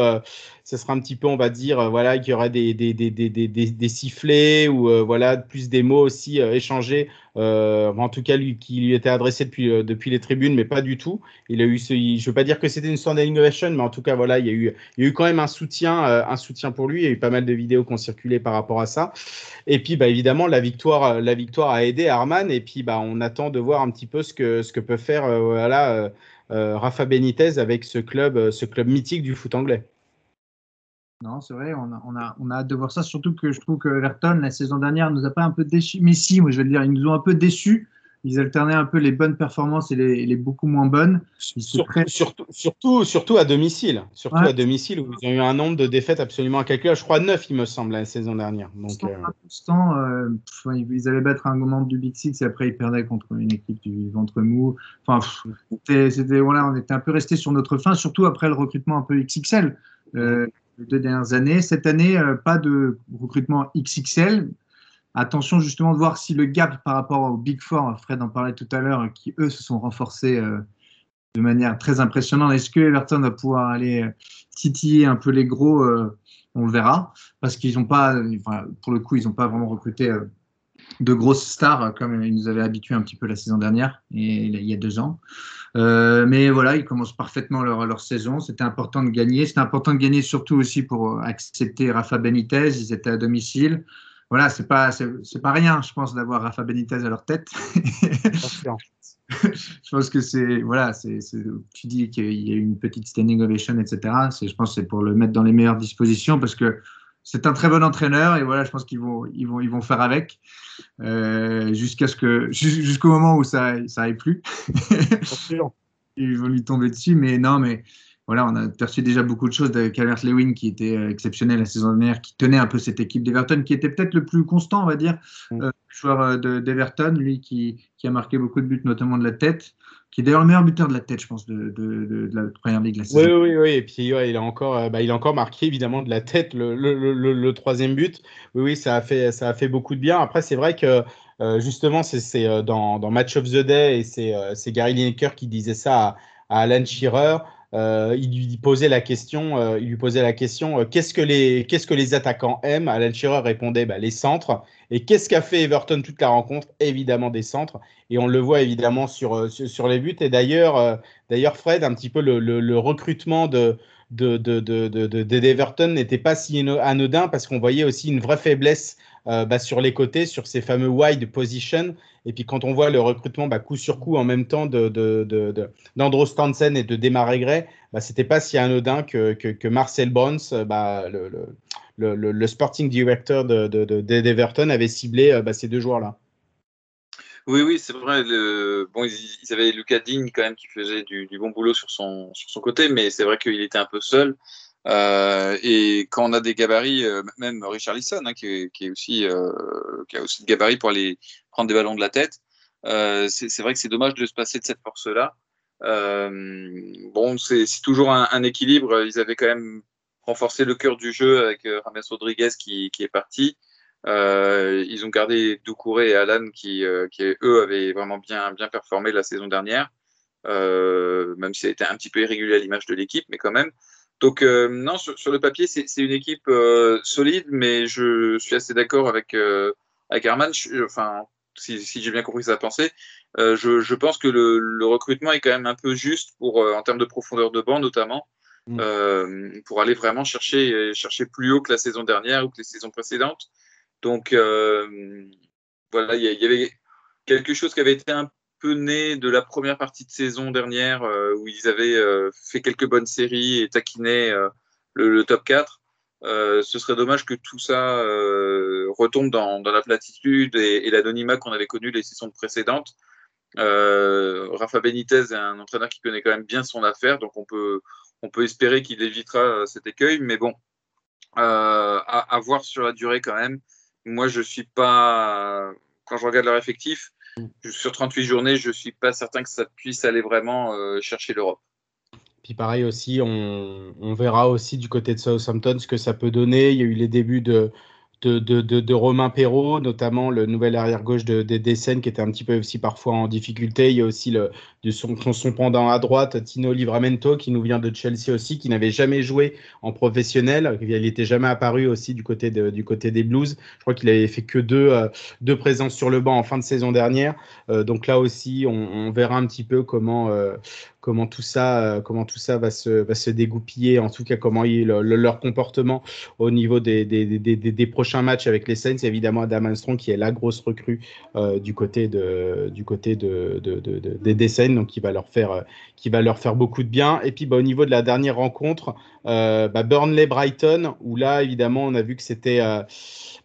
ça sera un petit peu, on va dire, euh, voilà, qu'il y aurait des, des, des, des, des sifflets ou euh, voilà, plus des mots aussi euh, échangés, en tout cas lui, qui lui était adressé depuis, depuis les tribunes, mais pas du tout. Il a eu, ce, je ne veux pas dire que c'était une standing ovation, mais en tout cas, voilà, il y a eu, il y a eu quand même un soutien, un soutien pour lui. Il y a eu pas mal de vidéos qui ont circulé par rapport à ça. Et puis, bah, évidemment, la victoire, la victoire a aidé Arman. Et puis, bah, on attend de voir un petit peu ce que, ce que peut faire, voilà. Rafa Benitez avec ce club, ce club mythique du foot anglais. Non, c'est vrai, on a, on, a, on a hâte de voir ça, surtout que je trouve que Everton, la saison dernière, nous a pas un peu déçus. Mais si, moi je vais le dire, ils nous ont un peu déçus. Ils alternaient un peu les bonnes performances et les, les beaucoup moins bonnes. surtout, surtout, surtout, à domicile. Surtout à domicile, où ils ont eu un nombre de défaites absolument incalculable. Je crois 9, il me semble, la saison dernière. Donc, euh... constant euh, ils allaient battre un membre du Big Six et après ils perdaient contre une équipe du ventre mou. Enfin, c'était, voilà, on était un peu resté sur notre fin, surtout après le recrutement un peu XXL. Euh, les deux dernières années. Cette année, euh, pas de recrutement XXL. Attention justement de voir si le gap par rapport au Big Four, Fred en parlait tout à l'heure, qui eux se sont renforcés euh, de manière très impressionnante. Est-ce que Everton va pouvoir aller euh, titiller un peu les gros On le verra. Parce qu'ils n'ont pas, pour le coup, ils n'ont pas vraiment recruté de grosses stars comme ils nous avaient habitués un petit peu la saison dernière, et il y a deux ans. Euh, mais voilà, ils commencent parfaitement leur, leur saison. C'était important de gagner. C'était important de gagner surtout aussi pour accepter Rafa Benitez. Ils étaient à domicile. Voilà, c'est pas c'est pas rien, je pense, d'avoir Rafa Benitez à leur tête. [LAUGHS] je pense que c'est voilà, c'est tu dis qu'il y a une petite standing ovation, etc. Je pense que c'est pour le mettre dans les meilleures dispositions parce que c'est un très bon entraîneur et voilà, je pense qu'ils vont, ils vont, ils vont faire avec euh, jusqu'à ce que jusqu'au moment où ça, ça aille plus. [LAUGHS] ils vont lui tomber dessus, mais non, mais voilà, on a perçu déjà beaucoup de choses de Calvert Lewin qui était euh, exceptionnel la saison dernière, qui tenait un peu cette équipe d'Everton, qui était peut-être le plus constant, on va dire, mm. euh, joueur d'Everton, lui qui, qui, a marqué beaucoup de buts, notamment de la tête qui est d'ailleurs le meilleur buteur de la tête, je pense, de, de, de, la première ligue. La oui, oui, oui. Et puis, ouais, il, a encore, euh, bah, il a encore marqué, évidemment, de la tête le, le, le, le, troisième but. Oui, oui, ça a fait, ça a fait beaucoup de bien. Après, c'est vrai que, euh, justement, c'est euh, dans, dans, Match of the Day, et c'est Gary Lineker qui disait ça à, à Alan Shearer. Euh, il lui posait la question, euh, il lui posait la question, euh, qu'est-ce que les qu'est-ce que les attaquants aiment? Alan Shearer répondait bah, les centres. Et qu'est-ce qu'a fait Everton toute la rencontre? Évidemment des centres. Et on le voit évidemment sur sur, les buts. Et d'ailleurs d'ailleurs Fred, un petit peu le, le, recrutement de de, de, de, n'était pas si anodin parce qu'on voyait aussi une vraie faiblesse bah, sur les côtés, sur ces fameux wide position. Et puis quand on voit le recrutement bah, coup sur coup en même temps d'Andro de, Stansen et de Demar Gray, bah, c'était pas si anodin que, que, Marcel Brons, bah, le, le, le, sporting director d'Everton, avait ciblé euh, bah, ces deux joueurs-là. Oui, oui, c'est vrai. Le... Bon, ils, avaient Lucas Digne quand même qui faisait du, du, bon boulot sur son, sur son côté, mais c'est vrai qu'il était un peu seul. Euh, et quand on a des gabarits, euh, même Richard Lisson, hein, qui, est aussi, euh, qui a aussi de gabarits pour aller prendre des ballons de la tête, c'est vrai que c'est dommage de se passer de cette force-là. Bon, c'est toujours un, équilibre. Ils avaient quand même renforcé le cœur du jeu avec Rames Rodriguez qui, est parti. ils ont gardé Doucouré et Alan qui, qui, eux, avaient vraiment bien, bien performé la saison dernière, même si ça a été un petit peu irrégulier à l'image de l'équipe, mais quand même. Donc euh, non, sur, sur, le papier, c'est une équipe euh, solide, mais je suis assez d'accord avec euh, avec Arman. enfin, si, si j'ai bien compris sa pensée, Euh, je, je, pense que le, le, recrutement est quand même un peu juste pour, en termes de profondeur de banc notamment, mm. pour aller vraiment chercher, chercher plus haut que la saison dernière ou que les saisons précédentes. Donc voilà, il y, y, avait quelque chose qui avait été un de la première partie de saison dernière euh, où ils avaient euh, fait quelques bonnes séries et taquinaient le, le, top 4. ce serait dommage que tout ça retombe dans, la platitude et, l'anonymat qu'on avait connu les saisons précédentes. Euh, Rafa Benitez est un entraîneur qui connaît quand même bien son affaire, donc on peut, on peut espérer qu'il évitera euh, cet écueil. Mais bon, euh, à, à, voir sur la durée quand même. Moi, je suis pas, quand je regarde leur effectif, sur 38 journées, je suis pas certain que ça puisse aller vraiment euh, chercher l'Europe. Puis pareil aussi, on, verra aussi du côté de Southampton ce que ça peut donner. Il y a eu les débuts de de, de, de, Romain Perrault, notamment le nouvel arrière-gauche de, de Dessen, qui était un petit peu aussi parfois en difficulté. Il y a aussi le, de son, son, pendant à droite, Tino Livramento, qui nous vient de Chelsea aussi, qui n'avait jamais joué en professionnel. Il n'était jamais apparu aussi du côté, du côté des Blues. Je crois qu'il avait fait que deux, euh, deux présences sur le banc en fin de saison dernière. Euh, donc là aussi, on, on, verra un petit peu comment, euh, comment tout ça, euh, comment tout ça va se, dégoupiller, en tout cas comment leur comportement au niveau des, prochains matchs avec les Saints. Évidemment, Adam Armstrong qui est la grosse recrue euh, du côté des Saints, donc qui va leur faire, qui va leur faire beaucoup de bien. Et puis bah, au niveau de la dernière rencontre, euh, bah, Burnley-Brighton, où là évidemment on a vu que c'était euh,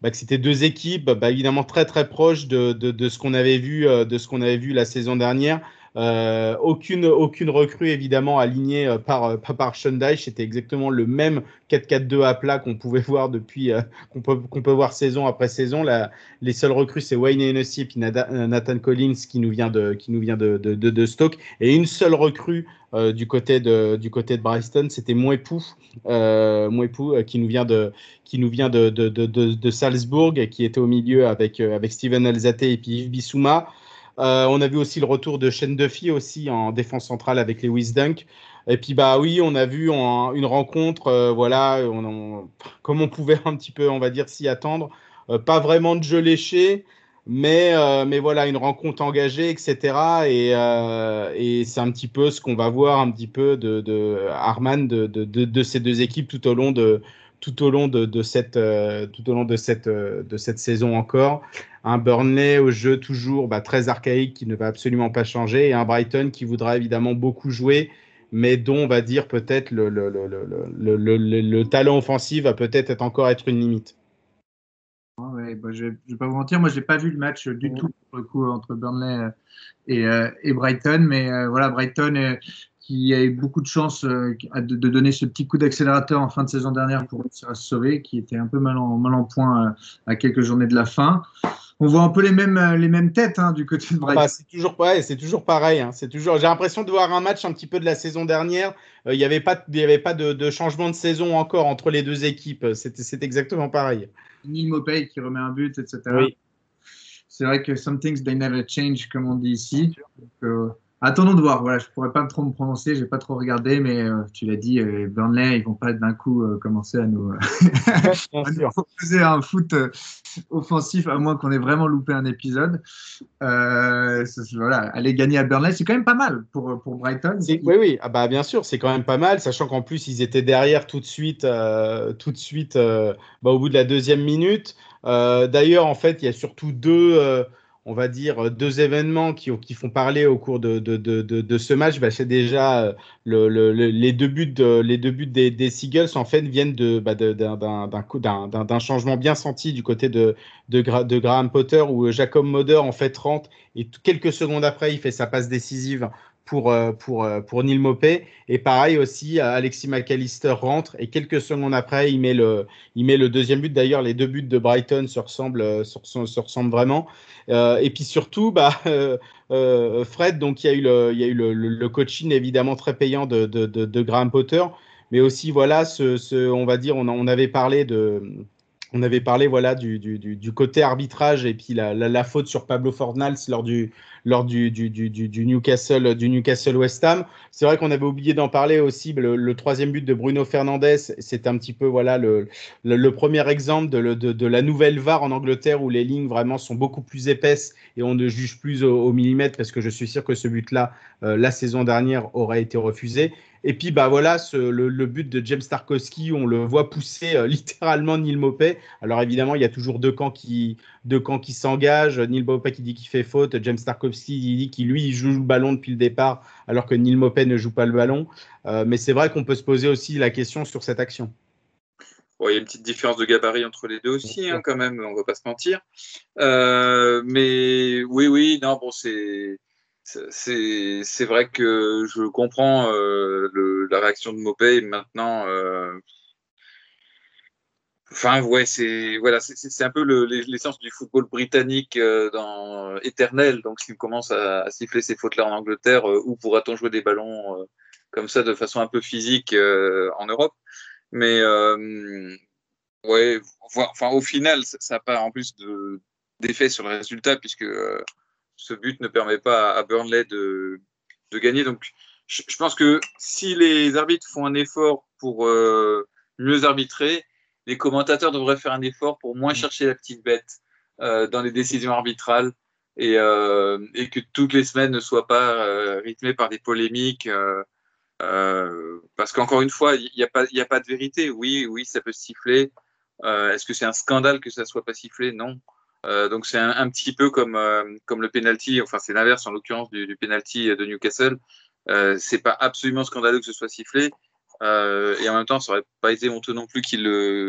bah, deux équipes, évidemment très très proches de ce qu'on avait vu, de ce qu'on avait vu la saison dernière. Euh, aucune, aucune recrue évidemment alignée euh, par, par, par Shundaich. C'était exactement le même 4-4-2 à plat qu'on pouvait [LAUGHS] voir depuis, euh, qu'on peut, peut voir saison après saison. Les seules recrues, c'est Wayne Hennessy et puis Nathan Collins qui nous vient de, qui nous vient de, Stoke. Et une seule recrue euh, du côté de du côté de c'était Mouepou, euh, euh, qui nous vient de qui nous vient de, de, de, de, Salzbourg qui était au milieu avec avec Steven Alzate et puis Yves Bissouma. Euh, on a vu aussi le retour de Shane Duffy aussi en défense centrale avec Lewis Dunk. Et puis bah oui, on a vu en, une rencontre, euh, voilà, comme on pouvait un petit peu, on va dire, s'y attendre. Euh, pas vraiment de jeu léché, mais mais voilà, une rencontre engagée, etc. Et, c'est un petit peu ce qu'on va voir un petit peu de, de Arman de, de, ces deux équipes tout au long de tout au long de, de cette euh, tout au long de cette de cette saison encore un Burnley au jeu toujours bah, très archaïque qui ne va absolument pas changer et un Brighton qui voudra évidemment beaucoup jouer mais dont on va dire peut-être le, le, le, le, talent offensif va peut-être être encore être une limite. Ouais, bah, je ne vais pas vous mentir, moi je n'ai pas vu le match du ouais. tout pour le coup entre Burnley et, euh, et Brighton, mais euh, voilà Brighton euh, qui a eu beaucoup de chance de, de, donner ce petit coup d'accélérateur en fin de saison dernière pour réussir à se sauver, qui était un peu mal en, mal en point à quelques journées de la fin on voit un peu les mêmes, les mêmes têtes hein, du côté de Brighton. Bah, c'est toujours, ouais, c'est toujours pareil. Hein. C'est toujours. J'ai l'impression de voir un match un petit peu de la saison dernière. Il euh, n'y avait pas, il y avait pas de, de, changement de saison encore entre les deux équipes. C'est exactement pareil. Neil Mopey qui remet un but, etc. Oui. C'est vrai que some things they never change, comme on dit ici. Donc, euh, Attendons de voir. Voilà, je pourrais pas trop me prononcer, j'ai pas trop regardé, mais euh, tu l'as dit, euh, Burnley, ils vont pas d'un coup euh, commencer à nous, [LAUGHS] à nous proposer un foot offensif, à moins qu'on ait vraiment loupé un épisode. voilà, aller gagner à Burnley, c'est quand même pas mal pour pour Brighton. Oui, oui, ah bah bien sûr, c'est quand même pas mal, sachant qu'en plus ils étaient derrière tout de suite, tout de suite, bah, au bout de la deuxième minute. D'ailleurs, en fait, il y a surtout deux on va dire, deux événements qui, font parler au cours de, ce match, bah, c'est déjà euh, le, le, les deux buts, des, Seagulls, en fait, viennent bah, d'un changement bien senti du côté de, de, Graham Potter, où Jacob Moder, en fait, rentre et quelques secondes après, il fait sa passe décisive pour, pour, pour Neil Mopé. Et pareil aussi, Alexis McAllister rentre et quelques secondes après, il met le, il met le deuxième but. D'ailleurs, les deux buts de Brighton se ressemblent, se, se ressemblent vraiment. Euh, et puis surtout, bah, [LAUGHS] euh, euh, Fred, donc il y a eu le, il y a eu le coaching évidemment très payant de, de, de, de Graham Potter, mais aussi voilà, ce, ce, on va dire, on, on avait parlé de on avait parlé voilà du, du, du, côté arbitrage et puis la, la, la faute sur Pablo Fornals lors du lors du, du, Newcastle, du Newcastle West Ham. C'est vrai qu'on avait oublié d'en parler aussi. Le, le, troisième but de Bruno Fernandes, c'est un petit peu voilà le, le, le premier exemple de, de, de, la nouvelle VAR en Angleterre où les lignes vraiment sont beaucoup plus épaisses et on ne juge plus au, au millimètre parce que je suis sûr que ce but-là, euh, la saison dernière, aurait été refusé. Et puis, bah voilà, ce, le, le, but de James Tarkowski, on le voit pousser euh, [LAUGHS] littéralement Neil Mopé. Alors évidemment, il y a toujours deux camps qui, deux camps qui s'engagent. Neil Mopé qui dit qu'il fait faute, James Tarkowski dit qu'il lui il joue le ballon depuis le départ, alors que Neil Mopé ne joue pas le ballon. Euh, mais c'est vrai qu'on peut se poser aussi la question sur cette action. Bon, il y a une petite différence de gabarit entre les deux aussi, hein, quand même, on ne va pas se mentir. Euh, mais oui, oui, non, bon, c'est c'est vrai que je comprends euh, la réaction de Mopé. Maintenant, euh, enfin, ouais, c'est voilà, un peu l'essence du football britannique euh, dans éternel. Donc, s'il commence à, siffler ces fautes-là en Angleterre, euh, où pourra-t-on jouer des ballons euh, comme ça de façon un peu physique euh, en Europe? Mais ouais, enfin, au final, ça n'a pas en plus d'effet sur le résultat puisque ce but ne permet pas à Burnley de, de gagner. Donc, je, je, pense que si les arbitres font un effort pour euh, mieux arbitrer, les commentateurs devraient faire un effort pour moins chercher la petite bête euh, dans les décisions arbitrales et, euh, et, que toutes les semaines ne soient pas rythmées par des polémiques. Parce qu'encore une fois, il n'y a, pas, a pas de vérité. Oui, oui, ça peut siffler. Est-ce que c'est un scandale que ça soit pas sifflé? Non. Euh, donc c'est un, un, petit peu comme, euh, comme le penalty, enfin c'est l'inverse en l'occurrence du, du, penalty de Newcastle. Euh, c'est pas absolument scandaleux que ce soit sifflé euh, et en même temps ça aurait pas été honteux non plus qu'il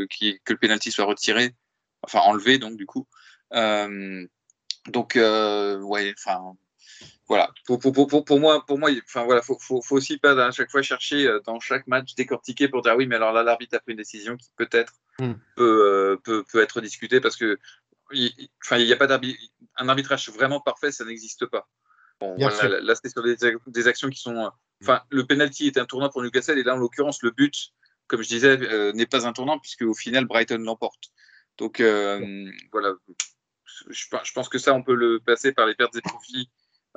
qu que le penalty soit retiré, enfin enlevé donc du coup. Euh, donc ouais, enfin voilà. Pour, pour, pour, pour, moi, pour moi, enfin voilà, faut, faut, faut aussi pas à chaque fois chercher dans chaque match décortiquer pour dire oui, mais alors là l'arbitre a pris une décision qui peut-être mm. peut, peut, peut être discutée parce que il, enfin, il n'y a pas d'arbitrage. Un arbitrage vraiment parfait, ça n'existe pas. Bon, voilà, là, c'est sur des, des, actions qui sont. Enfin, le penalty est un tournant pour Newcastle et là, en l'occurrence, le but, comme je disais, euh, n'est pas un tournant puisque au final, Brighton l'emporte. Donc euh, voilà, je, je, pense que ça, on peut le passer par les pertes et profits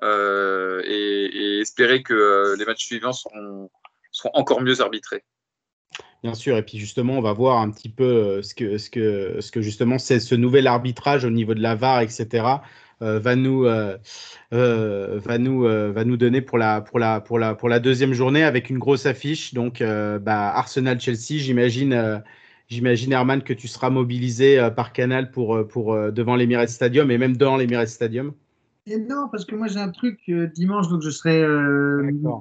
euh, et, et, espérer que les matchs suivants seront, seront encore mieux arbitrés. Bien sûr, et puis justement, on va voir un petit peu ce que, ce que, ce que justement c'est ce nouvel arbitrage au niveau de la VAR, etc. Euh, va nous, euh, euh, va nous, va nous donner pour la, pour la, pour la, pour la deuxième journée avec une grosse affiche. Donc, bah, Arsenal Chelsea, j'imagine. J'imagine, Herman, que tu seras mobilisé par Canal pour, pour, devant l'Emirates Stadium et même dans l'Emirates Stadium. Et non, parce que moi j'ai un truc dimanche, donc je serai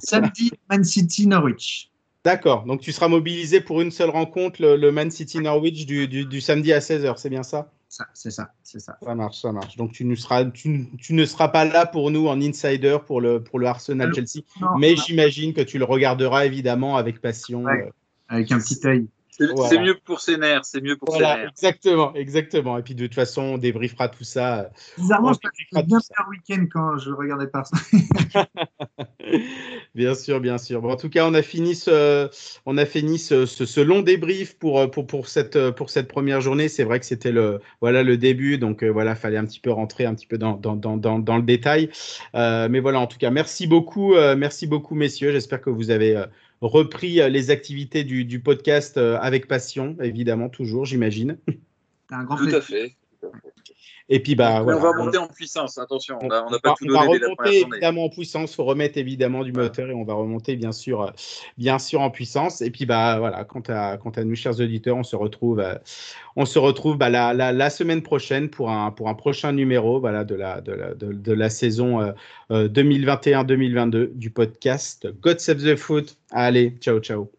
samedi Man City Norwich. D'accord. Donc tu seras mobilisé pour une seule rencontre, le, le Man City Norwich du, du, du, samedi à 16h, c'est bien ça? C'est ça, c'est ça. Ça marche, ça marche. Donc tu ne seras, tu, tu, ne seras pas là pour nous en insider pour le, pour le Arsenal Chelsea, non, mais j'imagine que tu le regarderas évidemment avec passion. Ouais, euh... Avec un petit œil. C'est voilà. mieux pour ses nerfs, c'est mieux pour voilà, ses nerfs. Exactement, exactement. Et puis de toute façon, on débriefera tout ça. Bizarrement, je passais bien faire week-end quand je regardais pas ça. [LAUGHS] bien sûr, bien sûr. Bon, en tout cas, on a fini ce, on a fini ce, ce, ce long débrief pour, pour, pour, cette, pour cette première journée. C'est vrai que c'était le, voilà, le début, donc euh, voilà, fallait un petit peu rentrer un petit peu dans, dans, dans, dans, dans le détail. Euh, mais voilà, en tout cas, merci beaucoup, euh, merci beaucoup, messieurs. J'espère que vous avez euh, repris les activités du, du, podcast avec passion, évidemment, toujours, j'imagine. Un grand Tout à fait. Et puis, bah, voilà. On va monter en puissance, attention. On n'a pas tout donné. On va remonter évidemment en puissance. Il faut remettre évidemment du moteur et on va remonter bien sûr, bien sûr en puissance. Et puis, bah, voilà, quant à, quant à nous, chers auditeurs, on se retrouve, euh, on se retrouve bah, la, la, la, semaine prochaine pour un, pour un prochain numéro voilà, de, la, de, la, de, de la saison euh, 2021-2022 du podcast God Save the Foot. Allez, ciao, ciao.